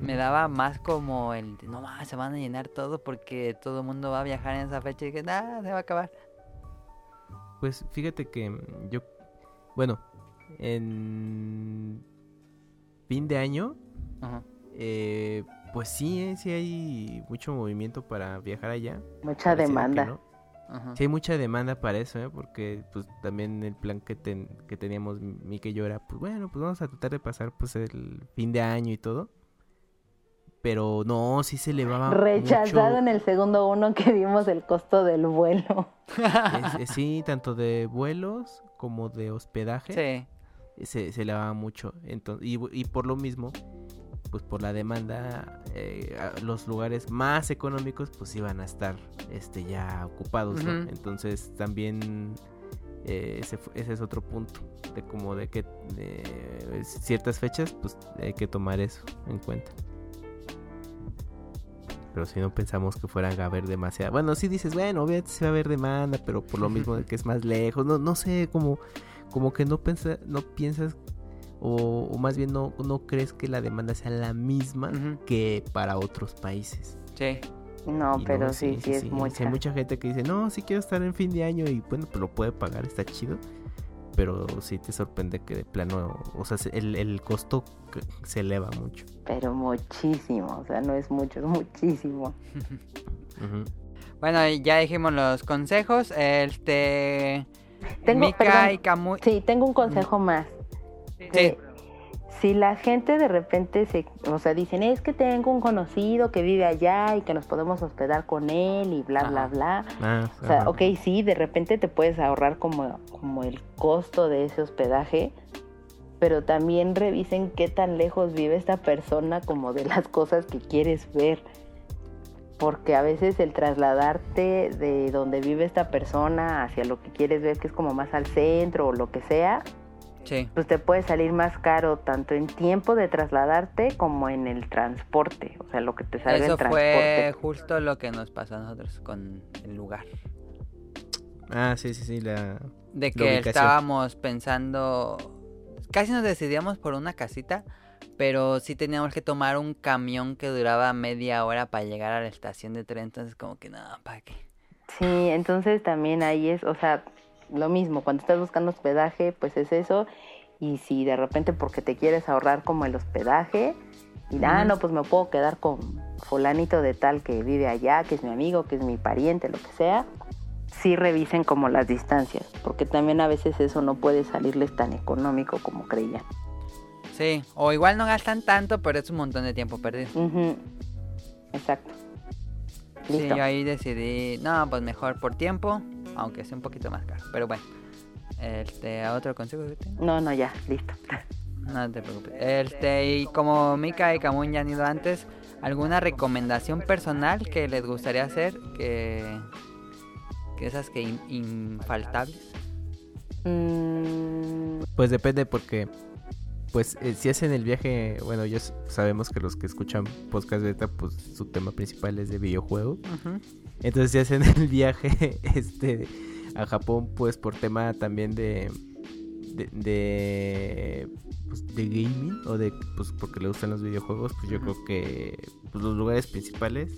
me daba más como el, no más, se van a llenar todo porque todo el mundo va a viajar en esa fecha y que nada, se va a acabar. Pues fíjate que yo, bueno, en fin de año, eh, pues sí, eh, sí hay mucho movimiento para viajar allá. Mucha demanda. Sí hay mucha demanda para eso, ¿eh? porque pues también el plan que, que teníamos mi que yo era, pues bueno, pues vamos a tratar de pasar pues el fin de año y todo. Pero no, sí se elevaba Rechazado en el segundo uno que vimos el costo del vuelo. sí, tanto de vuelos como de hospedaje. Sí. Se, se elevaba mucho. Entonces, y, y por lo mismo, pues por la demanda eh, los lugares más económicos pues iban a estar este ya ocupados entonces también eh, ese, ese, es otro punto de como de que ciertas fechas pues hay que tomar eso en cuenta. Pero si no pensamos que fueran a haber demasiada bueno si dices bueno obviamente se va a haber demanda pero por lo mismo de que es más lejos no no sé como como que no pensa, no piensas o, más bien no, no crees que la demanda sea la misma que para otros países. Sí. No, pero sí, sí, es mucha. Hay mucha gente que dice, no, sí quiero estar en fin de año y bueno, pues lo puede pagar, está chido. Pero sí te sorprende que de plano, o sea, el, el costo se eleva mucho. Pero muchísimo, o sea, no es mucho, es muchísimo. Bueno, ya dijimos los consejos. Este. Tengo, Mika y Sí, tengo un consejo más. Si la gente de repente se, o sea, dicen, es que tengo un conocido que vive allá y que nos podemos hospedar con él y bla, bla, bla. Ah, o sea, ok, sí, de repente te puedes ahorrar como, como el costo de ese hospedaje, pero también revisen qué tan lejos vive esta persona como de las cosas que quieres ver. Porque a veces el trasladarte de donde vive esta persona hacia lo que quieres ver, que es como más al centro o lo que sea, pues te puede salir más caro tanto en tiempo de trasladarte como en el transporte, o sea, lo que te sale Eso el transporte. fue justo lo que nos pasó a nosotros con el lugar. Ah, sí, sí, sí, la de que estábamos pensando casi nos decidíamos por una casita, pero sí teníamos que tomar un camión que duraba media hora para llegar a la estación de tren, entonces como que no, ¿para qué? Sí, entonces también ahí es, o sea, lo mismo, cuando estás buscando hospedaje, pues es eso. Y si de repente porque te quieres ahorrar como el hospedaje, y ah, no, pues me puedo quedar con fulanito de tal que vive allá, que es mi amigo, que es mi pariente, lo que sea, sí revisen como las distancias, porque también a veces eso no puede salirles tan económico como creían. Sí, o igual no gastan tanto, pero es un montón de tiempo perdido. Exacto. Sí, yo ahí decidí, no, pues mejor por tiempo, aunque sea un poquito más caro. Pero bueno, este, ¿otro consejo que tengo? No, no, ya, listo. No te preocupes. Este, y como Mika y Camun ya han ido antes, ¿alguna recomendación personal que les gustaría hacer? Que, que esas que infaltables. Mm. Pues depende porque pues eh, si hacen el viaje, bueno, ya sabemos que los que escuchan podcast beta, pues su tema principal es de videojuego. Entonces si hacen el viaje este a Japón, pues por tema también de de, pues, de, gaming o de pues porque le gustan los videojuegos, pues yo creo que pues, los lugares principales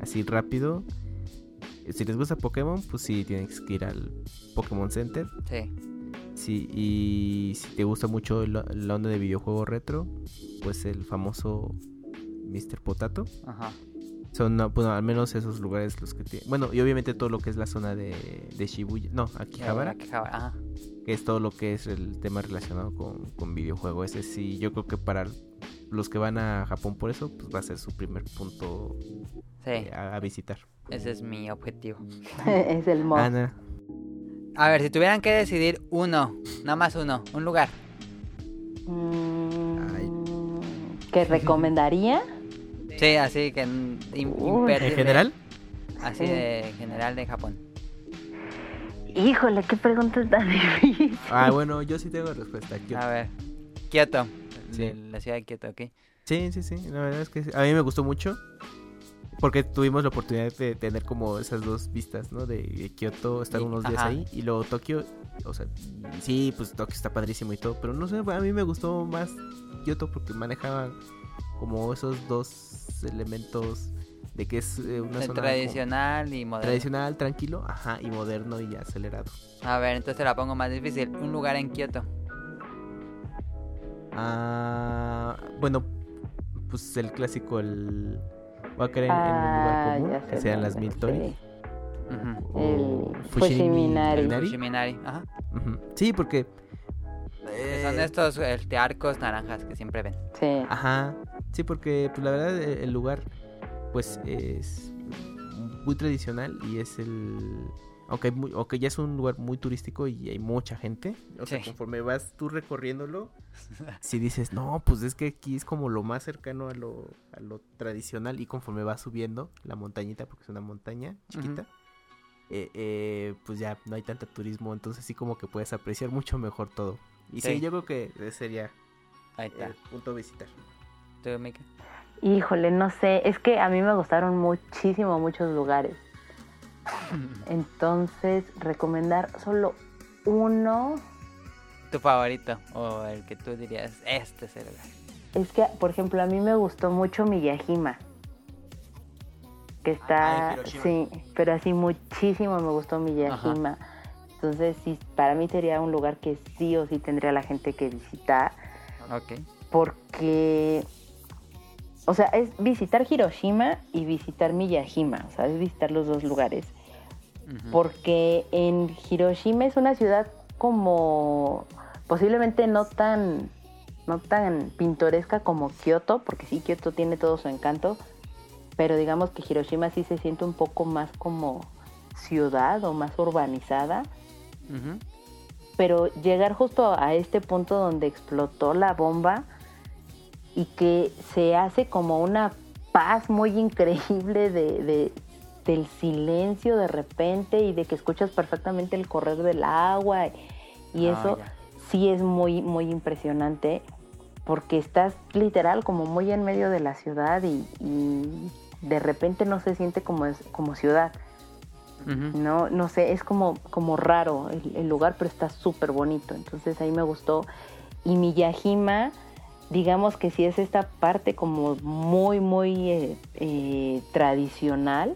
así rápido si les gusta Pokémon, pues sí, tienen que ir al Pokémon Center. Sí. Sí, y si te gusta mucho la, onda de videojuego retro, pues el famoso Mr. Potato. Ajá. Son, bueno, al menos esos lugares los que tienen. Bueno, y obviamente todo lo que es la zona de, de Shibuya. No, Akihabara. Akihabara, ajá. Que es todo lo que es el tema relacionado con, con videojuego. Ese sí, yo creo que para los que van a Japón por eso, pues va a ser su primer punto eh, a, visitar. Ese es mi objetivo. es el mod. A ver, si tuvieran que decidir uno, nada más uno, un lugar. Mm, ¿Qué recomendaría? Sí, así que ¿En general? Así de general de Japón. Híjole, qué pregunta tan difícil. Ah, bueno, yo sí tengo respuesta. A ver, Kioto. la ciudad de Kioto, ¿ok? Sí, sí, sí. La verdad es que a mí me gustó mucho. Porque tuvimos la oportunidad de tener como esas dos vistas, ¿no? De Kioto, estar unos días ahí. Y luego Tokio, o sea, sí, pues Tokio está padrísimo y todo. Pero no sé, a mí me gustó más Kioto porque manejaba como esos dos elementos de que es eh, una zona tradicional y moderno. Tradicional, tranquilo, ajá, y moderno y acelerado. A ver, entonces la pongo más difícil. Un lugar en Kioto. Ah, bueno, pues el clásico, el Va a querer en un lugar ah, común, que sean las mil Tori. El Fushiminari. Fushiminari, ajá. Sí, porque... son estos este, arcos naranjas que siempre ven. Sí. Ajá. Sí, porque pues la verdad el lugar pues es muy tradicional y es el aunque, aunque ya es un lugar muy turístico y hay mucha gente, o sea, conforme vas tú recorriéndolo, si dices, no, pues es que aquí es como lo más cercano a lo, a lo tradicional y conforme vas subiendo la montañita, porque es una montaña chiquita, eh, eh, pues ya no hay tanto turismo, entonces sí como que puedes apreciar mucho mejor todo. Y sí, yo creo que ese sería Ahí está. el punto a visitar. ¿Tú, Mika? Híjole, no sé, es que a mí me gustaron muchísimo muchos lugares. Entonces, recomendar solo uno. ¿Tu favorito? O el que tú dirías, este es el lugar. Es que, por ejemplo, a mí me gustó mucho Miyajima. Que está, ah, sí, pero así muchísimo me gustó Miyajima. Entonces, sí, para mí sería un lugar que sí o sí tendría la gente que visitar. Ok. Porque o sea, es visitar Hiroshima y visitar Miyajima, o sea, es visitar los dos lugares. Porque en Hiroshima es una ciudad como posiblemente no tan no tan pintoresca como Kioto, porque sí Kioto tiene todo su encanto, pero digamos que Hiroshima sí se siente un poco más como ciudad o más urbanizada. Pero llegar justo a este punto donde explotó la bomba, y que se hace como una paz muy increíble de, del silencio de repente y de que escuchas perfectamente el correr del agua y ah, eso sí es muy muy impresionante porque estás literal como muy en medio de la ciudad y, de repente no se siente como como ciudad. No no sé es como como raro el, el lugar pero está súper bonito. Entonces ahí me gustó. Y Miyajima digamos que sí es esta parte como muy, muy eh, eh, tradicional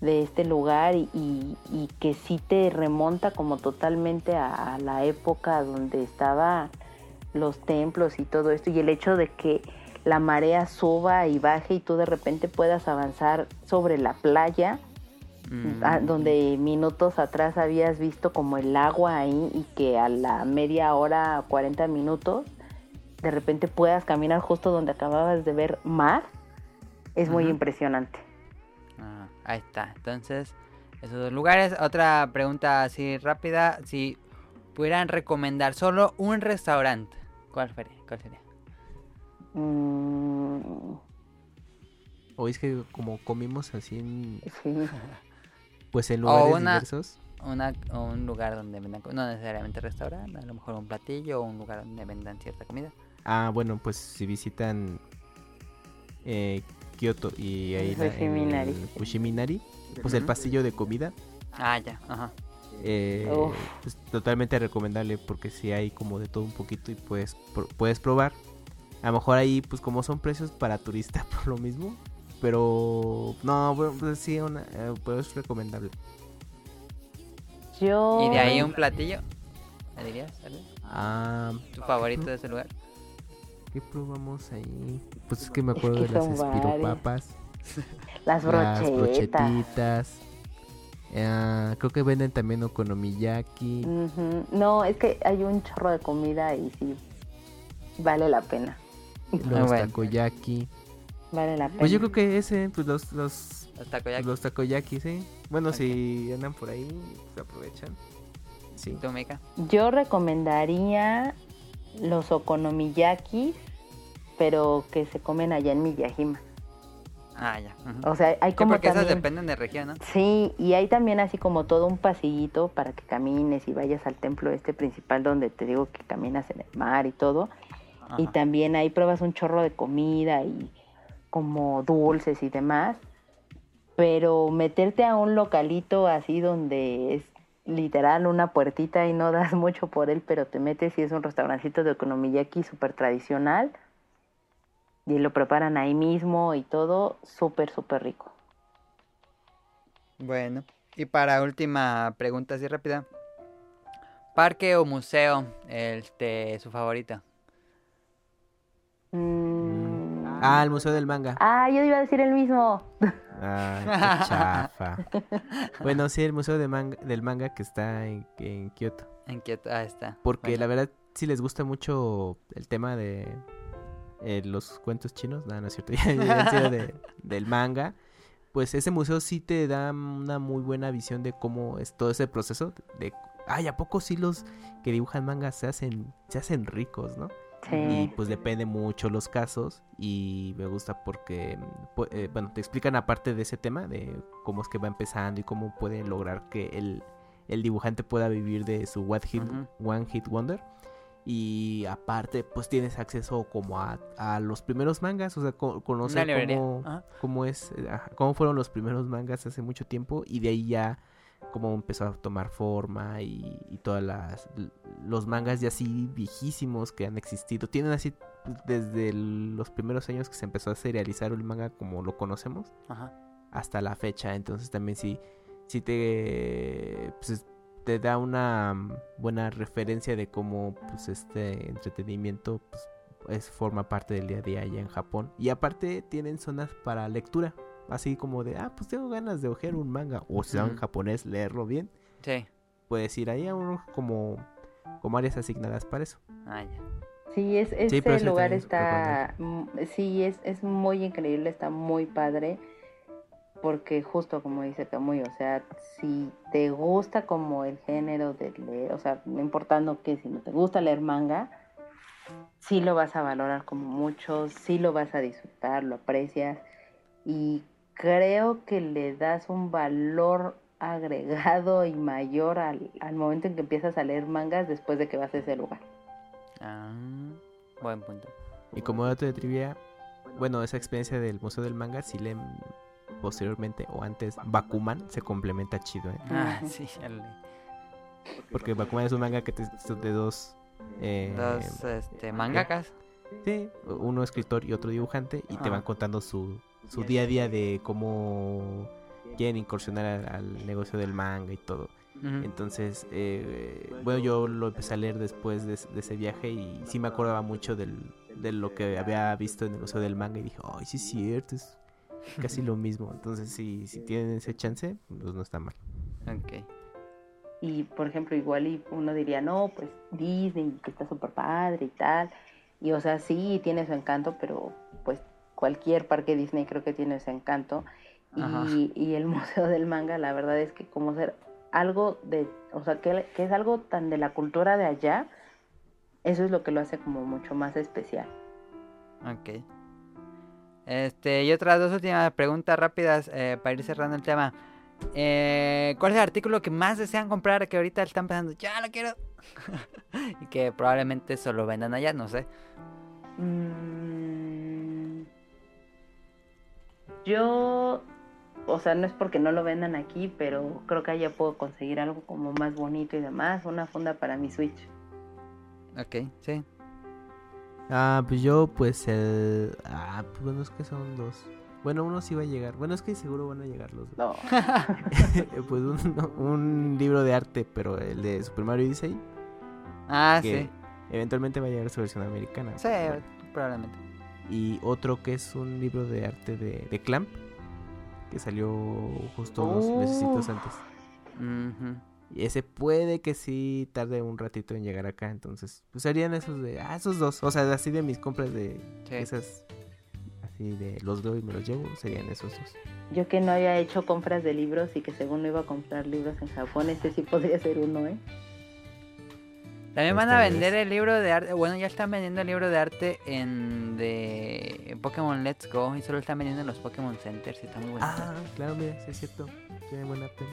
de este lugar y, que sí te remonta como totalmente a, la época donde estaban los templos y todo esto y el hecho de que la marea suba y baje y tú de repente puedas avanzar sobre la playa mm. donde minutos atrás habías visto como el agua ahí y que a la media hora, 40 minutos de repente puedas caminar justo donde acababas de ver mar, es muy impresionante. Ah, ahí está. Entonces, esos dos lugares. Otra pregunta así rápida. Si pudieran recomendar solo un restaurante, ¿cuál sería? ¿Cuál sería? Mm. O es que como comimos así en... Pues en lugares diversos. Una, un lugar donde vendan, no necesariamente restaurante, a lo mejor un platillo o un lugar donde vendan cierta comida. Ah, bueno, pues si visitan eh, Kioto y ahí la, el Fushiminari, pues el pastillo de comida. Ah, ya, ajá. Eh, pues, totalmente recomendable porque si hay como de todo un poquito y puedes, puedes probar. A lo mejor ahí, pues como son precios para turista por lo mismo, pero no, pues sí, una, eh, pues es recomendable. Yo... ¿Y de ahí un platillo? ¿Me dirías? Ah, ¿Tu favorito de ese lugar? ¿Qué probamos ahí? Pues es que me acuerdo de las espiropapas. Las brochetas. Las brochetitas. Ah, creo que venden también okonomiyaki. No, es que hay un chorro de comida y sí, vale la pena. Los takoyaki. Vale la pena. Pues yo creo que ese, pues los, los, takoyaki. Los takoyaki, sí. Bueno, si andan por ahí, se aprovechan. Sí. ¿Tú, Yo recomendaría los okonomiyaki, pero que se comen allá en Miyajima. Ah, ya. O sea, hay como porque esas dependen de región, ¿no? Sí, y hay también así como todo un pasillito para que camines y vayas al templo este principal donde te digo que caminas en el mar y todo. Y también ahí pruebas un chorro de comida y como dulces y demás. Pero meterte a un localito así donde es literal una puertita y no das mucho por él, pero te metes y es un restaurancito de aquí súper tradicional y lo preparan ahí mismo y todo súper, súper rico. Bueno, y para última pregunta así rápida. ¿Parque o museo este, su favorita? Mm. Ah, el Museo del Manga. Ah, yo iba a decir el mismo. Ah, qué chafa. bueno, sí, el Museo de manga, del Manga que está en, en Kioto. En Kioto, ah, está. Porque la verdad, si les gusta mucho el tema de, eh, los cuentos chinos, no, no es cierto, de, del manga, pues ese museo sí te da una muy buena visión de cómo es todo ese proceso de, ay, ¿a poco sí los que dibujan manga se hacen, se hacen ricos, no? Y pues depende mucho los casos y me gusta porque, eh, bueno, te explican aparte de ese tema, de cómo es que va empezando y cómo puede lograr que el, el dibujante pueda vivir de su One Hit, One Hit Wonder. Y aparte pues tienes acceso como a, a los primeros mangas, o sea, conocer cómo, cómo, es, eh, cómo fueron los primeros mangas hace mucho tiempo y de ahí ya cómo empezó a tomar forma y, y todas las los mangas ya así viejísimos que han existido, tienen así desde los primeros años que se empezó a serializar el manga como lo conocemos hasta la fecha, entonces también sí, sí te pues, te da una mm, buena referencia de cómo pues este entretenimiento pues, es, forma parte del día a día allá en Japón. Y aparte tienen zonas para lectura. Así como de, ah, pues tengo ganas de ojear un manga. O si en japonés, leerlo bien. Sí. Puedes ir ahí a uno como, como áreas asignadas para eso. Ah, ya. Sí, es, ese lugar está, sí, es, es muy increíble, está muy padre porque justo como dice Camuy, o sea, si te gusta como el género de leer, o sea, no importando que si no te gusta leer manga, sí lo vas a valorar como mucho, sí lo vas a disfrutar, lo aprecias y creo que le das un valor agregado y mayor al, al momento en que empiezas a leer mangas después de que vas a ese lugar. Ah, buen punto. Y como dato de trivia, bueno, esa experiencia del Museo del Manga sí le posteriormente o antes Bakuman se complementa chido. ¿eh? Ah, sí, Porque Bakuman es un manga que te, de dos... Eh, dos este, mangakas. Sí, uno escritor y otro dibujante y te van contando su, su día a día de cómo quieren incursionar al, negocio del manga y todo. Entonces, eh, bueno, yo lo empecé a leer después de, ese viaje y sí me acordaba mucho del, de lo que había visto en el Museo del Manga y dije, ay, sí es cierto, es casi lo mismo. Entonces, si, si tienen ese chance, pues no está mal. Ok. Y, por ejemplo, igual y uno diría, no, pues Disney, que está súper padre y tal. Y, o sea, sí, tiene su encanto, pero cualquier parque Disney creo que tiene ese encanto. Y, y, el Museo del Manga, la verdad es que como ser algo de, o sea, que, que es algo tan de la cultura de allá, eso es lo que lo hace como mucho más especial. Ok. Este, y otras dos últimas preguntas rápidas eh, para ir cerrando el tema. Eh, ¿Cuál es el artículo que más desean comprar que ahorita están pensando, ya lo quiero? y que probablemente solo vendan allá, no sé. Mm, yo, o sea, no es porque no lo vendan aquí, pero creo que allá puedo conseguir algo como más bonito y demás, una funda para mi Switch. Ok, sí. Ah, pues yo, pues el. Ah, pues bueno, es que son dos. Bueno, uno sí va a llegar. Bueno, es que seguro van a llegar los dos. pues un, libro de arte, pero el de Super Mario Odyssey. Ah, sí. Eventualmente va a llegar su versión americana. Sí, probablemente. Y otro que es un libro de arte de, de Clamp, que salió justo unos meses antes. Y ese puede que sí tarde un ratito en llegar acá. Entonces, pues serían esos de. Ah, esos dos. O sea, así de mis compras de esas. Así de los doy y me los llevo. Serían esos dos. Yo que no había hecho compras de libros y que según no iba a comprar libros en Japón, este sí podría ser uno, ¿eh? También van a vender el libro de arte. Bueno, ya están vendiendo el libro de arte en de Pokémon Let's Go y solo están vendiendo en los Pokémon Centers. Y está muy bueno. Ah, claro, mira, sí es cierto. Tiene buen arte.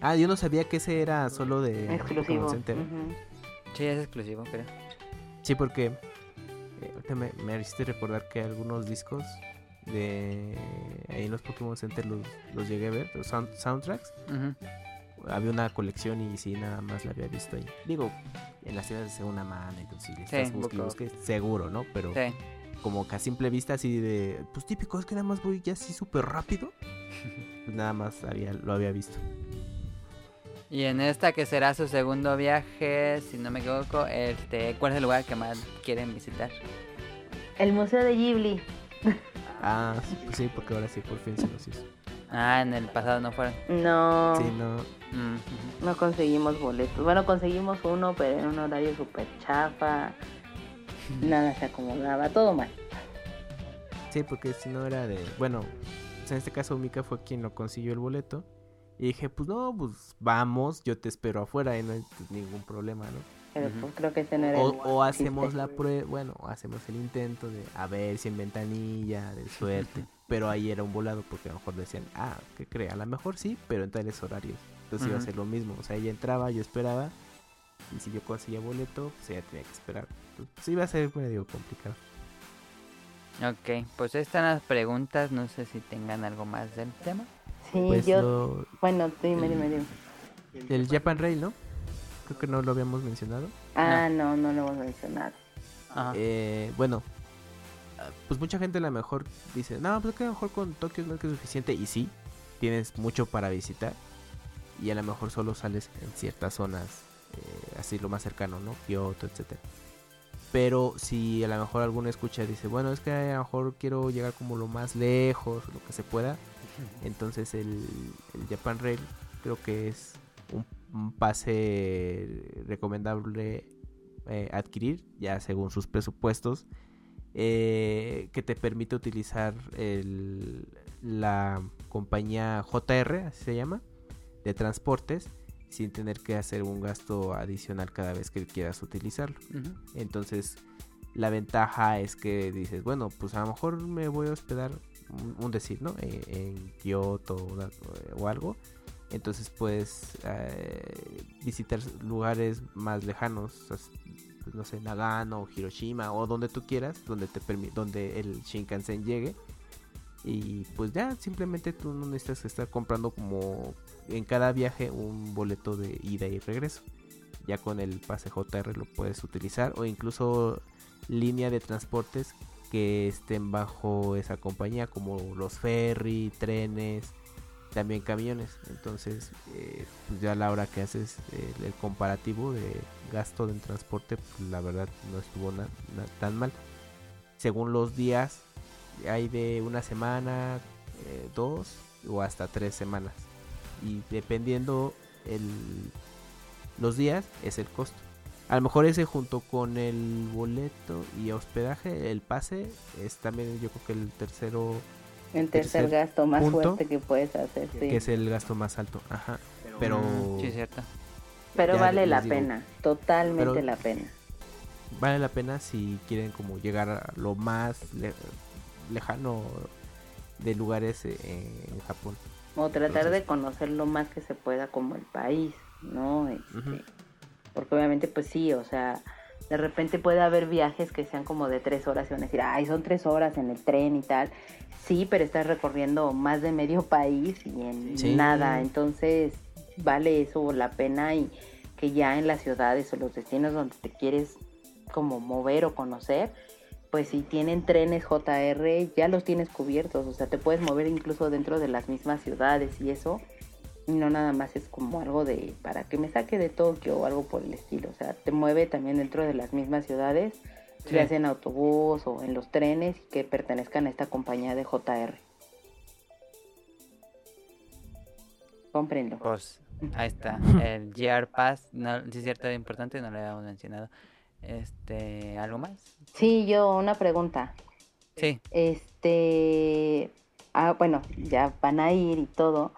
Ah, yo no sabía que ese era solo de exclusivo. Center. Sí, es exclusivo, creo. Sí, porque eh, me, me hiciste recordar que algunos discos de ahí en los Pokémon Center los, los llegué a ver, los soundtracks. Había una colección y sí, nada más la había visto ahí. Digo, en las ciudades de segunda mano, entonces si estás seguro, ¿no? Pero como que a simple vista así de, pues típico, es que nada más voy ya así súper rápido. pues nada más había, lo había visto. Y en esta que será su segundo viaje, si no me equivoco, este, ¿cuál es el lugar que más quieren visitar? El Museo de Ghibli. Ah, pues sí, porque ahora sí por fin se los hizo. Ah, en el pasado no fueron. No. Sí, no. Mm, no conseguimos boletos. Bueno, conseguimos uno, pero en un horario súper chafa. Nada se acomodaba, todo mal. Sí, porque si no era de. Bueno, en este caso Mika fue quien lo consiguió el boleto. Y dije, pues no, pues vamos, yo te espero afuera y no hay pues, ningún problema, ¿no? Pero pues creo que ese no era o, o hacemos la prueba, bueno, hacemos el intento de a ver si en ventanilla, de suerte. pero ahí era un volado porque a lo mejor decían, ah, ¿qué cree? A lo mejor sí, pero en tales horarios. Entonces iba a ser lo mismo. O sea, ella entraba, yo esperaba. Y si yo conseguía boleto, pues ella tenía que esperar. Pues iba a ser medio complicado. Ok, pues están las preguntas. No sé si tengan algo más del tema. Sí, pues yo. Bueno, dime, dime, dime. El Japan Rail, ¿no? Creo que no lo habíamos mencionado. Ah, no, no, lo hemos mencionado. Eh, bueno, pues mucha gente a lo mejor dice, no, pues que a lo mejor con Tokio es que suficiente. Y sí, tienes mucho para visitar. Y a lo mejor solo sales en ciertas zonas, eh, así lo más cercano, ¿no? Kyoto, etcétera. Pero si a lo mejor alguno escucha y dice, bueno, es que a lo mejor quiero llegar como lo más lejos, lo que se pueda, entonces el, Japan Rail creo que es un, pase recomendable eh, adquirir, ya según sus presupuestos, eh, que te permite utilizar el, la compañía JR, así se llama, de transportes, sin tener que hacer un gasto adicional cada vez que quieras utilizarlo. Entonces, la ventaja es que dices, bueno, pues a lo mejor me voy a hospedar un, decir, ¿no? Eh, en Kioto o, algo. Entonces puedes eh, visitar lugares más lejanos, no sé, Nagano, Hiroshima o donde tú quieras, donde te donde el Shinkansen llegue. Y pues ya simplemente tú no necesitas estar comprando como en cada viaje un boleto de ida y regreso. Ya con el pase JR lo puedes utilizar o incluso línea de transportes que estén bajo esa compañía, como los ferry, trenes, también camiones. Entonces, eh, pues ya la hora que haces el, comparativo de gasto en transporte, pues la verdad no estuvo tan mal. Según los días, hay de una semana, eh, dos o hasta tres semanas. Y dependiendo el, los días, es el costo. A lo mejor ese junto con el boleto y hospedaje, el pase, es también yo creo que el tercero... El tercer, gasto más fuerte que puedes hacer, sí. Que es el gasto más alto, ajá. Pero... Mm, sí, cierto. Pero vale la pena, totalmente la pena. Vale la pena si quieren como llegar a lo más lejano de lugares eh, en Japón. O tratar de conocer lo más que se pueda como el país, ¿no? Este, porque obviamente pues sí, o sea, de repente puede haber viajes que sean como de tres horas y van a decir, ay, son tres horas en el tren y tal. Sí, pero estás recorriendo más de medio país y en nada, entonces vale eso la pena y que ya en las ciudades o los destinos donde te quieres como mover o conocer, pues si tienen trenes JR, ya los tienes cubiertos, o sea, te puedes mover incluso dentro de las mismas ciudades y eso, no nada más es como algo de para que me saque de Tokio o algo por el estilo, o sea, te mueve también dentro de las mismas ciudades, ya sea en autobús o en los trenes que pertenezcan a esta compañía de JR. Cómprenlo. Pues ahí está, el GR Pass, no, si es cierto, es importante, no lo habíamos mencionado. Este, ¿algo más? Sí, yo una pregunta. Sí. Este, ah, bueno, ya van a ir y todo.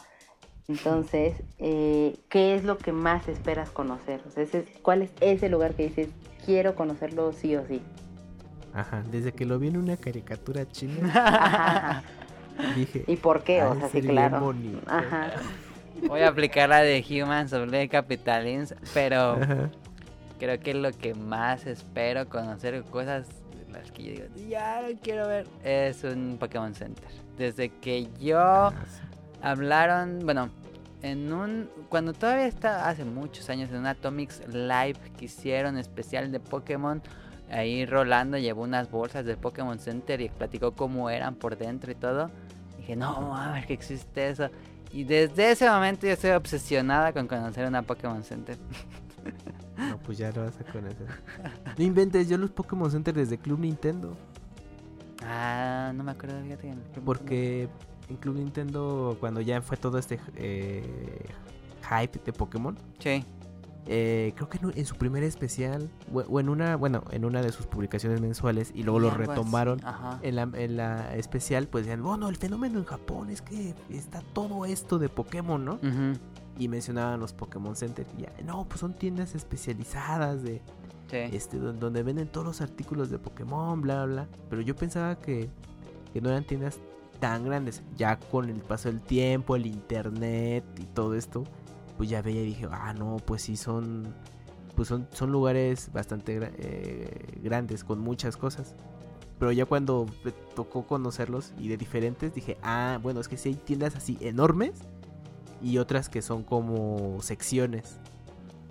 Entonces, eh, ¿qué es lo que más esperas conocer? O sea, ese, ¿cuál es ese lugar que dices, quiero conocerlo sí o sí? Ajá, desde que lo vi en una caricatura china, dije... ¿Y por qué? O sea, sí, claro. Ajá. Voy a aplicar la de Humans of the Capitalins, pero creo que lo que más espero conocer cosas las que yo digo, ya lo quiero ver, es un Pokémon Center. Desde que yo ah, hablaron, bueno, en un cuando todavía está hace muchos años en un Atomics Live que hicieron especial de Pokémon, ahí Rolando llevó unas bolsas del Pokémon Center y platicó cómo eran por dentro y todo. dije, "No, a ver que existe eso." Y desde ese momento yo estoy obsesionada con conocer una Pokémon Center. No, pues ya lo vas a conocer. No inventes, yo los Pokémon Center desde Club Nintendo. Ah, no me acuerdo, fíjate. Porque en Club Nintendo, cuando ya fue todo este eh, hype de Pokémon. Sí. Eh, creo que en, su primer especial o, en una bueno en una de sus publicaciones mensuales y luego lo retomaron en la, en la especial pues decían bueno el fenómeno en Japón es que está todo esto de Pokémon no y mencionaban los Pokémon Center. Y ya, no, pues son tiendas especializadas de este donde, venden todos los artículos de Pokémon, bla, bla, Pero yo pensaba que, que no eran tiendas tan grandes. Ya con el paso del tiempo, el internet y todo esto, pues ya veía y dije, ah, no, pues sí son, pues son, son lugares bastante eh, grandes con muchas cosas. Pero ya cuando me tocó conocerlos y de diferentes, dije, ah, bueno, es que si hay tiendas así enormes y otras que son como secciones.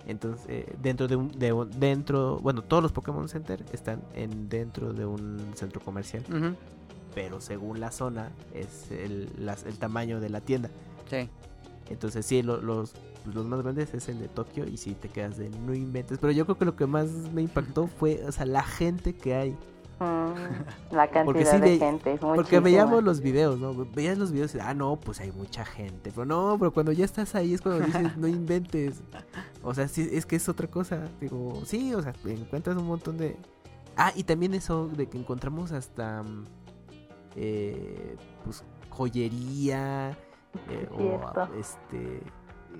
Entonces, eh, dentro de un, dentro, bueno, todos los Pokémon Center están en dentro de un centro comercial. Pero según la zona es el, el tamaño de la tienda. Sí. Entonces, sí, los, los más grandes es el de Tokio y si te quedas de no inventes. Pero yo creo que lo que más me impactó fue, o sea, la gente que hay. Mm, la cantidad de gente es Porque veíamos los videos, ¿no? Veías los videos y, ah, no, pues hay mucha gente. Pero no, pero cuando ya estás ahí es cuando dices, no inventes. O sea, sí, es que es otra cosa. Digo, sí, o sea, encuentras un montón de... Ah, y también eso de que encontramos hasta... Mm, eh, pues joyería. Eh, o este...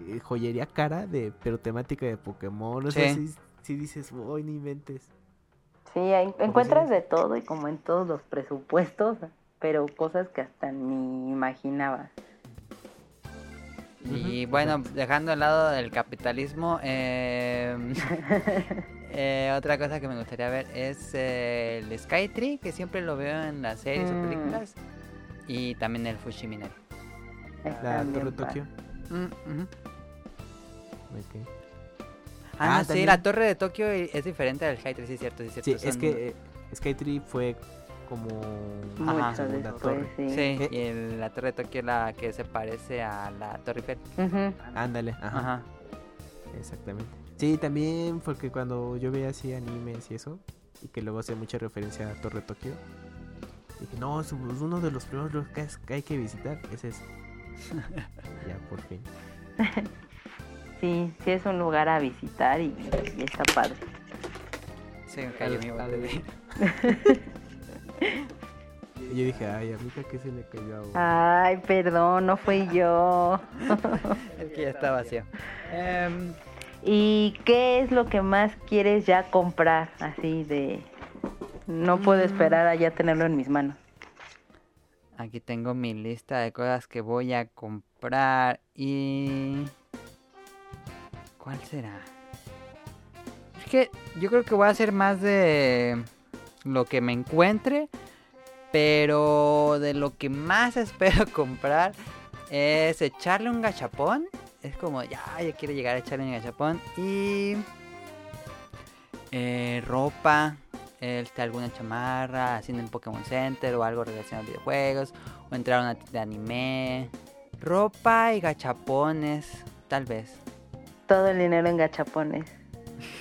Eh, joyería cara, de pero temática de Pokémon. O sea, si, dices, uy, no inventes. Sí, encuentras de todo y como en todos los presupuestos, pero cosas que hasta ni imaginabas. Y bueno, dejando al lado del capitalismo, em, eh, otra cosa que me gustaría ver es eh, el Skytree, que siempre lo veo en las series o mm. películas, y también el Fushiminari. La Torre Tokio. Mm, Ah, ah sí, la torre de Tokio es diferente al Skytree, sí, es cierto, sí, cierto. Sí, es que eh, Skytree fue como Ajá, segunda torre. Sí, y la torre de Tokio es la que se parece a la Torre Eiffel. Ándale, ajá. Exactamente. Sí, también porque cuando yo veía así animes y eso, y que luego hacía mucha referencia a Torre Tokio, dije, no, es uno de los primeros que hay que visitar, ese es. ya, por fin. Sí, sí es un lugar a visitar y, está padre. Sí, me cayó mi padre. Yo dije, ay, a Mica, ¿qué se le cayó Ay, perdón, no fui yo. es que ya está vacío. Em, ¿Y qué es lo que más quieres ya comprar? Así de... No puedo mm. esperar a ya tenerlo en mis manos. Aquí tengo mi lista de cosas que voy a comprar y... ¿Cuál será? Es que yo creo que voy a hacer más de lo que me encuentre. Pero de lo que más espero comprar es echarle un gachapón. Es como, ya, ya quiero llegar a echarle un gachapón. Y eh, ropa. este, alguna chamarra haciendo en Pokémon Center o algo relacionado a videojuegos, o entrar a una tienda de anime, ropa y gachapones, tal vez. Todo el dinero en gachapones.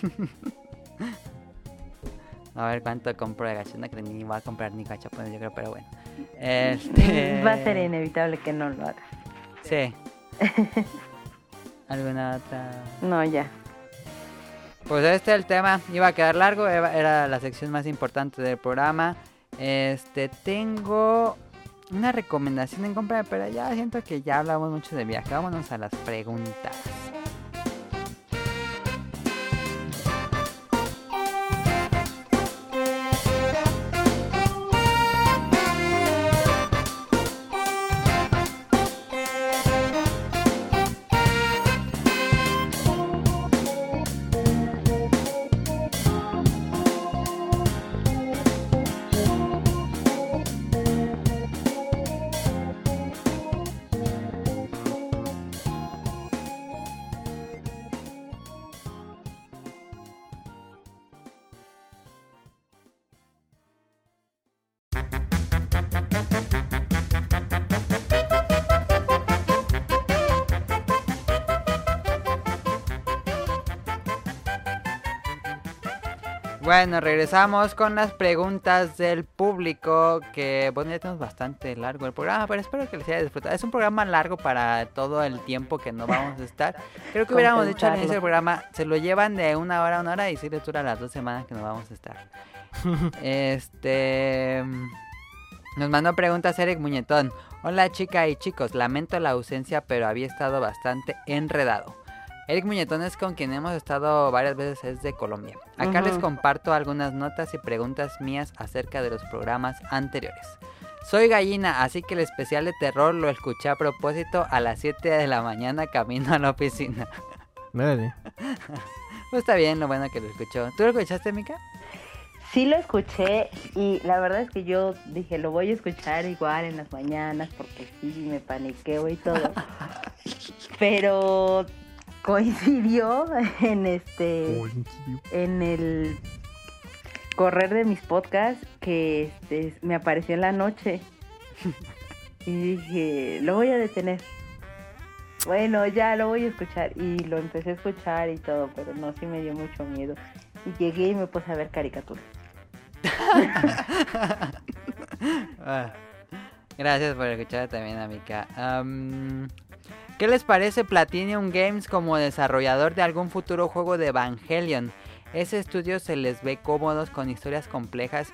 a ver cuánto compro de gachapones, que ni va a comprar ni gachapones, yo creo, pero bueno. Este... Va a ser inevitable que no lo haga. Sí. ¿Alguna otra? No, ya. Pues este es el tema. Iba a quedar largo, era la sección más importante del programa. Este, tengo una recomendación en compra, pero ya siento que ya hablamos mucho de viaje. Vámonos a las preguntas. Bueno, regresamos con las preguntas del público. Que bueno, ya tenemos bastante largo el programa, pero espero que les haya disfrutado. Es un programa largo para todo el tiempo que no vamos a estar. Creo que hubiéramos dicho al inicio del programa, se lo llevan de una hora a una hora y sí les dura las dos semanas que no vamos a estar. este. Nos mandó preguntas Eric Muñetón. Hola chica y chicos, lamento la ausencia, pero había estado bastante enredado. Eric Muñetón es con quien hemos estado varias veces, es de Colombia. Acá les comparto algunas notas y preguntas mías acerca de los programas anteriores. Soy gallina, así que el especial de terror lo escuché a propósito a las 7 de la mañana camino a la oficina. Vale. pues está bien, lo bueno que lo escuchó. ¿Tú lo escuchaste, Mika? Sí lo escuché y la verdad es que yo dije, lo voy a escuchar igual en las mañanas porque sí, me paniqueo y todo. Pero coincidió en este en el correr de mis podcasts que este, me apareció en la noche. Y dije lo voy a detener bueno ya lo voy a escuchar. Y lo empecé a escuchar y todo pero no sí me dio mucho miedo. Y llegué y me puse a ver caricaturas. Ah, gracias por escuchar también amiga ¿Qué les parece Platinum Games como desarrollador de algún futuro juego de Evangelion? Ese estudio se les ve cómodos con historias complejas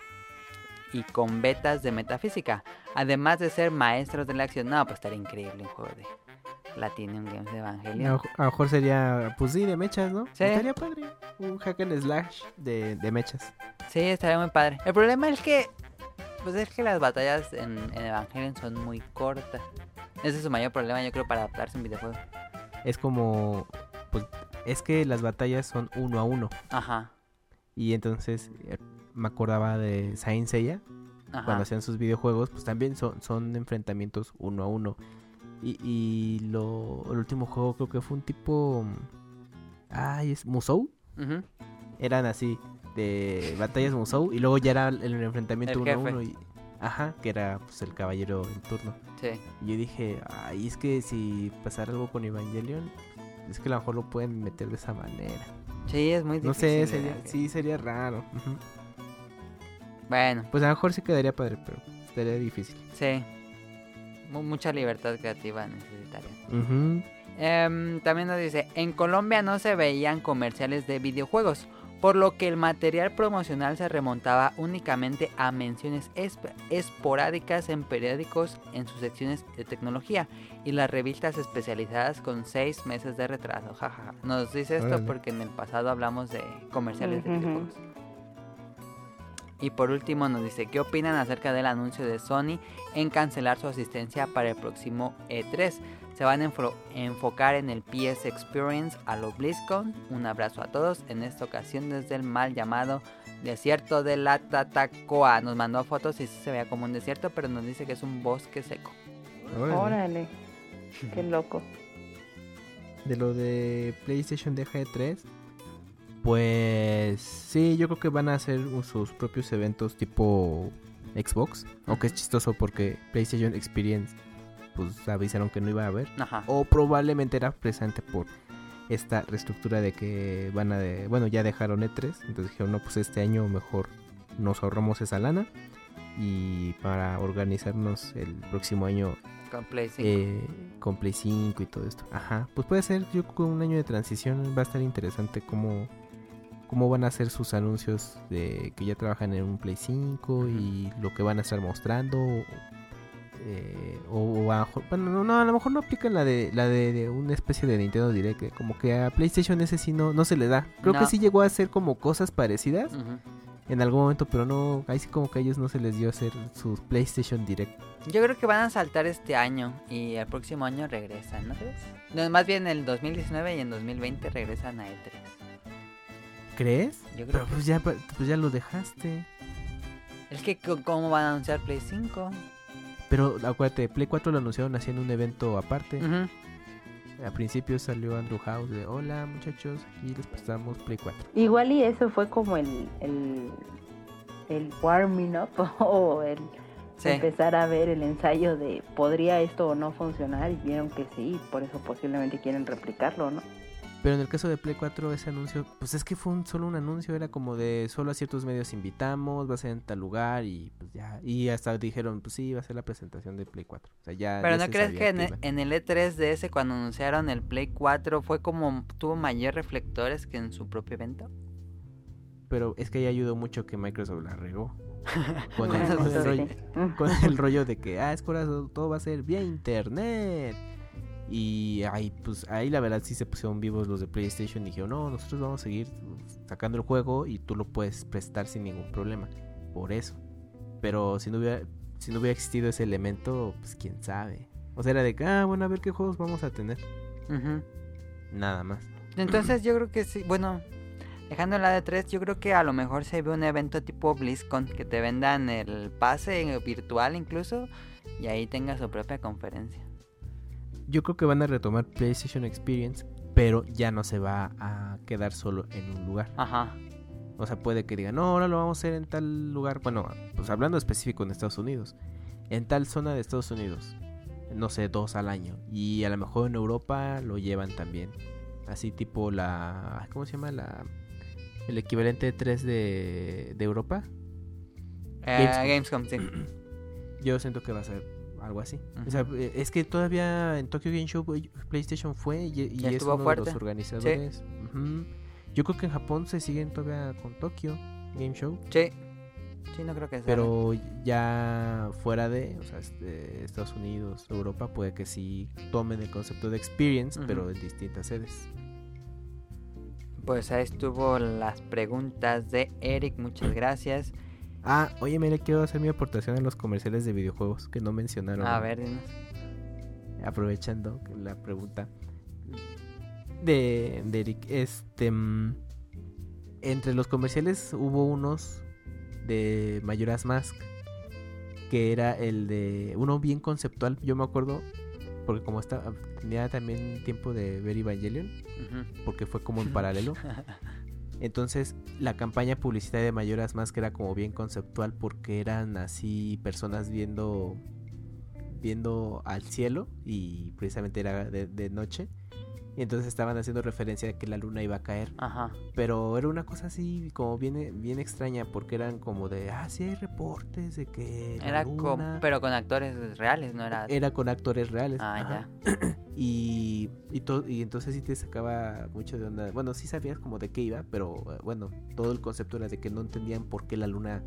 y con betas de metafísica, además de ser maestros de la acción. No, pues estaría increíble un juego de Platinum Games de Evangelion. A, lo mejor sería, pues sí, de mechas, ¿no? Sí. Estaría padre. Un hack and slash de, de mechas. Sí, estaría muy padre. El problema es que, pues es que las batallas en, en Evangelion son muy cortas. Ese es su mayor problema, yo creo, para adaptarse a un videojuego. Es como. Pues es que las batallas son uno a uno. Ajá. Y entonces eh, me acordaba de Saint Seiya. Cuando hacían sus videojuegos, pues también son, son enfrentamientos uno a uno. Y, y lo, el último juego creo que fue un tipo. Ay, es Musou. Eran así, de batallas Musou. Y luego ya era el enfrentamiento uno a uno. Y, Ajá, que era pues el caballero en turno. Sí. Yo dije, ay, es que si pasara algo con Evangelion, es que a lo mejor lo pueden meter de esa manera. Sí, es muy difícil. No sé, sería, sí, sería raro. Bueno. Pues a lo mejor sí quedaría padre, pero sería difícil. Sí. mucha libertad creativa necesitaría. Em, también nos dice, en Colombia no se veían comerciales de videojuegos por lo que el material promocional se remontaba únicamente a menciones esporádicas en periódicos en sus secciones de tecnología y las revistas especializadas con seis meses de retraso. Jajaja. Nos dice esto porque en el pasado hablamos de comerciales de videojuegos. Y por último nos dice, ¿qué opinan acerca del anuncio de Sony en cancelar su asistencia para el próximo E3? Se van a enfocar en el PS Experience a lo BlizzCon. Un abrazo a todos, en esta ocasión desde el mal llamado desierto de la Tatacoa. Nos mandó fotos y se vea como un desierto, pero nos dice que es un bosque seco. Órale, qué loco. De lo de PlayStation de G3, Pues sí, yo creo que van a hacer sus propios eventos tipo Xbox. Aunque es chistoso porque PlayStation Experience pues avisaron que no iba a haber. O probablemente era presente por esta reestructura de que van a de, bueno, ya dejaron E3, entonces dijeron, no, pues este año mejor nos ahorramos esa lana y para organizarnos el próximo año con Play 5. Eh, con Play 5 y todo esto. Ajá, pues puede ser, yo con un año de transición va a estar interesante cómo, cómo van a ser sus anuncios de que ya trabajan en un Play 5 y lo que van a estar mostrando. Eh, o, bueno, no, a lo mejor no aplican la de la de, una especie de Nintendo Direct, como que a PlayStation ese sí no, no se le da. Creo que sí llegó a hacer como cosas parecidas en algún momento, pero no, ahí sí como que a ellos no se les dio hacer sus PlayStation Direct. Yo creo que van a saltar este año y el próximo año regresan, ¿no crees? más bien en el 2019 y en 2020 regresan a E3. ¿Crees? Yo creo pero pues ya, pues ya lo dejaste. Es que ¿cómo van a anunciar Play 5? Pero acuérdate, Play 4 lo anunciaron haciendo un evento aparte. Al principio salió Andrew House de hola muchachos, y les prestamos Play 4. Igual y eso fue como el, el, el warming up o el empezar a ver el ensayo de podría esto o no funcionar y vieron que sí, por eso posiblemente quieren replicarlo, ¿no? Pero en el caso de Play 4 ese anuncio, pues es que fue un, solo un anuncio, era como de solo a ciertos medios invitamos, va a ser en tal lugar y pues ya, y hasta dijeron, pues sí, va a ser la presentación de Play 4. O sea, ya Pero no crees que, en, en, el E3 de ese cuando anunciaron el Play 4 fue como tuvo mayor reflectores que en su propio evento? Pero es que ahí ayudó mucho que Microsoft la regó. Con el, rollo, con el rollo de que, ah, es eso todo va a ser vía internet. Y ahí, pues, ahí la verdad sí se pusieron vivos los de PlayStation y dijeron, no, nosotros vamos a seguir sacando el juego y tú lo puedes prestar sin ningún problema. Por eso. Pero si no hubiera, si no hubiera existido ese elemento, pues quién sabe. O sea, era de que, ah, bueno, a ver qué juegos vamos a tener. Nada más. Entonces yo creo que sí, bueno, dejando la de 3, yo creo que a lo mejor se ve un evento tipo BlizzCon, que te vendan el pase virtual incluso, y ahí tenga su propia conferencia yo creo que van a retomar PlayStation Experience, pero ya no se va a quedar solo en un lugar. Ajá. O sea, puede que digan, no, ahora lo vamos a hacer en tal lugar. Bueno, pues hablando específico en Estados Unidos. En tal zona de Estados Unidos. No sé, dos al año. Y a lo mejor en Europa lo llevan también. Así tipo la... ¿Cómo se llama? La... El equivalente de 3 de, de Europa. Eh, Gamescom, sí. Yo siento que va a ser algo así. O sea, eh, es que todavía en Tokyo Game Show PlayStation fue y, es uno de los organizadores. Yo creo que en Japón se siguen todavía con Tokyo Game Show. Sí. Sí, no creo que sea. Pero ya fuera de, o sea, este, Estados Unidos, Europa, puede que sí tomen el concepto de experience, pero en distintas sedes. Pues ahí estuvo las preguntas de Eric, muchas gracias. Ah, oye, mire, quiero hacer mi aportación en los comerciales de videojuegos que no mencionaron. A ver, Aprovechando la pregunta de, Eric, este. Mm, entre los comerciales hubo unos de Mayoras Mask, que era el de uno bien conceptual, yo me acuerdo, porque como estaba, tenía también tiempo de ver Evangelion, porque fue como en paralelo. Entonces la campaña publicitaria de Mayoras Más que era como bien conceptual porque eran así personas viendo viendo al cielo y precisamente era de, noche. Y entonces estaban haciendo referencia a que la luna iba a caer. Ajá. Pero era una cosa así como bien, bien extraña porque eran como de, ah, sí hay reportes de que... era con, pero con actores reales, ¿no era? Era con actores reales. Ah, ya. y, y, y entonces sí te sacaba mucho de onda. Bueno, sí sabías como de qué iba, pero eh, bueno, todo el concepto era de que no entendían por qué la luna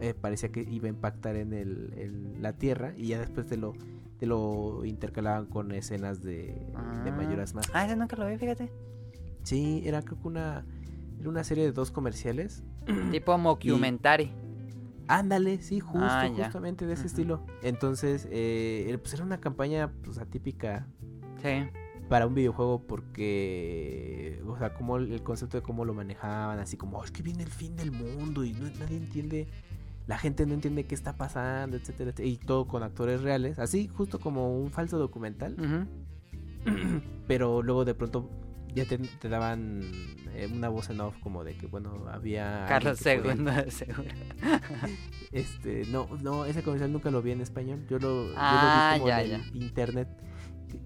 eh, parecía que iba a impactar en, el, la Tierra y ya después te lo, te lo intercalaban con escenas de, de ah. Mayoras más. Ah, ese nunca lo vi, fíjate. Sí, era creo que una, era una serie de dos comerciales. Tipo mockumentary. Ándale, sí, justo, ah, justamente de ese estilo. Entonces, eh, pues era una campaña pues atípica. Sí. Para un videojuego porque, o sea, como el concepto de cómo lo manejaban, así como, oh, es que viene el fin del mundo y nadie entiende, la gente no entiende qué está pasando, etcétera, y todo con actores reales, así justo como un falso documental. Pero luego de pronto ya te, daban eh, una voz en off como de que, bueno, había... Carlos II seguro. este, no, no, ese comercial nunca lo vi en español. Yo lo, ah, yo lo vi como en internet.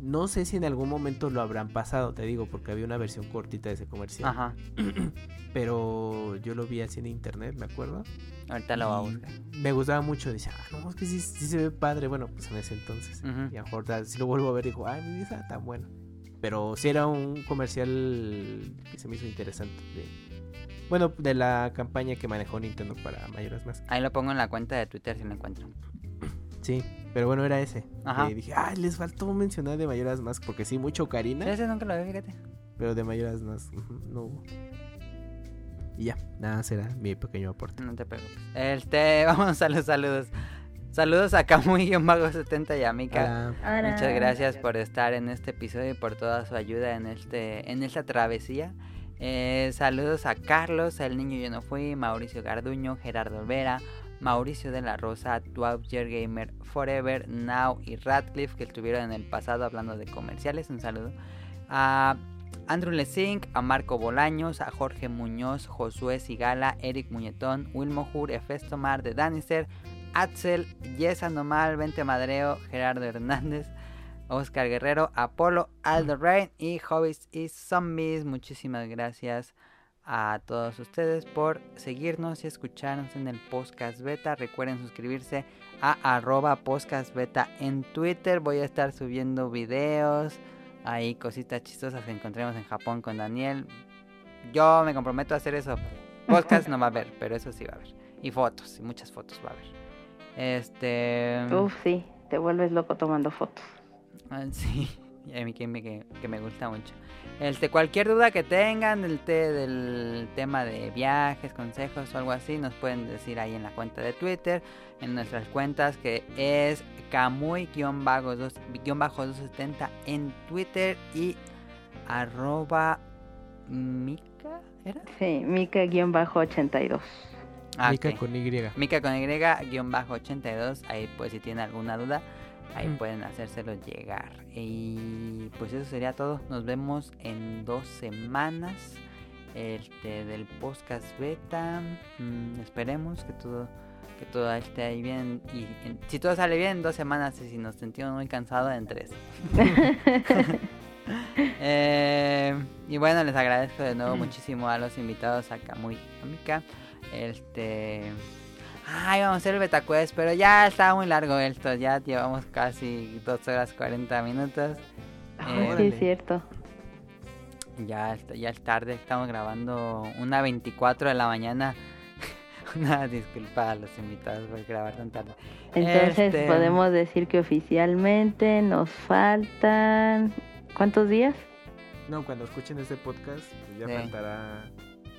No sé si en algún momento lo habrán pasado, te digo, porque había una versión cortita de ese comercial. Ajá. Pero yo lo vi así en internet, me acuerdo. Ahorita lo voy a buscar. Me gustaba mucho, dice, ah, no, es que sí, se ve padre. Bueno, pues en ese entonces. Y a lo mejor si lo vuelvo a ver, digo, ay, mi vida tan bueno. Pero sí era un comercial que se me hizo interesante. bueno, de la campaña que manejó Nintendo para mayores más. Ahí lo pongo en la cuenta de Twitter si lo encuentro. Sí, pero bueno, era ese. Ajá. Y dije, ay, les faltó mencionar de Mayoras más porque sí, mucho Karina. ese nunca lo vi, fíjate. Pero de Mayoras más no hubo. Y ya, nada, será mi pequeño aporte. No te preocupes. Este, vamos a los saludos. Saludos a Camuy-70 y a Mika. Muchas gracias por estar en este episodio y por toda su ayuda en este en esta travesía. Eh, saludos a Carlos, el niño yo no fui, Mauricio Garduño, Gerardo Olvera, Mauricio de la Rosa, Year Gamer Forever, Now y Radcliffe que estuvieron en el pasado hablando de comerciales. Un saludo. A Andrew Lesing, a Marco Bolaños, a Jorge Muñoz, Josué Sigala, Eric Muñetón, Wilmo Jur, Efestomar de Danister, Axel, Yesa Nomal, Vente Madreo, Gerardo Hernández, Oscar Guerrero, Apolo, Aldo Rain y Hobbies y Zombies. Muchísimas gracias a todos ustedes por seguirnos y escucharnos en el podcast beta. Recuerden suscribirse a arroba podcast beta en Twitter. Voy a estar subiendo videos, ahí cositas chistosas que encontremos en Japón con Daniel. Yo me comprometo a hacer eso. Podcast no va a haber, pero eso sí va a haber. Y fotos, y muchas fotos va a haber. Este. Uf, sí, te vuelves loco tomando fotos. Ah, sí, a mí que me, que, me gusta mucho. Este, cualquier duda que tengan del, del tema de viajes, consejos o algo así, nos pueden decir ahí en la cuenta de Twitter, en nuestras cuentas que es Kamui-270 en Twitter y arroba Mika, ¿era? Sí, Mika-82. Ah, Mica con Y. Mica con Y, guion bajo 82. Ahí pues si tienen alguna duda, ahí pueden hacérselo llegar. Y pues eso sería todo. Nos vemos en dos semanas este, del podcast beta. Mm, esperemos que todo que todo esté ahí bien. Y si todo sale bien, en dos semanas. Y si nos sentimos muy cansados, en tres. Eh, y bueno, les agradezco de nuevo muchísimo a los invitados acá muy Mica. Este. Ay, vamos a hacer el beta quest, pero ya está muy largo esto. Ya llevamos casi 2 horas 40 minutos. Eh, sí, es cierto. Ya, ya es tarde, estamos grabando una 24 de la mañana. una disculpa a los invitados por grabar tan tarde. Entonces este, podemos decir que oficialmente nos faltan... ¿Cuántos días? No, cuando escuchen este podcast, pues ya faltará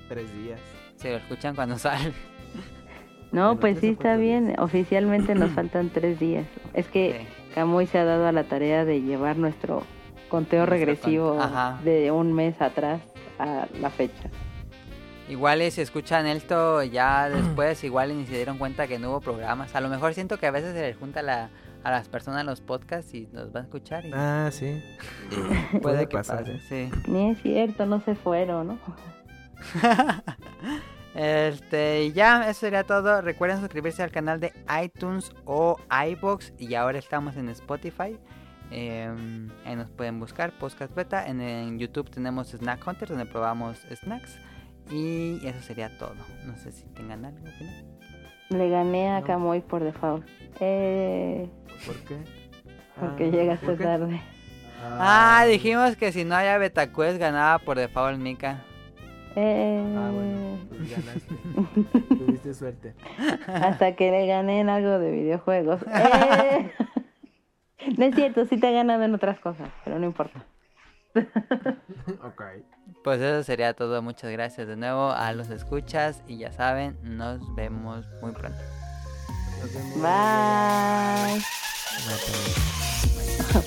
tres días. Se lo escuchan cuando sale. No, pues sí está bien. Oficialmente nos faltan tres días. Es que Camuy se ha dado a la tarea de llevar nuestro conteo regresivo de un mes atrás a la fecha. Igual si escuchan esto ya después, igual ni se dieron cuenta que no hubo programas. A lo mejor siento que a veces se les junta a las personas los podcasts y nos van a escuchar. Ah, sí. Puede que pase, sí. Ni es cierto, no se fueron, ¿no? Este, y ya, eso sería todo. Recuerden suscribirse al canal de iTunes o iBox. Y ahora estamos en Spotify. Em, ahí nos pueden buscar Podcast Beta. En, YouTube tenemos Snack Hunter, donde probamos snacks. Y eso sería todo. No sé si tengan algo Le gané a Camoy por default. Eh... ¿Por qué? Porque ah, llegaste tarde. Ah. dijimos que si no había Betacuest ganaba por default Mika. Eh... Ah, bueno, pues ganaste. Tuviste suerte. Hasta que le gané en algo de videojuegos. Eh... No es cierto, sí te ha ganado en otras cosas, pero no importa. ok. Pues eso sería todo. Muchas gracias de nuevo a los escuchas y ya saben, nos vemos muy pronto. Bye. Bye.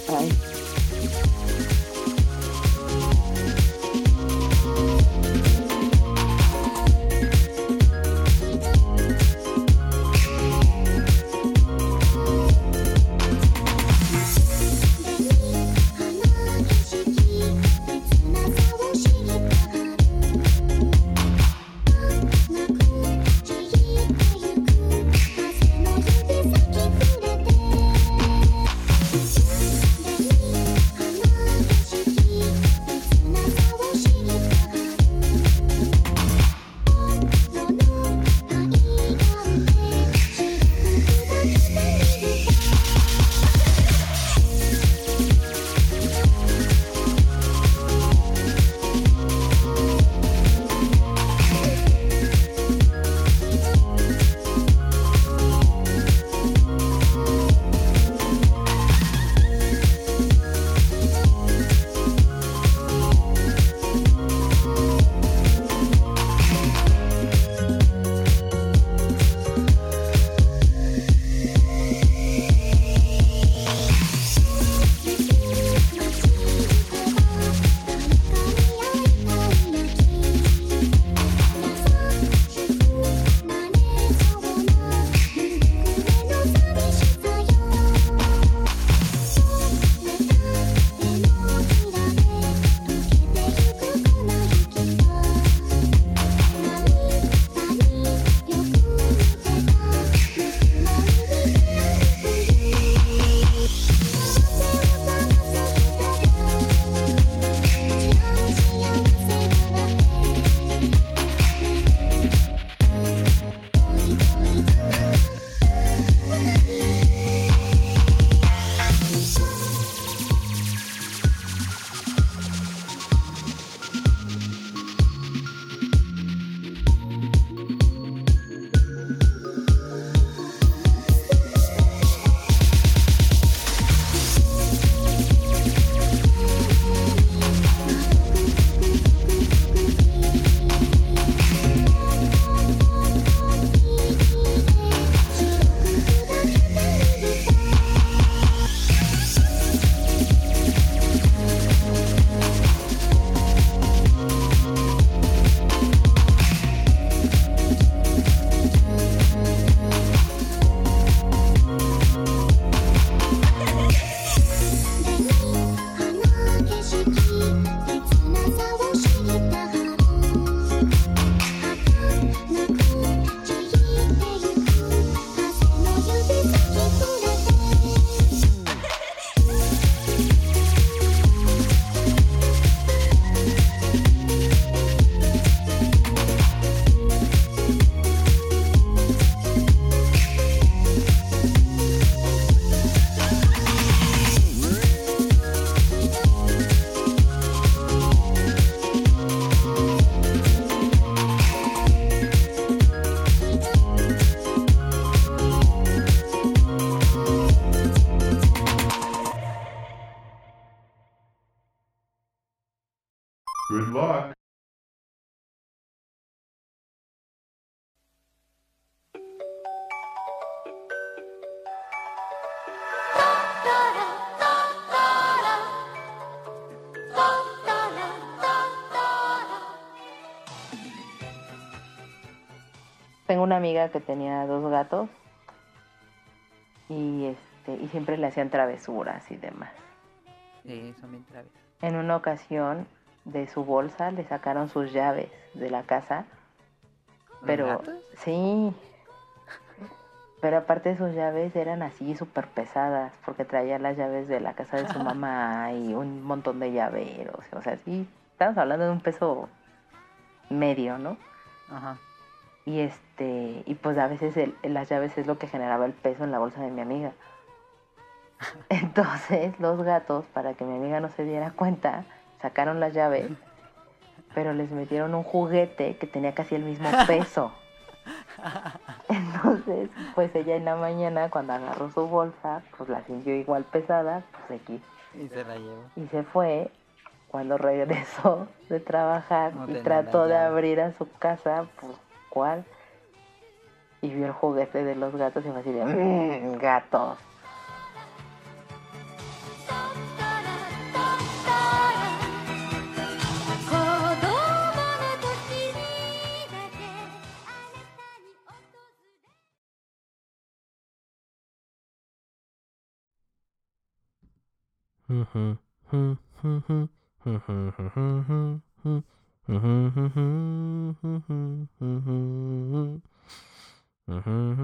Bye. Una amiga que tenía dos gatos y este y siempre le hacían travesuras y demás. Sí, son bien traves. En una ocasión de su bolsa le sacaron sus llaves de la casa. Pero sí. Pero aparte de sus llaves eran así súper pesadas porque traía las llaves de la casa de su mamá y un montón de llaveros. O sea, sí, estamos hablando de un peso medio, ¿no? Ajá. Y este, y pues a veces las llaves es lo que generaba el peso en la bolsa de mi amiga. Entonces los gatos, para que mi amiga no se diera cuenta, sacaron las llaves, pero les metieron un juguete que tenía casi el mismo peso. Entonces, pues ella en la mañana cuando agarró su bolsa, pues la sintió igual pesada, pues aquí. Y se la llevó. Y se fue. Cuando regresó de trabajar y trató de abrir a su casa, pues y vio el juguete de los gatos y fue así de mmm, gatos. Mm-hmm.